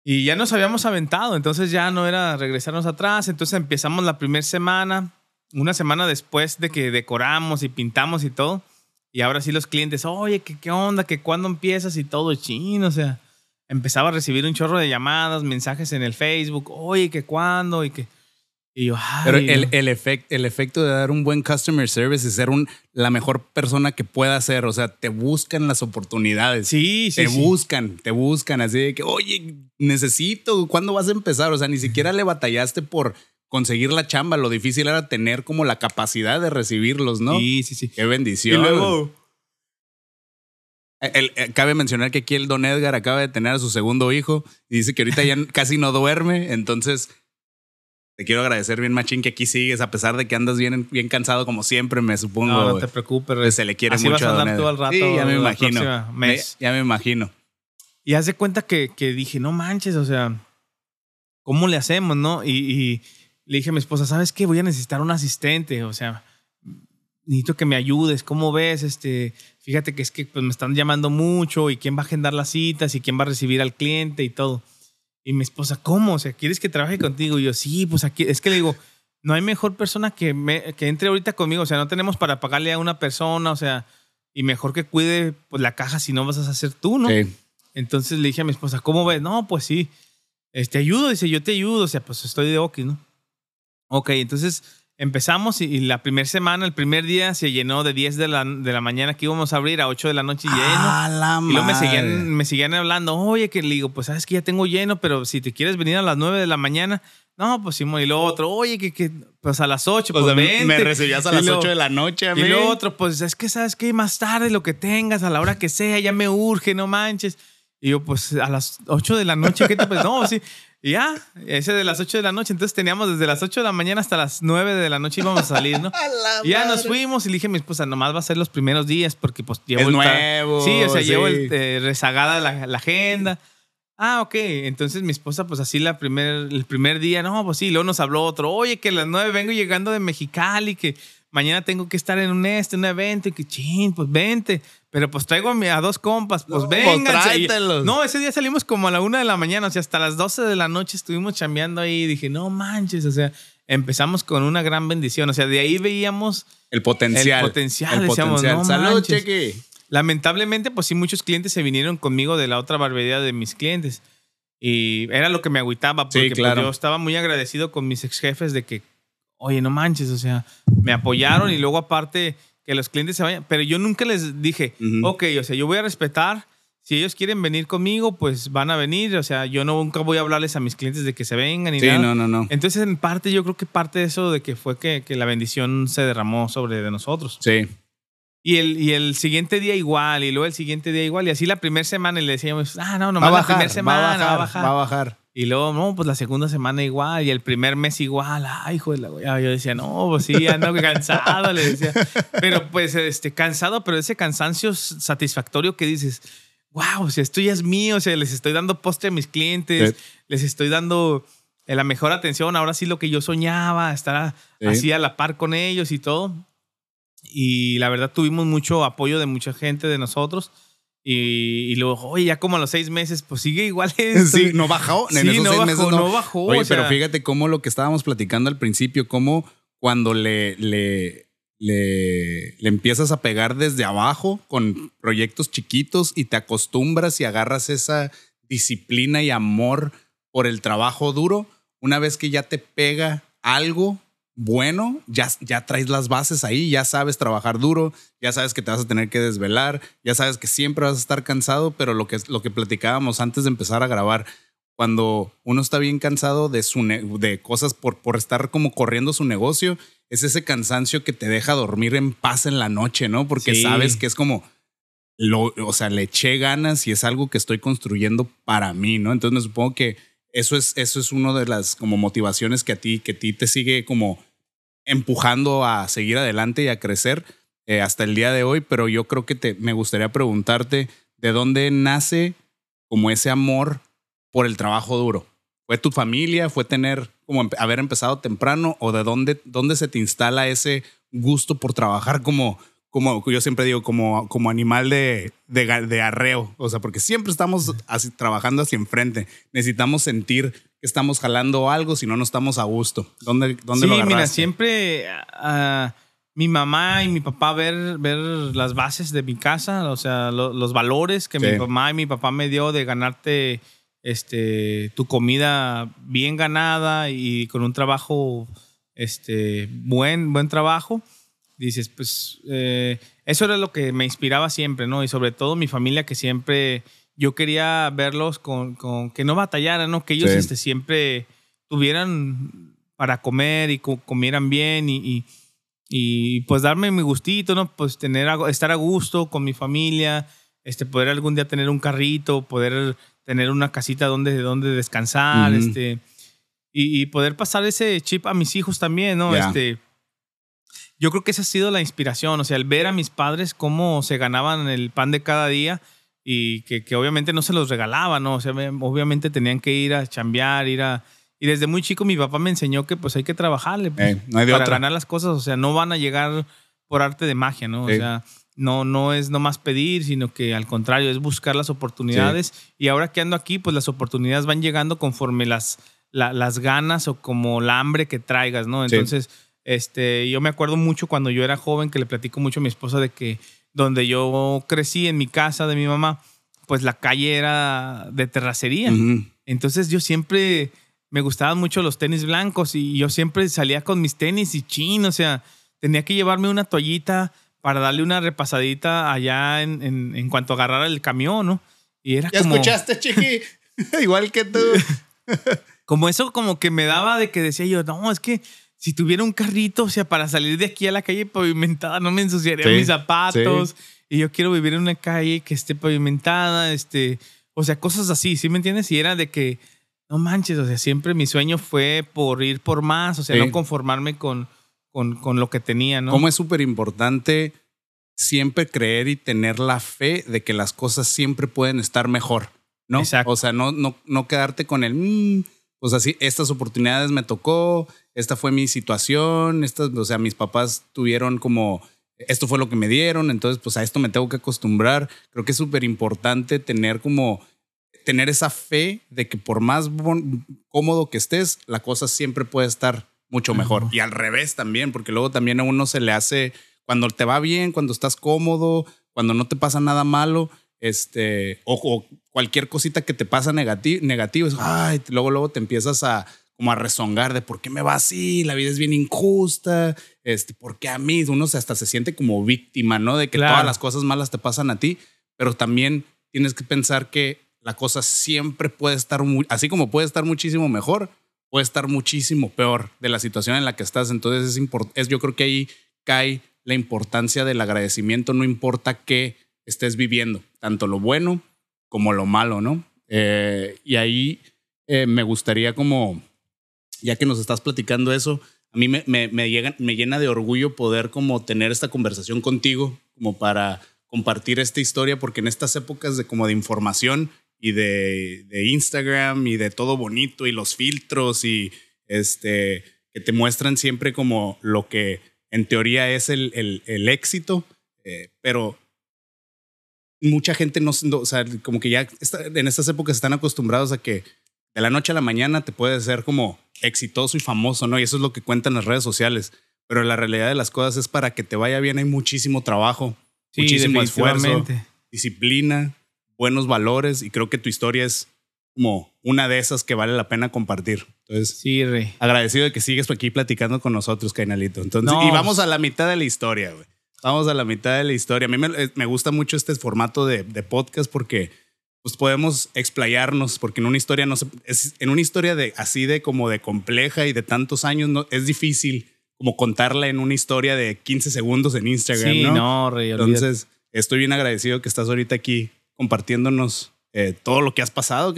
Y ya nos habíamos aventado, entonces ya no era regresarnos atrás. Entonces empezamos la primera semana, una semana después de que decoramos y pintamos y todo. Y ahora sí los clientes, oye, ¿qué, qué onda? ¿Que cuándo empiezas? Y todo chino, o sea, empezaba a recibir un chorro de llamadas, mensajes en el Facebook, oye, ¿que cuándo? Y que... Y yo, ay, Pero el, el, efect- el efecto de dar un buen customer service es ser un, la mejor persona que pueda ser. O sea, te buscan las oportunidades. Sí, sí, te sí. buscan, te buscan. Así de que, oye, necesito, ¿cuándo vas a empezar? O sea, ni siquiera le batallaste por conseguir la chamba. Lo difícil era tener como la capacidad de recibirlos, ¿no? Sí, sí, sí. Qué Y bendición. luego, El- el- cabe mencionar que aquí el Don Edgar acaba de tener a su segundo hijo y dice que ahorita ya casi no duerme. Entonces, te quiero agradecer bien, Machín, que aquí sigues, a pesar de que andas bien, bien cansado, como siempre, me supongo. no, no te preocupes. Pues se le quiere Así mucho vas a andar todo el rato Sí, ya me imagino. Me- ya me imagino. Y haz de cuenta que, que dije, no manches, o sea, ¿cómo le hacemos, no? Y, y le dije a mi esposa, ¿sabes qué? Voy a necesitar un asistente, o sea, necesito que me ayudes, ¿cómo ves? Este, fíjate que es que pues, me están llamando mucho y quién va a agendar las citas y quién va a recibir al cliente y todo. Y mi esposa, ¿cómo? O sea, ¿quieres que trabaje contigo? Y yo, sí, pues aquí, es que le digo, no hay mejor persona que, me, que entre ahorita conmigo, o sea, no tenemos para pagarle a una persona, o sea, y mejor que cuide pues la caja si no vas a hacer tú, ¿no? Sí. Entonces le dije a mi esposa, ¿cómo ves? No, pues sí. Este, ayudo, dice, yo te ayudo. O sea, pues estoy de ok, ¿no? Ok, entonces empezamos y, y la primera semana, el primer día se llenó de 10 de la, de la mañana que íbamos a abrir a 8 de la noche lleno. Ah, la Y luego me seguían, me seguían hablando, oye, que le digo, pues sabes que ya tengo lleno, pero si te quieres venir a las 9 de la mañana, no, pues Simón. Y luego otro, oye, que, que pues a las 8, O pues me- vente. me recibías a las luego- 8 de la noche a mí. y luego otro, pues es que sabes que más tarde lo que tengas, a la hora que sea, ya me urge, no manches. Y yo, pues a las 8 de la noche, ¿qué te pues No, sí. Y ya, ese de las 8 de la noche. Entonces teníamos desde las 8 de la mañana hasta las 9 de la noche íbamos a salir, ¿no? Y ya nos fuimos y le dije a mi esposa, nomás va a ser los primeros días porque pues llevo Es el nuevo, Sí, o sea, sí. llevo el, eh, rezagada la, la agenda. Ah, ok. Entonces mi esposa, pues así la primer, el primer día, no, pues sí. Luego nos habló otro, oye, que a las 9 vengo llegando de Mexicali, que mañana tengo que estar en un este, un evento, y que chin, pues vente. Pero pues traigo a, dos compas, pues No, vengan. tráetelos. No, ese día salimos como a la una de la mañana, o sea, hasta las 12 de la noche estuvimos chambeando ahí y dije, no manches, o sea, empezamos con una gran bendición, o sea, de ahí veíamos, El potencial. El potencial, El decíamos, potencial. no Salud, manches. Chequi. lamentablemente, pues sí, muchos clientes se vinieron conmigo de la otra barbería de mis clientes y era lo que me agüitaba, porque pues, claro. yo estaba muy agradecido con mis ex jefes de que, oye, no manches, o sea, me apoyaron y luego aparte que los clientes se vayan, pero yo nunca les dije, Ujú. ok, o sea, yo voy a respetar. Si ellos quieren venir conmigo, pues van a venir. O sea, yo no, nunca voy a hablarles a mis clientes de que se vengan ni Sí, nada. no, no, no. Entonces, en parte, yo creo que parte de eso de que fue que, que la bendición se derramó sobre de nosotros. Sí. Y el, y el siguiente día igual, y luego el siguiente día igual. Y así la primera semana y le decíamos, ah, no, Va a nomás la bajar, primera semana va a bajar, va a bajar. va a bajar. Y luego, no, pues la segunda semana igual, y el primer mes igual. Ay, hijo de la güey. Yo decía, no, pues sí, ando cansado, le decía. Pero pues, este, cansado, pero ese cansancio satisfactorio que dices, wow, o sea, esto ya es mío, o sea, les estoy dando postre a mis clientes, Sí. les estoy dando eh, la mejor atención, ahora sí lo que yo soñaba, estar Sí. así a la par con ellos y todo. Y la verdad tuvimos mucho apoyo de mucha gente de nosotros. Y, y luego, oye, ya como a los seis meses, pues sigue igual esto. Sí, no bajó. En Sí, esos no seis bajó, meses no bajó, Oye, o sea- pero fíjate cómo lo que estábamos platicando al principio, cómo cuando le, le, le, le empiezas a pegar desde abajo con proyectos chiquitos y te acostumbras y agarras esa disciplina y amor por el trabajo duro, una vez que ya te pega algo bueno, ya, ya traes las bases ahí, ya sabes trabajar duro, ya sabes que te vas a tener que desvelar, ya sabes que siempre vas a estar cansado, pero lo que, lo que platicábamos antes de empezar a grabar, cuando uno está bien cansado de, su de cosas por, por estar como corriendo su negocio, es ese cansancio que te deja dormir en paz en la noche, ¿no? Porque Sí. sabes que es como, lo, o sea, le eché ganas y es algo que estoy construyendo para mí, ¿no? Entonces me supongo que eso es, eso es una de las como motivaciones que a ti, que a ti te sigue como empujando a seguir adelante y a crecer eh, hasta el día de hoy, pero yo creo que te, me gustaría preguntarte de dónde nace como ese amor por el trabajo duro. ¿Fue tu familia? ¿Fue tener como haber empezado temprano? ¿O de dónde, dónde se te instala ese gusto por trabajar como, como yo siempre digo, como, como animal de, de, arreo? O sea, porque siempre estamos así, trabajando hacia enfrente. Necesitamos sentir que estamos jalando algo, si no, no estamos a gusto. ¿Dónde, dónde sí, lo mira, agarraste? siempre ah, mi mamá y mi papá ver, ver las bases de mi casa, o sea, lo- los valores que Sí. mi mamá y mi papá me dio de ganarte este, tu comida bien ganada y con un trabajo, este, buen, buen trabajo. Dices, pues, eh, eso era lo que me inspiraba siempre, ¿no? Y sobre todo mi familia que siempre, yo quería verlos con, con que no batallaran, ¿no? Que ellos Sí. este, siempre tuvieran para comer y co- comieran bien y, y, y, pues darme mi gustito, ¿no? Pues tener estar a gusto con mi familia, este, poder algún día tener un carrito, poder tener una casita donde, donde descansar, este, y, y poder pasar ese chip a mis hijos también, ¿no? Este, yo creo que esa ha sido la inspiración, o sea, el ver a mis padres cómo se ganaban el pan de cada día y que, que obviamente no se los regalaban, ¿no? O sea, obviamente tenían que ir a chambear, ir a... Y desde muy chico mi papá me enseñó que pues hay que trabajarle pues, Eh, no hay de para otra. ganar las cosas, o sea, no van a llegar por arte de magia, ¿no? Sí. O sea, no, no es nomás pedir, sino que al contrario, es buscar las oportunidades. Y ahora que ando aquí, pues las oportunidades van llegando conforme las, la- las ganas o como la hambre que traigas, ¿no? Sí. Este, yo me acuerdo mucho cuando yo era joven que le platico mucho a mi esposa de que donde yo crecí en mi casa de mi mamá, pues la calle era de terracería. Entonces yo siempre me gustaban mucho los tenis blancos y yo siempre salía con mis tenis y chin, o sea, tenía que llevarme una toallita para darle una repasadita allá en, en, en cuanto agarrara el camión, ¿no? Y era ¿Ya como, escuchaste, chiqui? Igual que tú. como eso como que me daba de que decía yo, no, es que si tuviera un carrito, o sea, para salir de aquí a la calle pavimentada, no me ensuciaría Sí, mis zapatos. Y yo quiero vivir en una calle que esté pavimentada, este, o sea, cosas así, ¿sí me entiendes? Y era de que, no manches, o sea, siempre mi sueño fue por ir por más, o sea, Sí. no conformarme con, con, con lo que tenía, ¿no? Cómo es súper importante siempre creer y tener la fe de que las cosas siempre pueden estar mejor, ¿no? Exacto. O sea, no, no, no quedarte con el, "Mm, pues así, estas oportunidades me tocó, esta fue mi situación, estas, o sea, mis papás tuvieron como, esto fue lo que me dieron, entonces pues a esto me tengo que acostumbrar. Creo que es súper importante tener como, tener esa fe de que por más bon- cómodo que estés, la cosa siempre puede estar mucho mejor. Y al revés también, porque luego también a uno se le hace, cuando te va bien, cuando estás cómodo, cuando no te pasa nada malo, este, o, o cualquier cosita que te pasa negati negativo, es, ay, luego, luego te empiezas a como a rezongar de por qué me va así, la vida es bien injusta, este, por qué a mí, uno se- hasta se siente como víctima, ¿no? De que Claro. todas las cosas malas te pasan a ti, pero también tienes que pensar que la cosa siempre puede estar, muy, así como puede estar muchísimo mejor, puede estar muchísimo peor de la situación en la que estás. Entonces es, import- es yo creo que ahí cae la importancia del agradecimiento, no importa qué estés viviendo, tanto lo bueno como lo malo, ¿no? Eh, y ahí eh, me gustaría como, ya que nos estás platicando eso, a mí me, me, me, llega- me llena de orgullo poder como tener esta conversación contigo, como para compartir esta historia, porque en estas épocas de como de información y de, de Instagram y de todo bonito y los filtros y este que te muestran siempre como lo que en teoría es el, el, éxito, eh, pero mucha gente no, no- o sea, como que ya está- en estas épocas están acostumbrados a que de la noche a la mañana te puedes ser como exitoso y famoso, ¿no? Y eso es lo que cuentan las redes sociales. Pero la realidad de las cosas es para que te vaya bien hay muchísimo trabajo, Sí, muchísimo esfuerzo, disciplina, buenos valores y creo que tu historia es como una de esas que vale la pena compartir. Entonces, Sí, Rey. agradecido de que sigues aquí platicando con nosotros, Cainalito. Entonces, No, y vamos pues- a la mitad de la historia, güey. Vamos a la mitad de la historia. A mí me, eh, me gusta mucho este formato de, de podcast porque pues podemos explayarnos, porque en una historia no se- es, en una historia de así de como de compleja y de tantos años no, es difícil como contarla en una historia de 15 segundos en Instagram, Sí, ¿no? no, Rey. Entonces, estoy bien agradecido que estás ahorita aquí compartiéndonos eh, todo lo que has pasado,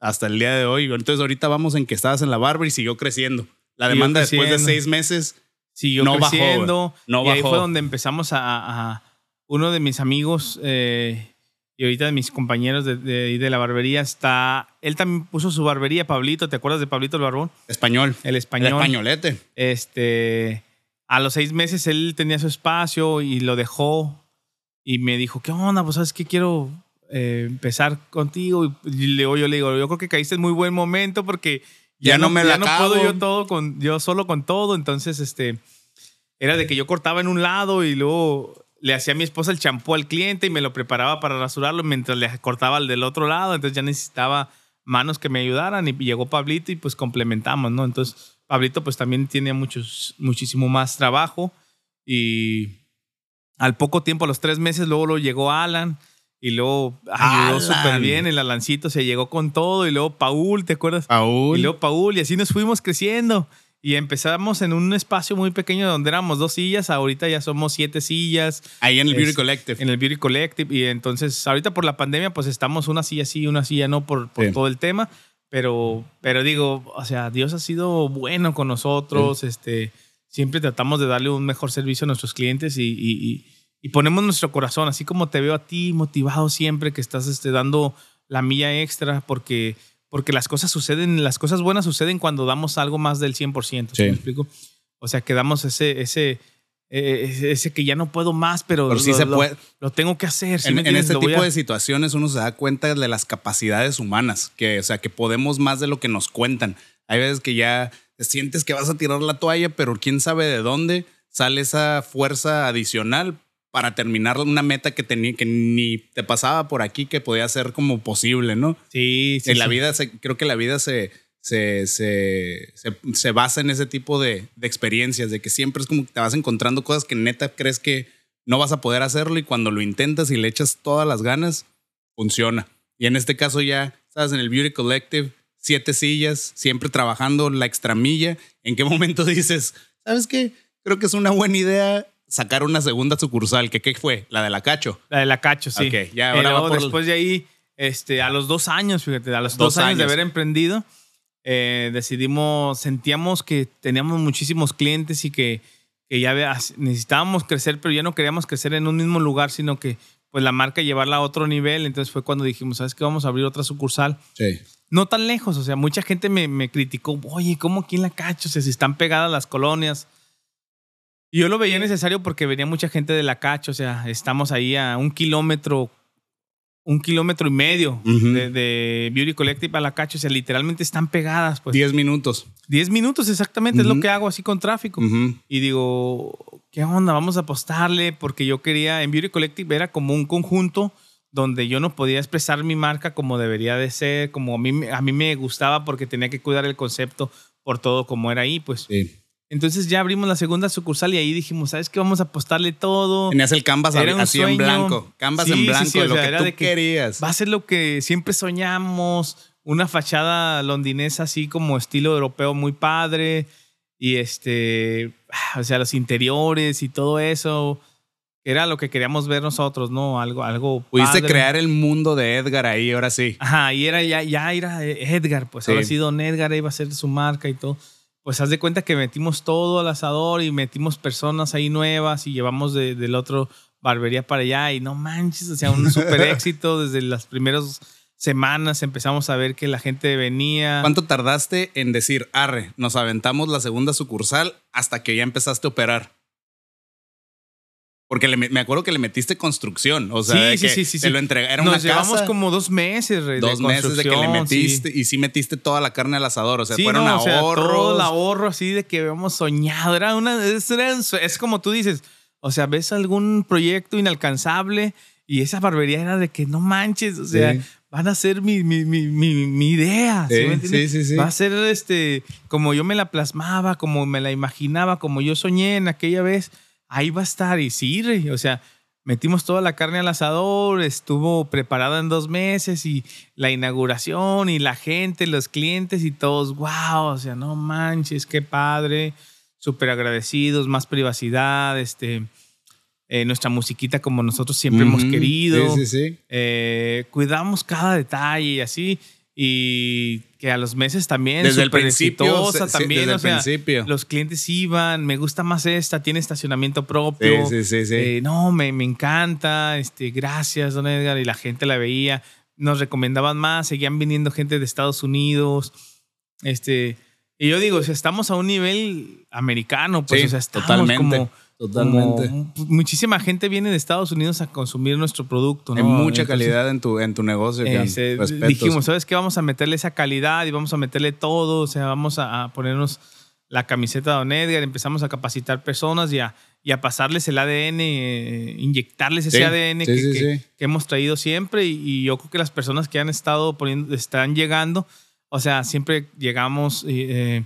hasta el día de hoy. Entonces, ahorita vamos en que estabas en la barber y siguió creciendo. La demanda después de seis meses. Siguió No bajó, creciendo. güey. No y ahí bajó. fue donde empezamos a, uno de mis amigos eh, y ahorita de mis compañeros de, de, de la barbería está. Él también puso su barbería, Pablito. ¿Te acuerdas de Pablito el Barbón? Español. El El español. españolete. Este. A los seis meses él tenía su espacio y lo dejó. Y me dijo, ¿qué onda? Pues sabes que quiero eh, empezar contigo. Y luego yo le digo, yo creo que caíste en muy buen momento porque Ya no me la ya no puedo yo todo con, yo solo con todo. Entonces, este, era de que yo cortaba en un lado y luego le hacía a mi esposa el champú al cliente y me lo preparaba para rasurarlo mientras le cortaba al del otro lado. Entonces ya necesitaba manos que me ayudaran y llegó Pablito y pues complementamos, ¿no? Entonces Pablito pues también tiene muchos, muchísimo más trabajo y al poco tiempo, a los tres meses, luego lo llegó Alan y luego ayudó súper bien, el Alancito se llegó con todo y luego Paul, ¿te acuerdas? Paul. Y luego Paul, y así nos fuimos creciendo. Y empezamos en un espacio muy pequeño donde éramos dos sillas, ahorita ya somos siete sillas Ahí en el Beauty Es- Collective. en el Beauty Collective. Y entonces, ahorita por la pandemia, pues estamos una silla sí, una silla no por, por Sí. todo el tema. Pero, pero digo, o sea, Dios ha sido bueno con nosotros. Este, siempre tratamos de darle un mejor servicio a nuestros clientes y, y- y- y ponemos nuestro corazón, así como te veo a ti motivado siempre que estás este, dando la milla extra, porque, porque las cosas suceden, las cosas buenas suceden cuando damos algo más del 100%. ¿sí Sí. me explico? O sea, que damos ese, ese, eh, ese que ya no puedo más, pero, Pero sí lo, se lo- puede. lo tengo que hacer. ¿sí En, en este Lo tipo a- de situaciones uno se da cuenta de las capacidades humanas, que, o sea, que podemos más de lo que nos cuentan. Hay veces que ya sientes que vas a tirar la toalla, pero quién sabe de dónde sale esa fuerza adicional para terminar una meta que, tenía, que ni te pasaba por aquí que podía ser como posible, ¿no? Sí, sí. en la sí. vida, se, creo que la vida se, se, se, se, se basa en ese tipo de, de experiencias, de que siempre es como que te vas encontrando cosas que neta crees que no vas a poder hacerlo y cuando lo intentas y le echas todas las ganas, funciona. Y en este caso ya, sabes, en el Beauty Collective, siete sillas, siempre trabajando la extramilla. ¿En qué momento dices, sabes qué? Creo que es una buena idea sacar una segunda sucursal. ¿Que qué fue? La de la Cacho. La de la Cacho, sí. Ok, ya, Y ahora va luego por- después de ahí, este, a los dos años, fíjate, a los Dos dos, años, de haber emprendido, eh, decidimos, sentíamos que teníamos muchísimos clientes y que, que ya necesitábamos crecer, pero ya no queríamos crecer en un mismo lugar, sino que pues la marca llevarla a otro nivel. Entonces fue cuando dijimos, ¿sabes qué? Vamos a abrir otra sucursal. Sí. No tan lejos, o sea, mucha gente me, me criticó, oye, ¿cómo aquí en la Cacho? O sea, si están pegadas las colonias. Yo lo veía necesario porque venía mucha gente de la Cacho, o sea, estamos ahí a un kilómetro, un kilómetro y medio de, de Beauty Collective a la Cacho, o sea, literalmente están pegadas, pues. Diez minutos. 10 minutos exactamente, es lo que hago así con tráfico. Ujú. Y digo, ¿qué onda? Vamos a apostarle porque yo quería, en Beauty Collective era como un conjunto donde yo no podía expresar mi marca como debería de ser, como a mí, a mí me gustaba porque tenía que cuidar el concepto por todo como era ahí, pues. Sí. Entonces ya abrimos la segunda sucursal y ahí dijimos, ¿sabes qué? Vamos a apostarle todo. Tenías el canvas Era un así en blanco. Canvas Sí, en sí, blanco, sí, o lo sea, que era tú de que querías. Va a ser lo que siempre soñamos, una fachada londinesa así como estilo europeo muy padre y este, o sea, los interiores y todo eso. Era lo que queríamos ver nosotros, ¿no? Algo, algo Pudiste padre. crear el mundo de Edgar ahí, ahora sí. Ajá, y era ya, ya era Edgar, pues Sí. ahora sí Don Edgar iba a ser su marca y todo. Pues haz de cuenta que metimos todo al asador y metimos personas ahí nuevas y llevamos de- del otro barbería para allá y no manches, o sea, un súper éxito desde las primeras semanas empezamos a ver que la gente venía. ¿Cuánto tardaste en decir, arre, nos aventamos la segunda sucursal hasta que ya empezaste a operar? Porque le me acuerdo que le metiste construcción. O sea, Sí, de que sí, sí, te sí. lo entrega. Era Nos una llevamos casa, como dos meses dos meses de que le construcción, sí. metiste y sí metiste toda la carne al asador. O sea, fueron no, o sea, ahorros. todo el ahorro así de que habíamos soñado. Era una, es, es como tú dices, o sea, ves algún proyecto inalcanzable y esa barbería era de que no manches, o sea, van a ser mi, mi, mi, mi, idea. ¿sí Sí, me sí, sí, sí. Va a ser este, como yo me la plasmaba, como me la imaginaba, como yo soñé en aquella vez, ahí va a estar. Y sí, rey, o sea, metimos toda la carne al asador, estuvo preparada en dos meses y la inauguración y la gente, los clientes y todos, wow, o sea, no manches, qué padre, súper agradecidos, más privacidad, este, eh, nuestra musiquita como nosotros siempre hemos querido Sí, sí, sí. eh, cuidamos cada detalle y así. Y que a los meses también, Desde el principio, también. desde o el sea, principio. los clientes iban, me gusta más esta, tiene estacionamiento propio. Sí, sí, sí, sí. Eh, no, me, me encanta, este, gracias, don Edgar. Y la gente la veía, nos recomendaban más, seguían viniendo gente de Estados Unidos. Este, y yo digo, o sea, estamos a un nivel americano, pues, Sí, o sea, estamos totalmente, como, totalmente. como- muchísima gente viene de Estados Unidos a consumir nuestro producto, Hay ¿no? mucha Entonces, calidad en tu, en tu negocio. Este, dijimos, ¿sabes qué? Vamos a meterle esa calidad y vamos a meterle todo. O sea, vamos a, a ponernos la camiseta de Don Edgar, empezamos a capacitar personas y a, y a pasarles el ADN, eh, inyectarles ese Sí, ADN sí, que, sí, que- sí. que hemos traído siempre. Y, y yo creo que las personas que han estado poniendo, están llegando, o sea, siempre llegamos, y, eh,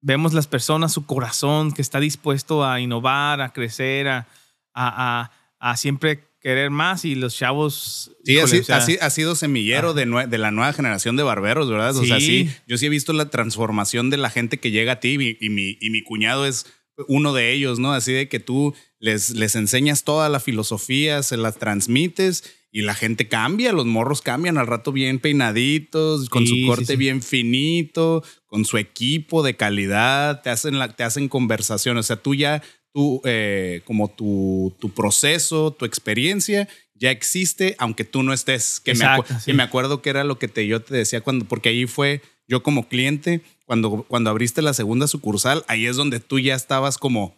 vemos las personas, su corazón que está dispuesto a innovar, a crecer, a, a, a- a siempre querer más y los chavos... Sí, híjole, así, o sea, así- ha sido semillero de, nue- de la nueva generación de barberos, ¿verdad? O sea, Sí. sí, yo sí he visto la transformación de la gente que llega a ti y, y mi, y mi cuñado es uno de ellos, ¿no? Así de que tú les, les enseñas toda la filosofía, se la transmites y la gente cambia, los morros cambian al rato bien peinaditos, con Sí, su sí, corte sí. bien finito, con su equipo de calidad, te hacen, la, te hacen conversación, o sea, tú ya, tú, eh, como tu, tu proceso, tu experiencia ya existe, aunque tú no estés. Que, me, Exacto, sí. que me acuerdo que era lo que te, yo te decía cuando, porque ahí fue yo como cliente, cuando, cuando abriste la segunda sucursal, ahí es donde tú ya estabas como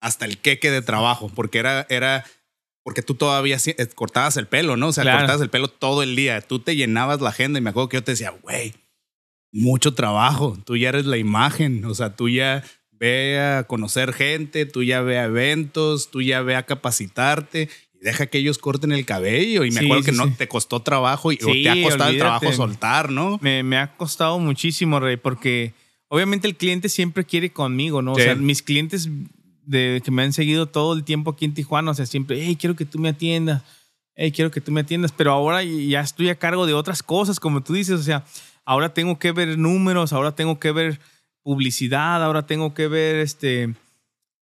hasta el queque de trabajo, porque era, era, porque tú todavía eh, cortabas el pelo, ¿no? O sea, Claro. cortabas el pelo todo el día, tú te llenabas la agenda y me acuerdo que yo te decía, güey, mucho trabajo, tú ya eres la imagen, o sea, tú ya ve a conocer gente, tú ya ve a eventos, tú ya ve a capacitarte. Y deja que ellos corten el cabello. Y me Sí, acuerdo sí, que no sí. te costó trabajo y o te ha costado el olvídate. trabajo soltar, ¿no? Me, me ha costado muchísimo, Rey, porque obviamente el cliente siempre quiere conmigo, ¿no? O sea, mis clientes de, que me han seguido todo el tiempo aquí en Tijuana, o sea, siempre, hey, quiero que tú me atiendas, hey, quiero que tú me atiendas, pero ahora ya estoy a cargo de otras cosas, como tú dices, o sea, ahora tengo que ver números, ahora tengo que ver publicidad, ahora tengo que ver este...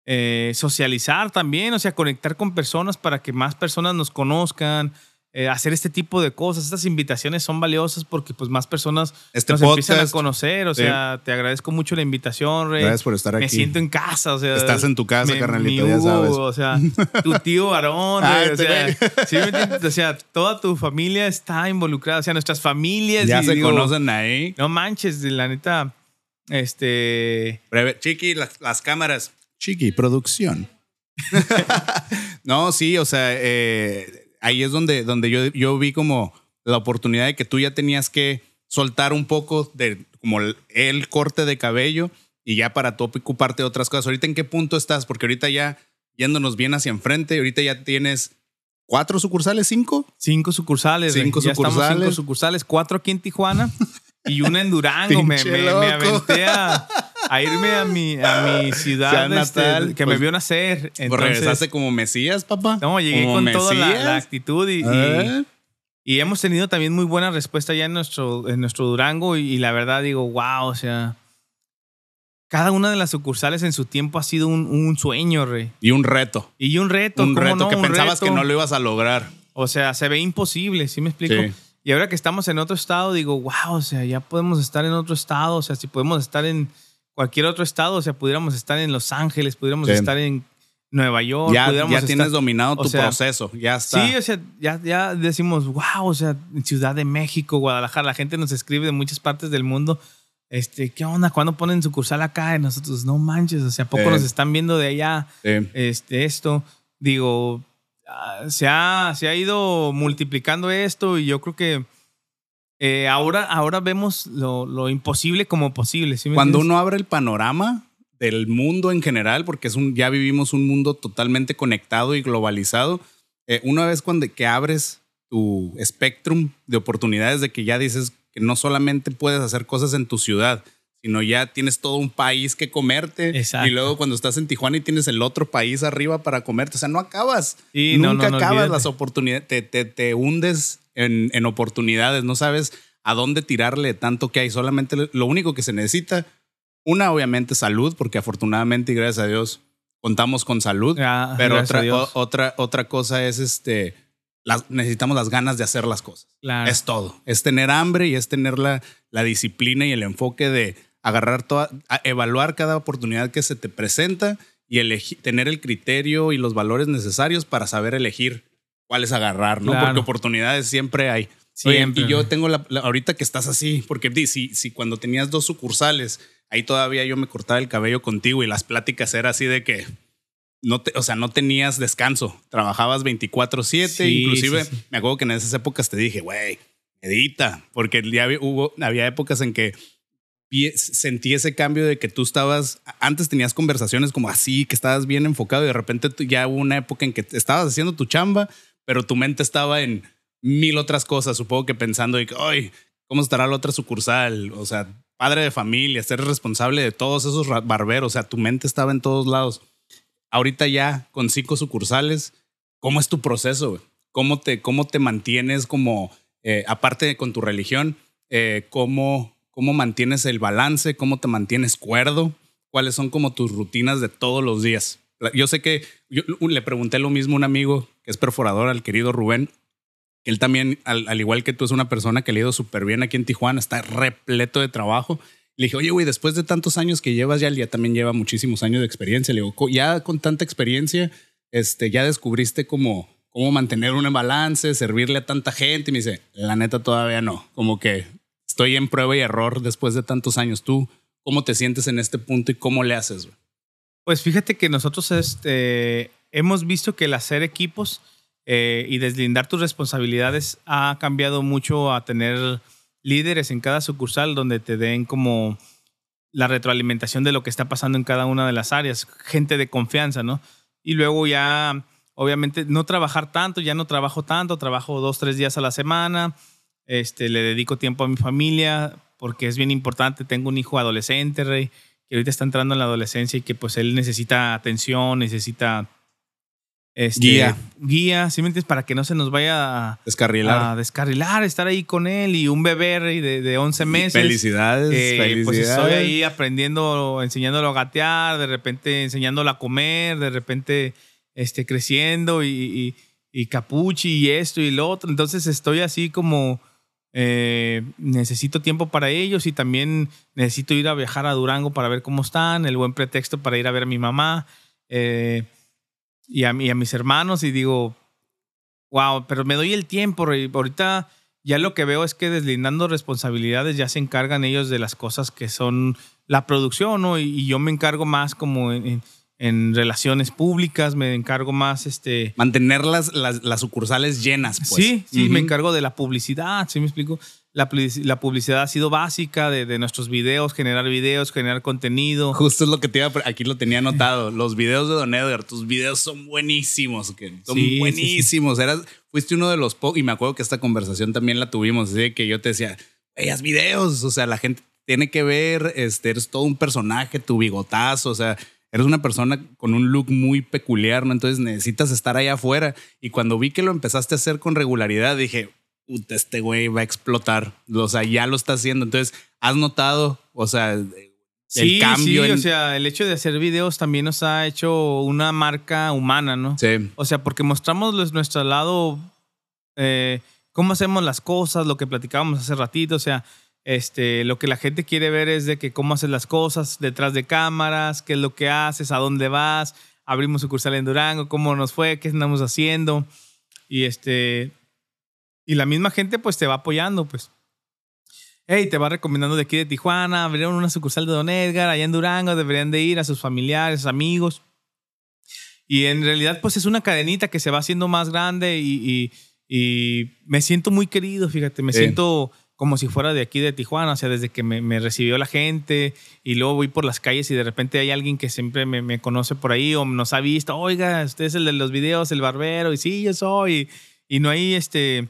eh, socializar también, o sea, conectar con personas para que más personas nos conozcan, eh, hacer este tipo de cosas. Estas invitaciones son valiosas porque pues más personas Este nos empiezan a conocer. O Sí. sea, te agradezco mucho la invitación, Rey. Gracias por estar aquí. Me siento en casa, o sea. Estás en tu casa, me- carnalito, mi ya sabes. O sea, tu tío Aarón, Ah, o este. O sea, toda tu familia está involucrada, o sea, nuestras familias. Ya y se digo, conocen ahí. No manches, la neta, este... Breve. Chiqui, las, las cámaras. Chiqui, producción. no, sí, o sea, eh, ahí es donde, donde yo, yo vi como la oportunidad de que tú ya tenías que soltar un poco de como el, el corte de cabello y ya para tú ocuparte de otras cosas. Ahorita en qué punto estás? Porque ahorita ya yéndonos bien hacia enfrente, ahorita ya tienes cuatro sucursales, cinco. Cinco sucursales. Cinco Ya estamos sucursales. cinco sucursales, cuatro aquí en Tijuana y una en Durango. me, me- me aventé a, a irme a mi, a mi ciudad este, natal, que pues, me vio nacer. Pues Entonces, regresaste como Mesías, papá. no, llegué con toda la, Mesías. la actitud y, y- ¿Eh? y hemos tenido también muy buena respuesta ya en nuestro, en nuestro Durango y, y la verdad digo, wow, o sea, cada una de las sucursales en su tiempo ha sido un, un sueño, Rey. Y un reto. Y un reto. Un ¿cómo reto no? que Un pensabas reto. que no lo ibas a lograr. O sea, se ve imposible, ¿sí me explico? Sí. Y ahora que estamos en otro estado, digo, wow, o sea, ya podemos estar en otro estado, o sea, si podemos estar en cualquier otro estado, o sea, pudiéramos estar en Los Ángeles, pudiéramos Sí. estar en Nueva York, Ya, ya estar- tienes dominado tu sea, proceso. Ya está. Sí, o sea, ya, ya decimos, wow, o sea, Ciudad de México, Guadalajara, la gente nos escribe de muchas partes del mundo. Este, ¿qué onda? ¿Cuándo ponen sucursal acá? Y nosotros, no manches, o sea, ¿a poco Sí. nos están viendo de allá? Sí. este, esto, digo, ah, se ha, se ha ido multiplicando esto y yo creo que eh, ahora, ahora vemos lo, lo imposible como posible. ¿sí me Cuando entiendes? uno abre el panorama del mundo en general, porque es un, ya vivimos un mundo totalmente conectado y globalizado, eh, una vez cuando que abres tu spectrum de oportunidades de que ya dices que no solamente puedes hacer cosas en tu ciudad, sino ya tienes todo un país que comerte. Exacto. Y luego cuando estás en Tijuana y tienes el otro país arriba para comerte. O sea, no acabas. Sí, Nunca no, no, acabas las oportunidades. Te, te, te hundes en, en oportunidades. No sabes a dónde tirarle tanto que hay. Solamente lo- único que se necesita, una obviamente salud, porque afortunadamente y gracias a Dios contamos con salud. Ah, pero otra, o- otra, otra cosa es este, las, necesitamos las ganas de hacer las cosas. Claro. Es todo. Es tener hambre y es tener la, la disciplina y el enfoque de agarrar toda, a- evaluar cada oportunidad que se te presenta y elegir, tener el criterio y los valores necesarios para saber elegir cuáles agarrar, ¿no? Claro. Porque oportunidades siempre hay. Siempre. Oye, y yo tengo la, la- ahorita que estás así, porque si, si cuando tenías dos sucursales, ahí todavía yo me cortaba el cabello contigo y las pláticas era así de que no te, o sea, no tenías descanso, trabajabas 24/7, Sí, inclusive sí, sí. me acuerdo que en esas épocas te dije, güey, medita, porque ya había- hubo, había épocas en que sentí ese cambio de que tú estabas, antes tenías conversaciones como así, que estabas bien enfocado y de repente ya hubo una época en que estabas haciendo tu chamba, pero tu mente estaba en mil otras cosas, supongo que pensando de ay, ¿cómo estará la otra sucursal? O sea, padre de familia, ser responsable de todos esos barberos, o sea, tu mente estaba en todos lados. Ahorita ya con cinco sucursales, ¿cómo es tu proceso? ¿Cómo te, cómo te mantienes como, eh, aparte de con tu religión, eh, cómo, cómo mantienes el balance, cómo te mantienes cuerdo, cuáles son como tus rutinas de todos los días? Yo sé que le pregunté lo mismo a un amigo que es perforador, al querido Rubén, que él también, al, al igual que tú, es una persona que le ha ido súper bien aquí en Tijuana, está repleto de trabajo. Le dije, oye, güey, después de tantos años que llevas, ya él ya también lleva muchísimos años de experiencia. Le digo, "Co- ya con tanta experiencia, este, ya descubriste cómo, cómo mantener un balance, servirle a tanta gente. Y me dice, la neta todavía no. Como que estoy en prueba y error después de tantos años. ¿Tú cómo te sientes en este punto y cómo le haces? Pues fíjate que nosotros este, hemos visto que el hacer equipos eh, y deslindar tus responsabilidades ha cambiado mucho a tener líderes en cada sucursal donde te den como la retroalimentación de lo que está pasando en cada una de las áreas, gente de confianza, ¿no? Y luego ya, obviamente no trabajar tanto, ya no trabajo tanto, trabajo dos, tres días a la semana, este, le dedico tiempo a mi familia porque es bien importante, tengo un hijo adolescente, Rey, que ahorita está entrando en la adolescencia y que pues él necesita atención, necesita este, Guía. Guía, ¿sí me entiendes? Para que no se nos vaya a, Descarrilar. a descarrilar, estar ahí con él y un bebé Rey, de, de 11 meses. Felicidades, Eh, felicidades. Pues estoy ahí aprendiendo, enseñándolo a gatear, de repente enseñándolo a comer, de repente este, creciendo y, y, y capuchi y esto y lo otro. Entonces estoy así como eh, necesito tiempo para ellos y también necesito ir a viajar a Durango para ver cómo están, el buen pretexto para ir a ver a mi mamá eh, y, a, a mis hermanos y digo, wow, pero me doy el tiempo. Ahorita ya lo que veo es que deslindando responsabilidades ya se encargan ellos de las cosas que son la producción, ¿no? Y, yo me encargo más como en- en relaciones públicas, me encargo más, este... Mantener las, las, las sucursales llenas, pues. sí, sí, Ujú. me encargo de la publicidad, ¿sí me explico? La, la publicidad ha sido básica de, de nuestros videos, generar videos, generar contenido. Justo es lo que te iba Aquí lo tenía anotado. Los videos de Don Edgar, tus videos son buenísimos. que Son Sí, sí, sí. buenísimos. Eras, fuiste uno de los pocos... Y me acuerdo que esta conversación también la tuvimos. Así que yo te decía, "Ey, haz videos. O sea, la gente tiene que ver. Este, eres todo un personaje, tu bigotazo. O sea, eres una persona con un look muy peculiar, ¿no? Entonces necesitas estar allá afuera. Y cuando vi que lo empezaste a hacer con regularidad, dije, puta, este güey va a explotar. O sea, ya lo está haciendo. Entonces, has notado, o sea, el Sí, cambio sí, en- o sea, el hecho de hacer videos también nos ha hecho una marca humana, ¿no? Sí. O sea, porque mostramos nuestro lado, eh, cómo hacemos las cosas, lo que platicábamos hace ratito, o sea, este, lo que la gente quiere ver es de que cómo haces las cosas detrás de cámaras, qué es lo que haces, a dónde vas, abrimos sucursal en Durango, cómo nos fue, qué andamos haciendo. Y este, y la misma gente pues te va apoyando, pues. Hey, te va recomendando de aquí de Tijuana, abrieron una sucursal de Don Edgar, allá en Durango, deberían de ir a sus familiares, amigos. Y en realidad, pues es una cadenita que se va haciendo más grande y, y- y me siento muy querido, fíjate, me Sí. siento como si fuera de aquí de Tijuana, o sea, desde que me, me recibió la gente y luego voy por las calles y de repente hay alguien que siempre me, me conoce por ahí o nos ha visto, oiga, usted es el de los videos, el barbero, y sí, yo soy, y, y no hay este...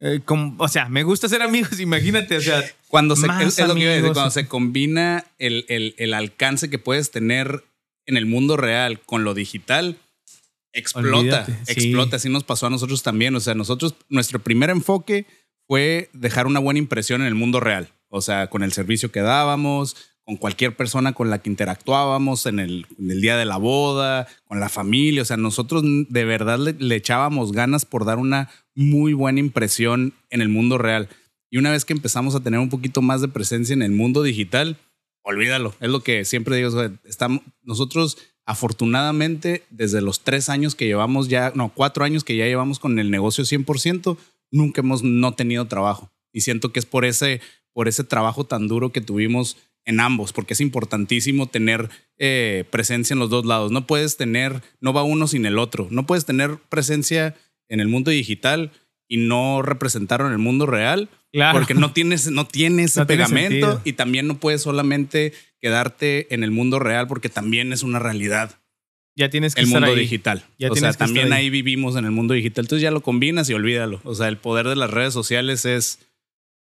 eh, como- o sea, me gusta ser amigos, imagínate, o sea, Cuando se, Más es, es lo que decir, cuando se combina el, el- el alcance que puedes tener en el mundo real con lo digital, explota, Olvídate, sí. explota. Así nos pasó a nosotros también. O sea, nosotros, nuestro primer enfoque fue dejar una buena impresión en el mundo real. O sea, con el servicio que dábamos, con cualquier persona con la que interactuábamos en el, en el día de la boda, con la familia. O sea, nosotros de verdad le, le echábamos ganas por dar una muy buena impresión en el mundo real. Y una vez que empezamos a tener un poquito más de presencia en el mundo digital, olvídalo. Es lo que siempre digo. estamos, nosotros, afortunadamente, desde los tres años que llevamos ya, no, cuatro años que ya llevamos con el negocio 100%, nunca hemos no tenido trabajo. Y siento que es por ese, por ese trabajo tan duro que tuvimos en ambos, porque es importantísimo tener eh, presencia en los dos lados. No puedes tener, no va uno sin el otro. No puedes tener presencia en el mundo digital y no representarlo en el mundo real, Claro. porque no tienes, no tienes No pegamento y también no puedes solamente quedarte en el mundo real porque también es una realidad ya tienes que el estar mundo ahí. digital. Ya o sea, también ahí. ahí. vivimos en el mundo digital. Entonces ya lo combinas y olvídalo. O sea, el poder de las redes sociales es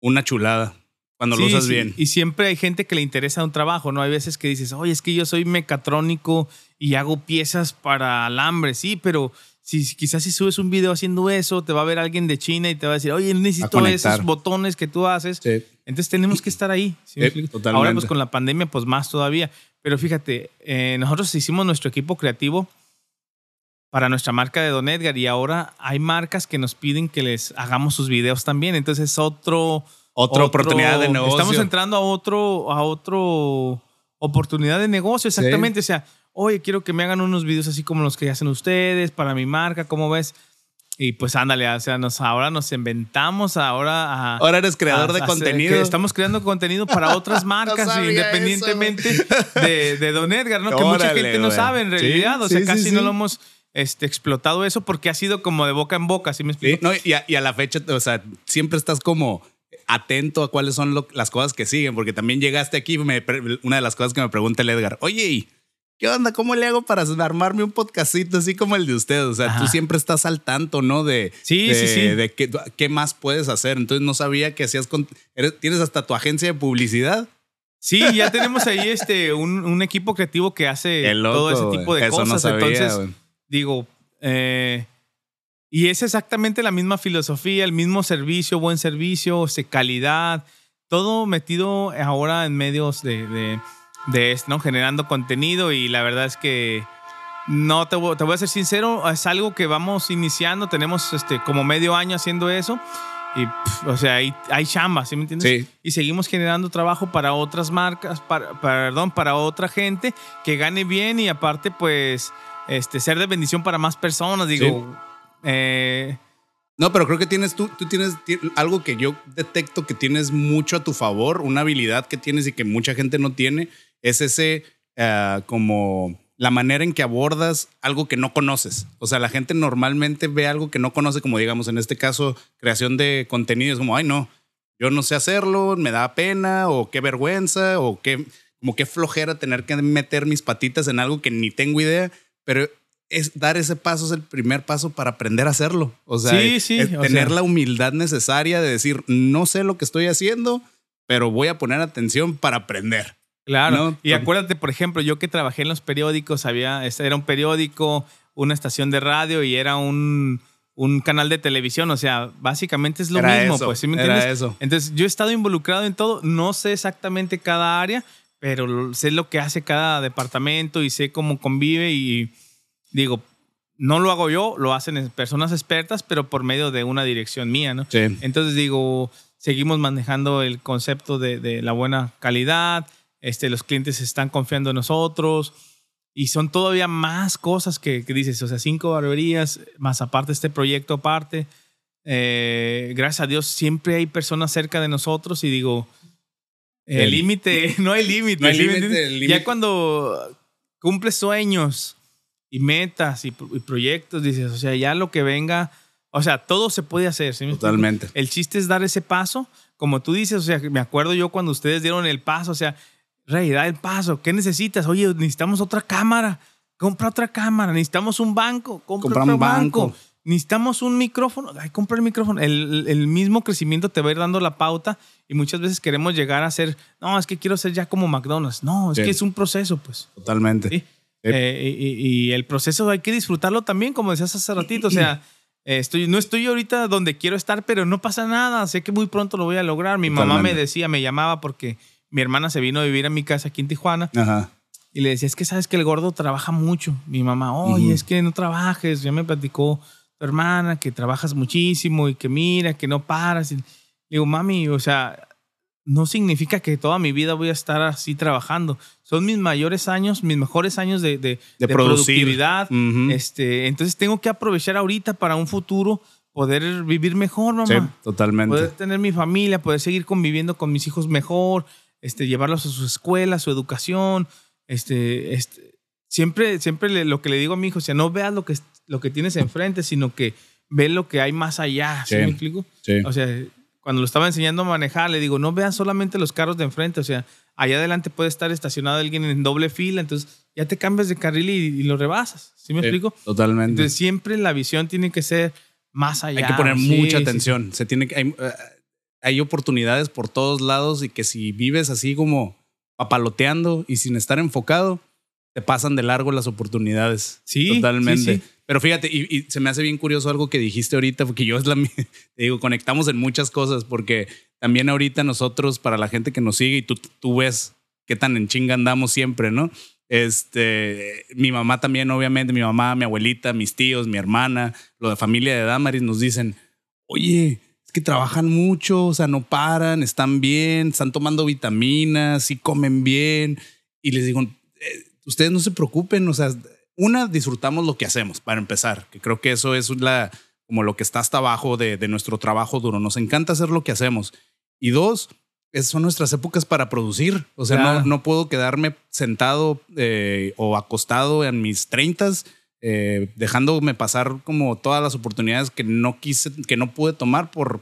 una chulada cuando lo usas sí. bien. Y siempre hay gente que le interesa un trabajo, ¿no? Hay veces que dices, oye, es que yo soy mecatrónico y hago piezas para alambre, sí, pero si quizás si subes un video haciendo eso, te va a ver alguien de China y te va a decir, oye, necesito esos botones que tú haces. Sí. Entonces tenemos que estar ahí. ¿sí Sí, totalmente. Ahora pues con la pandemia pues más todavía. Pero fíjate, eh, nosotros hicimos nuestro equipo creativo para nuestra marca de Don Edgar y ahora hay marcas que nos piden que les hagamos sus videos también. Entonces es otro... Otra oportunidad de negocio. Estamos entrando a otro, a otro oportunidad de negocio, exactamente. O sea, oye, quiero que me hagan unos videos así como los que hacen ustedes para mi marca, ¿cómo ves? Y pues ándale, o sea, nos, ahora nos inventamos ahora a... Ahora eres creador a- de a- contenido. que estamos creando contenido para otras marcas sabía independientemente de, de Don Edgar, ¿no? que mucha Órale, gente no sabe en Sí, realidad. o sea, sí, sí, casi sí. no lo hemos este, explotado eso porque ha sido como de boca en boca, ¿sí me Sí, explico? no, y, a, y a la fecha, o sea, siempre estás como atento a cuáles son lo- las cosas que siguen, porque también llegaste aquí, me una de las cosas que me pregunta el Edgar, oye, ¿y ¿qué onda? ¿Cómo le hago para armarme un podcastito así como el de ustedes? O sea, tú siempre estás al tanto, ¿no? De, sí, sí, sí. de qué, qué, más puedes hacer. Entonces no sabía que hacías con... ¿Tienes hasta tu agencia de publicidad? Sí, ya tenemos ahí este, un, un equipo creativo que hace todo ese tipo de cosas. Entonces, digo, eh, y es exactamente la misma filosofía, el mismo servicio, buen servicio, este, calidad, todo metido ahora en medios de, de, de esto, ¿no? Generando contenido y la verdad es que no te, te, voy a ser sincero, es algo que vamos iniciando, tenemos este, como medio año haciendo eso y, o sea, hay, hay chamba, ¿sí me entiendes? Sí. Y seguimos generando trabajo para otras marcas, para, perdón, para otra gente que gane bien y aparte, pues, este, ser de bendición para más personas, digo. Eh, no, pero creo que tienes tú, tú tienes algo que yo detecto que tienes mucho a tu favor, una habilidad que tienes y que mucha gente no tiene, es ese uh, como la manera en que abordas algo que no conoces. O sea, la gente normalmente ve algo que no conoce, como digamos en este caso, creación de contenidos, como, ay, no, yo no sé hacerlo, me da pena, o qué vergüenza, o qué, como qué flojera tener que meter mis patitas en algo que ni tengo idea, pero es dar ese paso es el primer paso para aprender a hacerlo. O sea, tener la humildad necesaria de decir, no sé lo que estoy haciendo, pero voy a poner atención para aprender. Claro. Y acuérdate, por ejemplo, yo que trabajé en los periódicos, había, este era un periódico, una estación de radio y era un, un canal de televisión. O sea, básicamente es lo mismo, pues, ¿sí me entiendes? eso. Entonces, yo he estado involucrado en todo, no sé exactamente cada área, pero sé lo que hace cada departamento y sé cómo convive y digo, no lo hago yo, lo hacen personas expertas, pero por medio de una dirección mía, ¿no? Sí. Entonces digo, seguimos manejando el concepto de, la buena calidad, este, los clientes están confiando en nosotros y son todavía más cosas que, dices, o sea, cinco barberías, más aparte este proyecto aparte. Eh, gracias a Dios siempre hay personas cerca de nosotros y digo, el límite, no hay límite. No Ya cuando cumples sueños, y metas y, proyectos, dices, o sea, ya lo que venga, o sea, todo se puede hacer. Totalmente. El chiste es dar ese paso, como tú dices, o sea, me acuerdo yo cuando ustedes dieron el paso, o sea, Rey, da el paso, ¿qué necesitas? Oye, necesitamos otra cámara, compra otra cámara, necesitamos un banco, compra, otro un banco. Necesitamos un micrófono, ay, compra el micrófono. El, el, mismo crecimiento te va a ir dando la pauta y muchas veces queremos llegar a ser, no, es que quiero ser ya como McDonald's. No, es que es un proceso, pues. Totalmente. ¿Sí? Eh, y, el proceso hay que disfrutarlo también, como decías hace ratito. O sea, estoy, no estoy ahorita donde quiero estar, pero no pasa nada. Sé que muy pronto lo voy a lograr. Mi mamá me decía, me llamaba porque mi hermana se vino a vivir a mi casa aquí en Tijuana. Y le decía, es que sabes que el gordo trabaja mucho. Mi mamá, oye, es que no trabajes. Ya me platicó tu hermana que trabajas muchísimo y que mira, que no paras. Y le digo, mami, o sea, no significa que toda mi vida voy a estar así trabajando. Son mis mayores años, mis mejores años de, de, productividad. este, entonces tengo que aprovechar ahorita para un futuro poder vivir mejor, mamá. Sí, totalmente. Poder tener mi familia, poder seguir conviviendo con mis hijos mejor, este, llevarlos a su escuela, a su educación. Este, este, siempre, siempre lo que le digo a mi hijo, o sea, no veas lo que, lo que tienes enfrente, sino que ve lo que hay más allá. ¿Sí, me explico? Sí. O sea, cuando lo estaba enseñando a manejar, le digo, no vean solamente los carros de enfrente, o sea, allá adelante puede estar estacionado alguien en doble fila, entonces ya te cambias de carril y, lo rebasas. ¿Sí me explico? Totalmente. Entonces siempre la visión tiene que ser más allá. Hay que poner mucha atención. Se tiene que, hay, eh, hay, oportunidades por todos lados y que si vives así como papaloteando y sin estar enfocado, te pasan de largo las oportunidades. Sí, totalmente. Pero fíjate, y, se me hace bien curioso algo que dijiste ahorita, porque yo es la, te digo, conectamos en muchas cosas, porque también ahorita nosotros, para la gente que nos sigue, y tú, tú ves qué tan en chinga andamos siempre, ¿no? Este, mi mamá también, obviamente, mi mamá, mi abuelita, mis tíos, mi hermana, lo de familia de Damaris nos dicen, oye, que trabajan mucho, o sea, no paran, están bien, están tomando vitaminas, sí comen bien. Y les digo, eh, ustedes no se preocupen, o sea, una, disfrutamos lo que hacemos, para empezar, que creo que eso es la, como lo que está hasta abajo de, nuestro trabajo duro. Nos encanta hacer lo que hacemos. Y dos, son nuestras épocas para producir. O sea, no, no, puedo quedarme sentado eh, o acostado en mis treintas, eh, dejándome pasar como todas las oportunidades que no quise, que no pude tomar por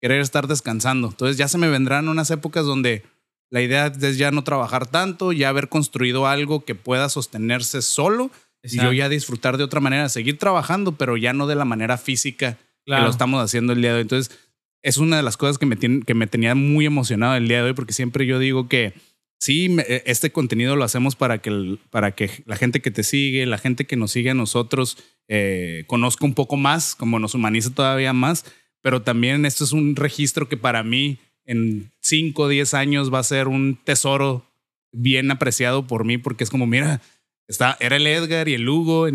querer estar descansando. Entonces ya se me vendrán unas épocas donde La idea es ya no trabajar tanto, ya haber construido algo que pueda sostenerse solo y yo Exacto. ya disfrutar de otra manera, seguir trabajando, pero ya no de la manera física Claro. que lo estamos haciendo el día de hoy. Entonces, es una de las cosas que me, tiene- que me tenía muy emocionado el día de hoy, porque siempre yo digo que sí, eh, este contenido lo hacemos para que, para que la gente que te sigue, la gente que nos sigue a nosotros, eh, conozca un poco más, como nos humaniza todavía más, pero también esto es un registro que para mí en 5 o 10 años va a ser un tesoro bien apreciado por mí, porque es como, mira, está, era el Edgar y el Hugo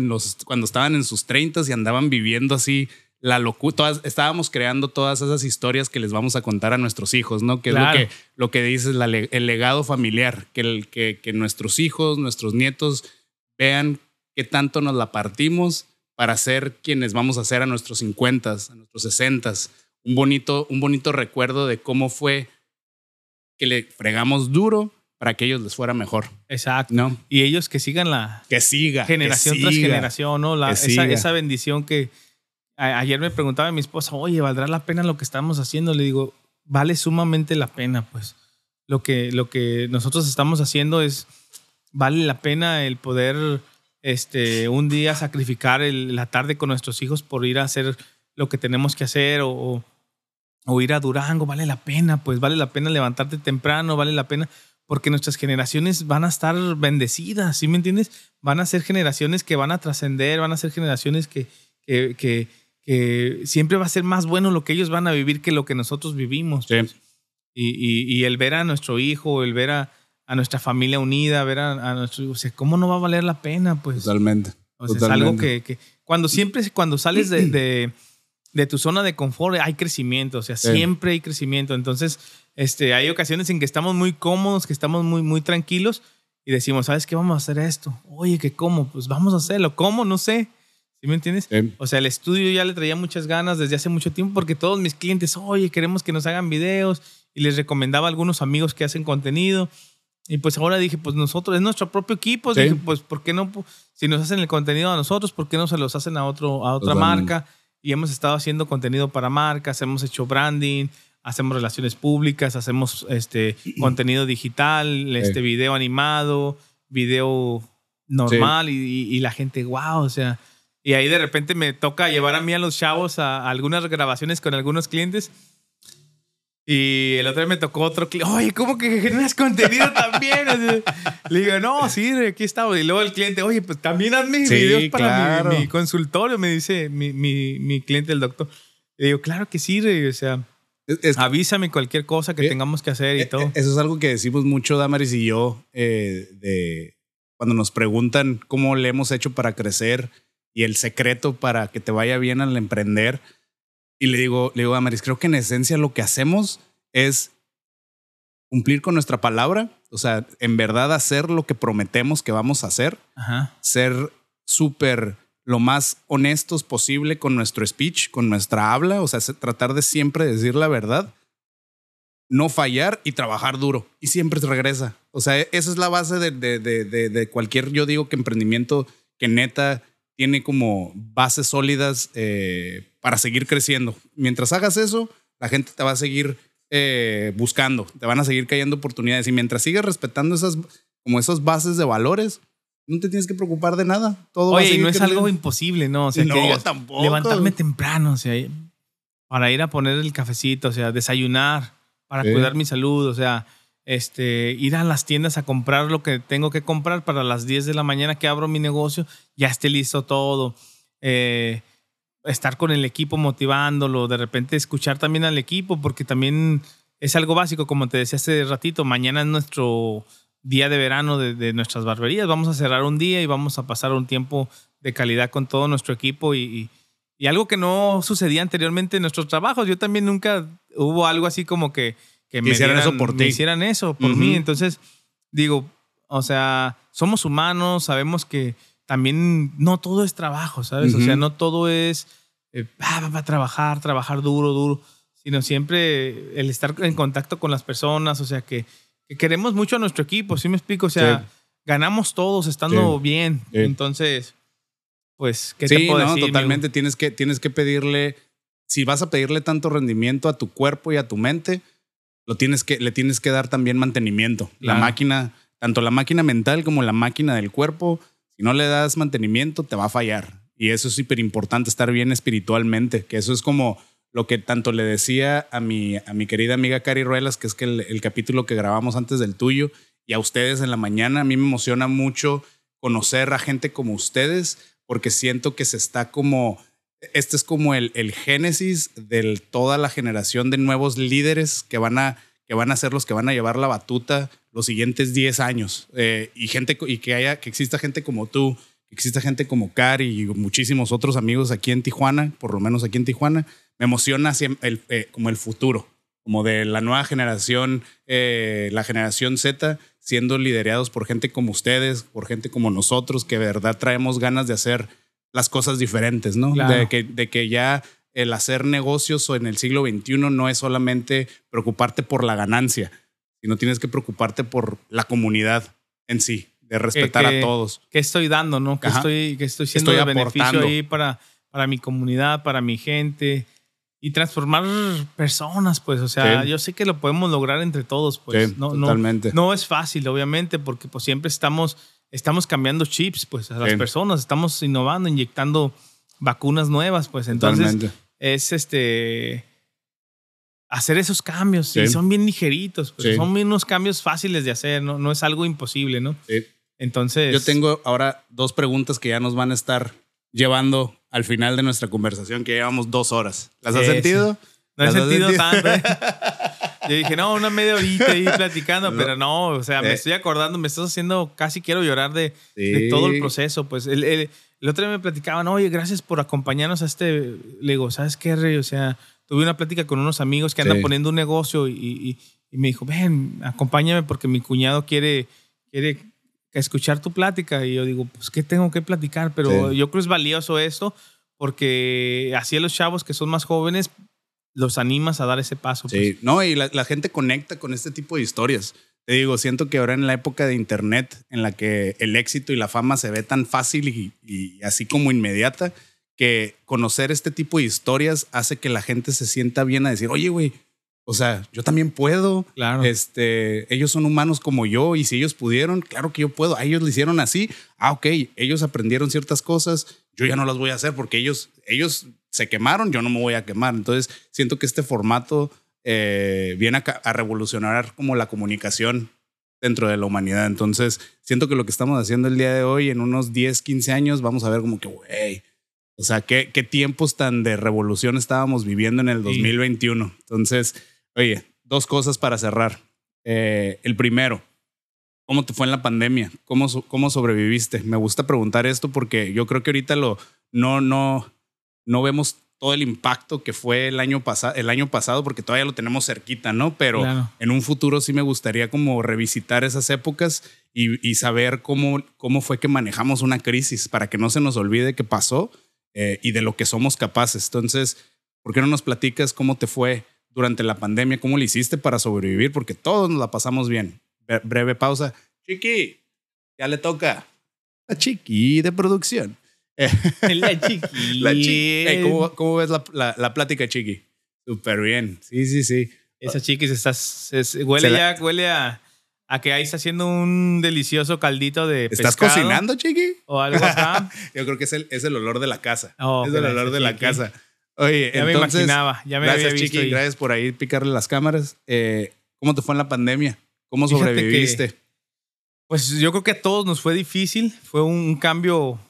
cuando estaban en sus 30 y andaban viviendo así la locura. Estábamos creando todas esas historias que les vamos a contar a nuestros hijos, ¿no? Que Claro. es lo que, lo que dices, la el legado familiar, que, el, que, que nuestros hijos, nuestros nietos vean qué tanto nos la partimos para ser quienes vamos a ser a nuestros 50, a nuestros 60. Un bonito, un bonito recuerdo de cómo fue que le fregamos duro para que ellos les fuera mejor, Exacto. ¿no? Y ellos que sigan la Que siga. que generación tras generación, ¿no? La, esa, esa bendición que ayer me preguntaba mi esposa, oye, ¿valdrá la pena lo que estamos haciendo? Le digo, vale sumamente la pena, pues. Lo que, lo que nosotros estamos haciendo es, vale la pena el poder este, un día sacrificar la tarde con nuestros hijos por ir a hacer lo que tenemos que hacer o, o- ir a Durango, vale la pena, pues vale la pena levantarte temprano, vale la pena, porque nuestras generaciones van a estar bendecidas, ¿sí me entiendes? Van a ser generaciones que van a trascender, van a ser generaciones que, que, que siempre va a ser más bueno lo que ellos van a vivir que lo que nosotros vivimos. Sí. Y, y- y el ver a nuestro hijo, el ver a, a nuestra familia unida, ver a, a nuestro, o sea, ¿cómo no va a valer la pena? Pues Totalmente. o sea, es algo que, que cuando siempre, cuando sales de, de, de tu zona de confort, hay crecimiento, o sea, Sí. siempre hay crecimiento. Entonces, este, hay ocasiones en que estamos muy cómodos, que estamos muy, muy tranquilos y decimos, ¿sabes qué? Vamos a hacer esto. Oye, ¿qué cómo? Pues vamos a hacerlo. ¿Cómo? No sé. ¿Sí me entiendes? Sí. O sea, el estudio ya le traía muchas ganas desde hace mucho tiempo porque todos mis clientes, oye, queremos que nos hagan videos y les recomendaba a algunos amigos que hacen contenido. Y pues ahora dije, pues nosotros, es nuestro propio equipo. Sí. Dije, pues, ¿por qué no? Si nos hacen el contenido a nosotros, ¿por qué no se los hacen a, otro, a otra Totalmente. marca? Y hemos estado haciendo contenido para marcas, hemos hecho branding, hacemos relaciones públicas, hacemos este contenido digital, este video animado, video normal y, y- y la gente, wow, o sea, y ahí de repente me toca llevar a mí a los chavos a, a algunas grabaciones con algunos clientes. Y el otro día me tocó otro cliente. Oye, ¿cómo que generas contenido también? Le digo, no, sí, aquí estamos. Y luego el cliente, oye, pues también hazme Sí, videos para claro. mi, mi consultorio, me dice mi, mi, mi cliente, el doctor. Le digo, claro que sí, o sea, Es- es- avísame cualquier cosa que Eh, tengamos que hacer y Eh, todo. eh, Eso es algo que decimos mucho Damaris y yo eh, de cuando nos preguntan cómo le hemos hecho para crecer y el secreto para que te vaya bien al emprender. Y le digo, le digo a Damaris, creo que en esencia lo que hacemos es cumplir con nuestra palabra, o sea, en verdad hacer lo que prometemos que vamos a hacer, Ajá. ser súper lo más honestos posible con nuestro speech, con nuestra habla, o sea, se- tratar de siempre decir la verdad, no fallar y trabajar duro. Y siempre se regresa. O sea, e- esa es la base de, de- de- de- de cualquier, yo digo que emprendimiento que neta tiene como bases sólidas eh, para seguir creciendo. Mientras hagas eso, la gente te va a seguir eh, buscando, te van a seguir cayendo oportunidades. Y mientras sigas respetando esas, como esas bases de valores, no te tienes que preocupar de nada. Todo va a Oye, y no es creciendo. algo imposible, ¿no? O sea, No, que digas, tampoco. levantarme temprano, o sea, para ir a poner el cafecito, o sea, desayunar, para Sí. cuidar mi salud, o sea, este, ir a las tiendas a comprar lo que tengo que comprar para las 10 de la mañana que abro mi negocio, ya esté listo todo. Eh, estar con el equipo motivándolo, de repente escuchar también al equipo, porque también es algo básico, como te decía hace ratito, mañana es nuestro día de verano de, nuestras barberías, vamos a cerrar un día y vamos a pasar un tiempo de calidad con todo nuestro equipo y- y algo que no sucedía anteriormente en nuestros trabajos, yo también nunca hubo algo así como que, que me hicieran dieran- eso por me ti. hicieran eso por Ujú. mí, entonces digo, o sea, somos humanos, sabemos que también no todo es trabajo, ¿sabes? O Ujú. sea, no todo es eh, pa, pa, trabajar, trabajar duro, duro, sino siempre el estar en contacto con las personas, o sea, que, que queremos mucho a nuestro equipo, ¿sí me explico? O sea, Sí. ganamos todos estando Sí. bien. Sí. Entonces, pues, ¿qué te puedo no, decir? totalmente. Tienes que, tienes que pedirle, si vas a pedirle tanto rendimiento a tu cuerpo y a tu mente, lo tienes que, le tienes que dar también mantenimiento. La máquina, tanto la máquina mental como la máquina del cuerpo, si no le das mantenimiento, te va a fallar. Y eso es súper importante, estar bien espiritualmente, que eso es como lo que tanto le decía a mi, a mi querida amiga Cari Ruelas, que es que el, el capítulo que grabamos antes del tuyo, y a ustedes en la mañana, a mí me emociona mucho conocer a gente como ustedes, porque siento que se está como, este es como el, el génesis de toda la generación de nuevos líderes que van a, que van a ser los que van a llevar la batuta los siguientes 10 años. Eh, y gente, y que haya, que exista gente como tú, que exista gente como Cari y muchísimos otros amigos aquí en Tijuana, por lo menos aquí en Tijuana, me emociona el, eh, como el futuro, como de la nueva generación, eh, la generación Z, siendo liderados por gente como ustedes, por gente como nosotros, que de verdad traemos ganas de hacer las cosas diferentes, ¿no? Claro. De, que, de que ya el hacer negocios o en el siglo XXI no es solamente preocuparte por la ganancia, sino tienes que preocuparte por la comunidad en sí, de respetar que- a todos. ¿Qué estoy dando, no? ¿Qué estoy, qué estoy siendo Estoy de beneficio ahí para, para mi comunidad, para mi gente? Y transformar personas, pues. O sea, Sí. yo sé que lo podemos lograr entre todos, pues. Sí, no, no- totalmente. No, es fácil, obviamente, porque pues siempre estamos, estamos cambiando chips, pues, a las Sí. personas. Estamos innovando, inyectando vacunas nuevas, pues. Entonces, Totalmente. es este hacer esos cambios Sí. y son bien ligeritos, pues, Sí. son unos cambios fáciles de hacer, no, no es algo imposible, ¿no? Sí. Entonces, Yo tengo ahora dos preguntas que ya nos van a estar llevando al final de nuestra conversación, que llevamos dos horas. ¿Las has sentido? no he ¿Las has sentido sentido? tanto. ¿eh? Yo dije, no, una media horita ahí platicando, pero no, o sea, me Eh. estoy acordando, me estás haciendo, casi quiero llorar de, Sí. de todo el proceso. Pues el, el, el otro día me platicaban, oye, gracias por acompañarnos a este. Le digo, ¿sabes qué, Rey? O sea, tuve una plática con unos amigos que andan Sí. poniendo un negocio y, y- y me dijo, ven, acompáñame porque mi cuñado quiere, quiere escuchar tu plática. Y yo digo, pues, ¿qué tengo que platicar? Pero Sí. yo creo que es valioso esto porque así a los chavos que son más jóvenes los animas a dar ese paso. pues. Sí, no, y la, la gente conecta con este tipo de historias. Te digo, siento que ahora en la época de internet, en la que el éxito y la fama se ve tan fácil y, y así como inmediata, que conocer este tipo de historias hace que la gente se sienta bien a decir, oye, güey, o sea, yo también puedo. Claro. Este, ellos son humanos como yo y si ellos pudieron, claro que yo puedo. A ellos lo hicieron así. Ah, ok, ellos aprendieron ciertas cosas. Yo ya no las voy a hacer porque ellos, ellos se quemaron, yo no me voy a quemar. Entonces, siento que este formato eh, viene a, revolucionar como la comunicación dentro de la humanidad. Entonces, siento que lo que estamos haciendo el día de hoy, en unos 10, 15 años, vamos a ver como que, güey, o sea, ¿qué, qué tiempos tan de revolución estábamos viviendo en el Sí. 2021. Entonces, oye, dos cosas para cerrar. Eh, el primero, ¿cómo te fue en la pandemia? ¿Cómo, ¿Cómo sobreviviste? Me gusta preguntar esto porque yo creo que ahorita lo, no, no, no vemos todo el impacto que fue el año, pasa- el año pasado porque todavía lo tenemos cerquita, ¿no? Pero Claro. en un futuro sí me gustaría como revisitar esas épocas y, y saber cómo, cómo fue que manejamos una crisis para que no se nos olvide qué pasó eh, y de lo que somos capaces. Entonces, ¿por qué no nos platicas cómo te fue durante la pandemia? ¿Cómo le hiciste para sobrevivir? Porque todos nos la pasamos bien. Bre- breve pausa. Chiqui, ya le toca. La chiqui de producción. Eh, La chiqui. la chiqui. Ey, ¿cómo, cómo ves la, la, la plática, chiqui? Súper bien. Sí, sí, sí. Esa chiqui se está, se- huele la- ya, huele a, a que ahí está haciendo un delicioso caldito de ¿Estás pescado cocinando, chiqui? O algo acá. Yo creo que es el, es el olor de la casa. Oh, es el olor de la casa. Oye, Ya me entonces, imaginaba, ya me gracias, había visto Chiqui. Gracias por ahí picarle las cámaras. Eh, ¿Cómo te fue en la pandemia? ¿Cómo Fíjate que- sobreviviste? Pues yo creo que a todos nos fue difícil. Fue un cambio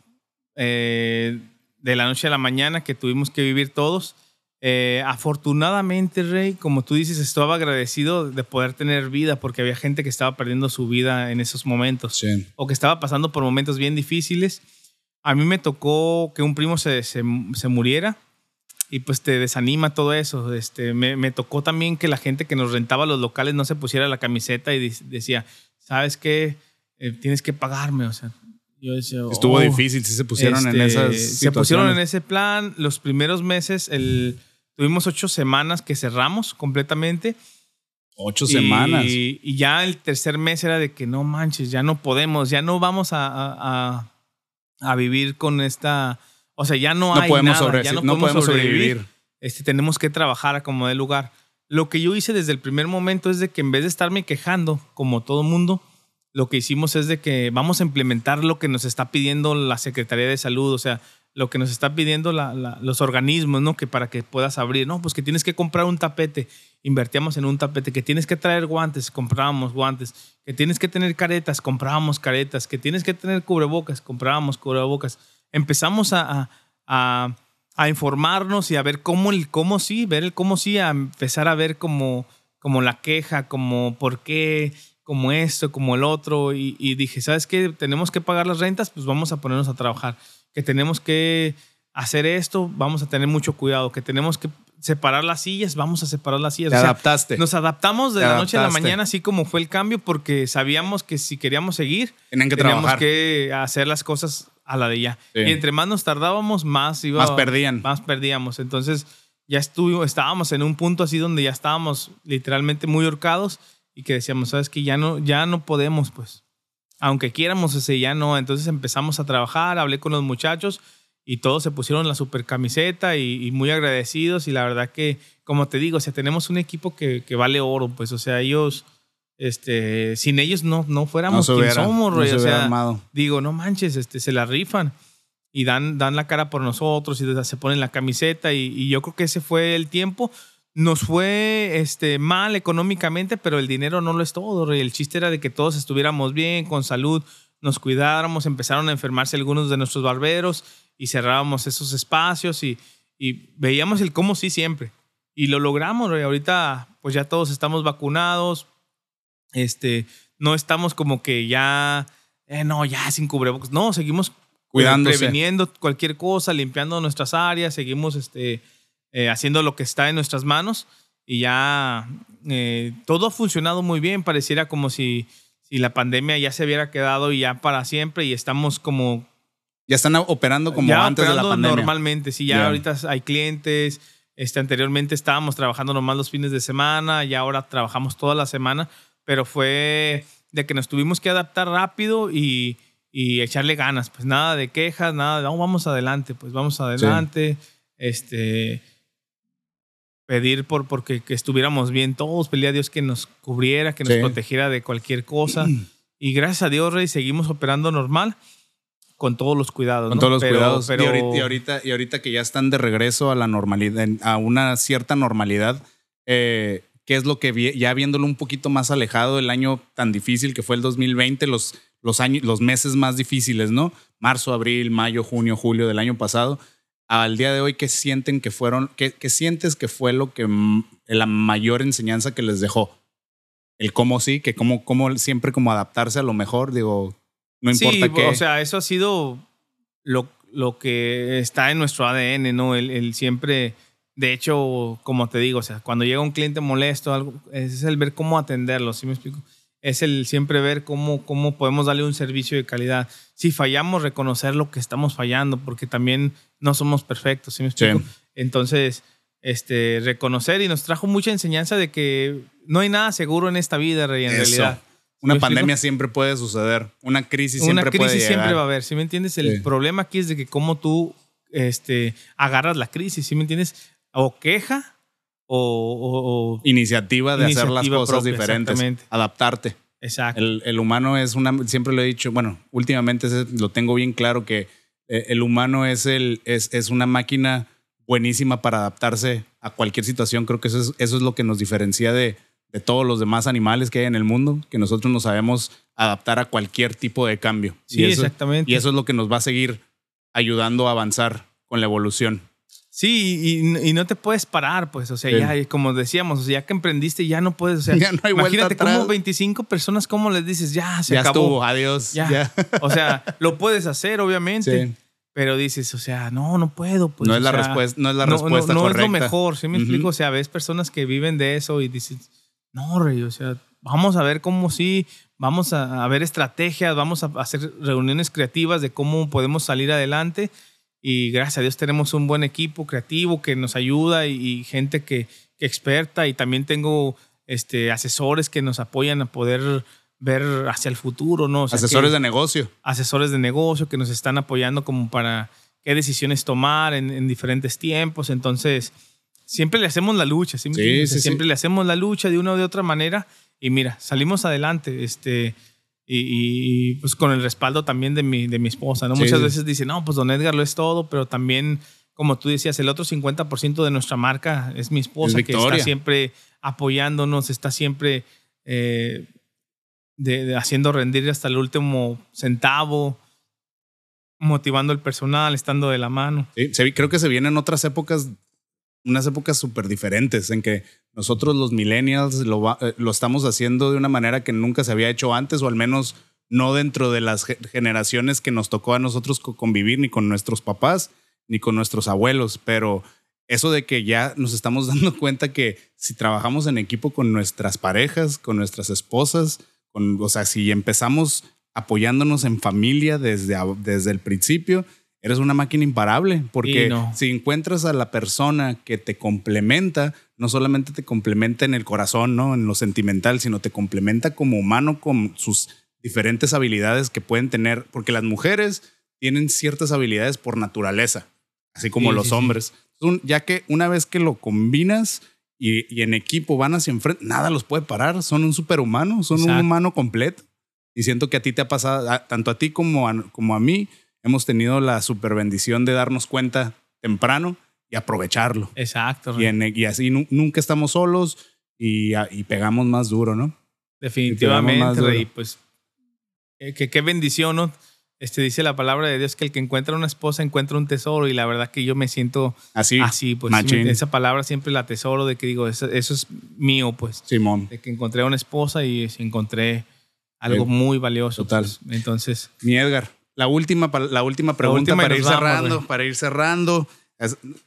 eh, de la noche a la mañana que tuvimos que vivir todos. Eh, afortunadamente, Rey, como tú dices, estaba agradecido de poder tener vida porque había gente que estaba perdiendo su vida en esos momentos Sí. o que estaba pasando por momentos bien difíciles. A mí me tocó que un primo se, se, se muriera y pues te desanima todo eso. Este, me, me tocó también que la gente que nos rentaba los locales no se pusiera la camiseta y decía, ¿sabes qué? Eh, tienes que pagarme. O sea, yo decía, Estuvo "Oh". difícil, sí se pusieron en Este, esas Se pusieron en ese plan. Los primeros meses, el, tuvimos ocho semanas que cerramos completamente. Ocho semanas. Y, y ya el tercer mes era de que no manches, ya no podemos, ya no vamos a, a- a- a vivir con esta. O sea, ya no, No hay podemos, nada, sobre- ya no podemos sobrevivir. Este, tenemos que trabajar a como de lugar. lo que yo hice desde el primer momento es de que en vez de estarme quejando, como todo mundo, lo que hicimos es de que vamos a implementar lo que nos está pidiendo la Secretaría de Salud, o sea, lo que nos está pidiendo los organismos, ¿no? Que para que puedas abrir, no, pues que tienes que comprar un tapete, invertíamos en un tapete, que tienes que traer guantes, comprábamos guantes, que tienes que tener caretas, comprábamos caretas, que tienes que tener cubrebocas, comprábamos cubrebocas. Empezamos a, a- a- a informarnos y a ver cómo el cómo sí, ver el cómo sí, a empezar a ver como, como la queja, como por qué, como esto, como el otro. Y, y dije, ¿sabes qué? Tenemos que pagar las rentas, pues vamos a ponernos a trabajar. Que tenemos que hacer esto, vamos a tener mucho cuidado. Que tenemos que separar las sillas, vamos a separar las sillas. Te O sea, adaptaste. nos adaptamos de Te la noche a la adaptaste. mañana, así como fue el cambio, porque sabíamos que si queríamos seguir, Tenían que teníamos trabajar. que hacer las cosas a la de ya. Sí. Y entre más nos tardábamos, más iba, Más perdían. Más perdíamos. Entonces ya estuvo, estábamos en un punto así donde ya estábamos literalmente muy horcados y que decíamos, sabes que ya no, ya no podemos, pues. Aunque quieramos, ese ya no. Entonces empezamos a trabajar, hablé con los muchachos y todos se pusieron la super camiseta y, y muy agradecidos. Y la verdad que, como te digo, o sea, tenemos un equipo que, que vale oro, pues. O sea, ellos, este, sin ellos no, no no fuéramos se quien somos, no O sea, armado. digo, no manches, este, se la rifan y dan, dan la cara por nosotros y se ponen la camiseta y, y yo creo que ese fue el tiempo. Nos fue este, mal económicamente, pero el dinero no lo es todo. Rey. El chiste era de que todos estuviéramos bien, con salud, nos cuidáramos. Empezaron a enfermarse algunos de nuestros barberos y cerrábamos esos espacios y, y veíamos el cómo sí siempre. Y lo logramos. Rey. Ahorita pues ya todos estamos vacunados. Este, no estamos como que ya, eh, no, ya sin cubrebocas. No, seguimos Cuidándose. previniendo cualquier cosa, limpiando nuestras áreas, seguimos este, eh, haciendo lo que está en nuestras manos y ya eh, todo ha funcionado muy bien. Pareciera como si, si la pandemia ya se hubiera quedado y ya para siempre y estamos como Ya están operando como ya antes de la operando pandemia. normalmente. Sí, ya Ya. ahorita hay clientes. Este, anteriormente estábamos trabajando nomás los fines de semana y ahora trabajamos toda la semana, pero fue de que nos tuvimos que adaptar rápido y, y echarle ganas. Pues nada de quejas, nada de, "No, vamos adelante, pues vamos adelante. Este, pedir por porque que estuviéramos bien todos, pedir a Dios que nos cubriera, que nos Sí. protegiera de cualquier cosa. y gracias a Dios, Rey, seguimos operando normal con todos los cuidados. Con ¿no? todos los Pero- cuidados. pero- Y, ahorita, y, ahorita, y ahorita que ya están de regreso a la normalidad, a una cierta normalidad, eh, ¿qué es lo que ya viéndolo un poquito más alejado del año tan difícil que fue el 2020, los, los, años, los meses más difíciles, ¿no? Marzo, abril, mayo, junio, julio del año pasado. Al día de hoy, ¿qué sienten que fueron, qué, qué sientes que fue lo que la mayor enseñanza que les dejó? El cómo sí, que cómo, cómo siempre como adaptarse a lo mejor, digo, no importa sí, qué. o sea, eso ha sido lo, lo que está en nuestro ADN, ¿no? El, el siempre, de hecho, como te digo, o sea, cuando llega un cliente molesto, algo, es el ver cómo atenderlo, ¿sí me explico? Es el siempre ver cómo, cómo podemos darle un servicio de calidad. Si fallamos, reconocer lo que estamos fallando, porque también no somos perfectos, ¿sí me explico? Sí. Entonces, este, reconocer y nos trajo mucha enseñanza de que no hay nada seguro en esta vida, Rey, en Eso. realidad. Una ¿Me explico? pandemia siempre puede suceder. Una crisis una siempre crisis puede llegar. siempre va a haber, ¿sí me entiendes? El Sí. problema aquí es de que cómo tú este, agarras la crisis, ¿sí me entiendes? O queja o... o- o- Iniciativa de hacer las cosas propia, diferentes. exactamente. Adaptarte. exacto. El, el humano es una, siempre lo he dicho, bueno, últimamente lo tengo bien claro que eh, el humano es, el, es, es una máquina buenísima para adaptarse a cualquier situación. Creo que eso es, eso es lo que nos diferencia de, de todos los demás animales que hay en el mundo, que nosotros nos sabemos adaptar a cualquier tipo de cambio. sí, y eso, exactamente. Y eso es lo que nos va a seguir ayudando a avanzar con la evolución. Sí, y, y no te puedes parar, pues, o sea, Sí. ya, como decíamos, o sea, ya que emprendiste, ya no puedes, o sea, Ya no hay vuelta imagínate atrás. como 25 personas, ¿cómo les dices? Ya, se ya acabó. estuvo, adiós. Ya. ya. O sea, lo puedes hacer, obviamente, Sí. pero dices, o sea, no, no puedo. Pues, no, es la sea, respuesta, no es la no, respuesta no, no correcta. es lo mejor, ¿sí me Ujú. explico? O sea, ves personas que viven de eso y dices, no, rey, o sea, vamos a ver cómo sí, vamos a, a ver estrategias, vamos a hacer reuniones creativas de cómo podemos salir adelante. Y gracias a Dios tenemos un buen equipo creativo que nos ayuda y, y gente que, que experta. Y también tengo este, asesores que nos apoyan a poder ver hacia el futuro, ¿no? O sea, Asesores que- de negocio. asesores de negocio que nos están apoyando como para qué decisiones tomar en, en diferentes tiempos. Entonces, siempre le hacemos la lucha, ¿sí sí, sí. siempre le hacemos la lucha de una o de otra manera y mira, salimos adelante, este, y, y, pues con el respaldo también de mi, de mi esposa, ¿no? Sí, Muchas veces dicen, no, pues don Edgar lo es todo, pero también, como tú decías, el otro 50% de nuestra marca es mi esposa, Es que está siempre apoyándonos, está siempre eh, de- de haciendo rendir hasta el último centavo, motivando el personal, estando de la mano. Sí, creo que se vienen otras épocas, unas épocas súper diferentes en que nosotros los millennials lo, eh, lo estamos haciendo de una manera que nunca se había hecho antes o al menos no dentro de las ge- generaciones que nos tocó a nosotros co- convivir ni con nuestros papás ni con nuestros abuelos, pero eso de que ya nos estamos dando cuenta que si trabajamos en equipo con nuestras parejas, con nuestras esposas, con, o sea, si empezamos apoyándonos en familia desde, desde el principio, eres una máquina imparable, porque no. si encuentras a la persona que te complementa, no solamente te complementa en el corazón, ¿no? En lo sentimental, sino te complementa como humano con sus diferentes habilidades que pueden tener, porque las mujeres tienen ciertas habilidades por naturaleza, así como Sí, los sí, sí. hombres. Un- ya que una vez que lo combinas y, y en equipo van hacia enfrente, nada los puede parar, son un superhumano, son un Exacto. humano completo. Y siento que a ti te ha pasado, tanto a ti como a, como a mí, hemos tenido la super bendición de darnos cuenta temprano y aprovecharlo. Exacto. Y, en- y así nu- nunca estamos solos y, a- y pegamos más duro, ¿no? Definitivamente. Rey. Pues eh, que qué bendición, ¿no? Este dice la palabra de Dios que el que encuentra una esposa encuentra un tesoro y la verdad que yo me siento Así, así, pues me- esa palabra siempre la tesoro de que digo, eso, eso es mío, pues. Simón. De que encontré una esposa y encontré algo muy valioso. Total. pues. Entonces, Mi Edgar, la última, la última pregunta última y para ir vamos, cerrando, para ir cerrando.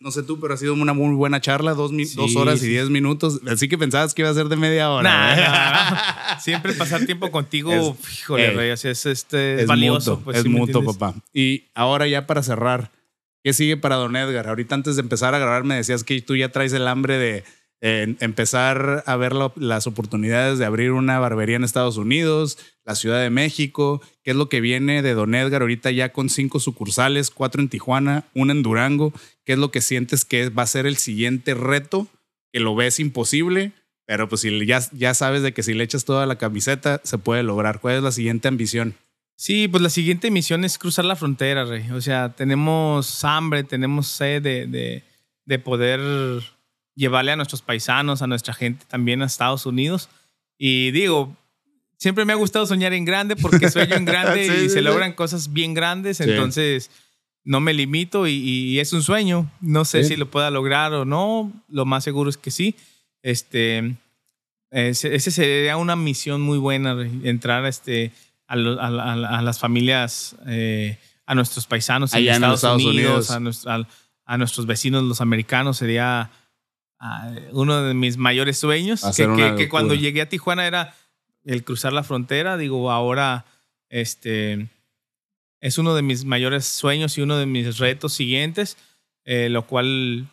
No sé tú, pero ha sido una muy buena charla, dos, Sí, dos horas y diez minutos. Así que pensabas que iba a ser de media hora. Nah, nah. siempre pasar tiempo contigo, Es- híjole, eh, Rey, así es, este, es valioso. mutuo, pues, es ¿sí mutuo, papá. Y ahora ya para cerrar, ¿qué sigue para Don Edgar? Ahorita antes de empezar a grabar me decías que tú ya traes el hambre de eh, empezar a ver las oportunidades de abrir una barbería en Estados Unidos, la Ciudad de México. ¿Qué es lo que viene de Don Edgar ahorita ya con cinco sucursales, cuatro en Tijuana, una en Durango? ¿Qué es lo que sientes que va a ser el siguiente reto? Que lo ves imposible, pero pues si ya, ya sabes de que si le echas toda la camiseta se puede lograr. ¿Cuál es la siguiente ambición? Sí, pues la siguiente misión es cruzar la frontera, Rey. O sea, tenemos hambre, tenemos sed de, de poder llevarle a nuestros paisanos, a nuestra gente también a Estados Unidos. Y digo, siempre me ha gustado soñar en grande porque sueño en grande Sí, y sí, se sí. logran cosas bien grandes. Entonces, no me limito y, y es un sueño. No sé si lo pueda lograr o no. Lo más seguro es que sí. Este, ese, ese sería una misión muy buena, entrar este, a, lo- a la- a las familias, eh, a nuestros paisanos Allá en en los Estados, Estados Unidos, Unidos. A, nuestro- a nuestros vecinos, los americanos, sería uno de mis mayores sueños. Que, que- que cuando llegué a Tijuana era el cruzar la frontera. Digo, ahora este, es uno de mis mayores sueños y uno de mis retos siguientes, eh, lo cual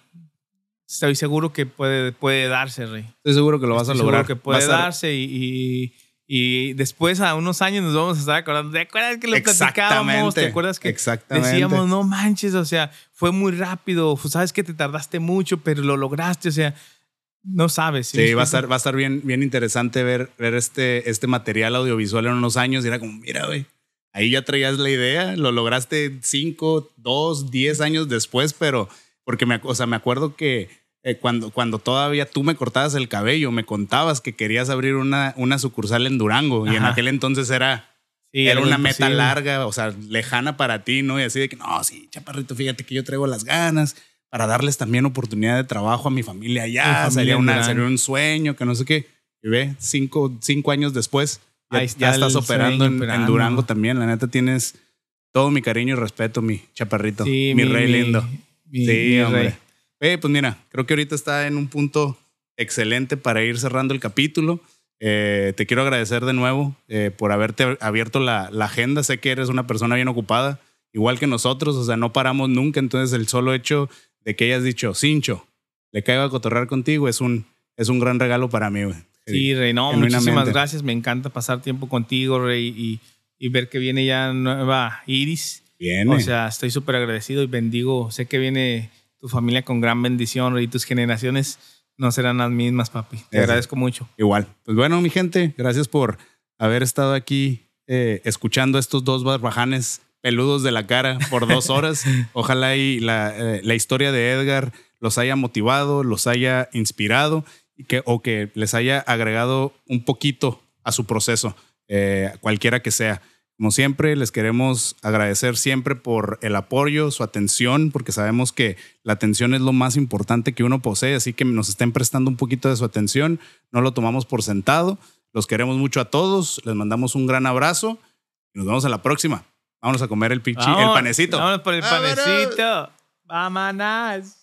estoy seguro que puede, puede darse, Rey. Estoy seguro que lo vas Estoy a seguro lograr. que Va puede darse y, y, y después a unos años nos vamos a estar acordando. ¿Te acuerdas que lo platicábamos? ¿Te acuerdas que decíamos, no manches, o sea, fue muy rápido, sabes que te tardaste mucho, pero lo lograste, o sea, no sabes. Sí, me va a estar, va a estar bien, bien interesante ver, ver este, este material audiovisual en unos años. Y era como, mira, güey, ahí ya traías la idea, lo lograste cinco, dos, diez años después, pero porque me, o sea, me acuerdo que eh, cuando, cuando todavía tú me cortabas el cabello, me contabas que querías abrir una, una sucursal en Durango y en Ajá. aquel entonces era, Sí, era una meta imposible. larga, o sea, lejana para ti, ¿no? Y así de que, no, sí, chaparrito, fíjate que yo traigo las ganas para darles también oportunidad de trabajo a mi familia Mi allá. familia sería, una, sería un sueño, que no sé qué. Y ve, cinco, cinco años después, ya, está ya estás operando en, en. Durango también. La neta tienes todo mi cariño y respeto, mi chaparrito, Sí, mi, rey lindo. mi- sí, mi hombre. rey. Eh, pues mira, creo que ahorita está en un punto excelente para ir cerrando el capítulo. Eh, te quiero agradecer de nuevo eh, por haberte abierto la, la agenda. Sé que eres una persona bien ocupada, igual que nosotros, o sea, no paramos nunca. Entonces, el solo hecho de que hayas dicho, Cincho, le caigo a cotorrear contigo es un, es un gran regalo para mí. güey. Sí, Rey, no, muchísimas gracias. Me encanta pasar tiempo contigo, Rey, y, y ver que viene ya nueva Iris. Viene. O sea, estoy súper agradecido y bendigo. Sé que viene tu familia con gran bendición y tus generaciones no serán las mismas, papi. Te agradezco mucho. Igual. Pues bueno, mi gente, gracias por haber estado aquí eh, escuchando estos dos barbajanes peludos de la cara por dos horas. Ojalá y la, eh, la historia de Edgar los haya motivado, los haya inspirado y que, o que les haya agregado un poquito a su proceso, eh, cualquiera que sea. Como siempre, les queremos agradecer siempre por el apoyo, su atención, porque sabemos que la atención es lo más importante que uno posee, así que nos estén prestando un poquito de su atención, no lo tomamos por sentado. Los queremos mucho a todos, les mandamos un gran abrazo y nos vemos en la próxima. Vámonos a comer el, pichi, el Vamos, panecito. Vámonos por el Vámonos. panecito. Vámonos.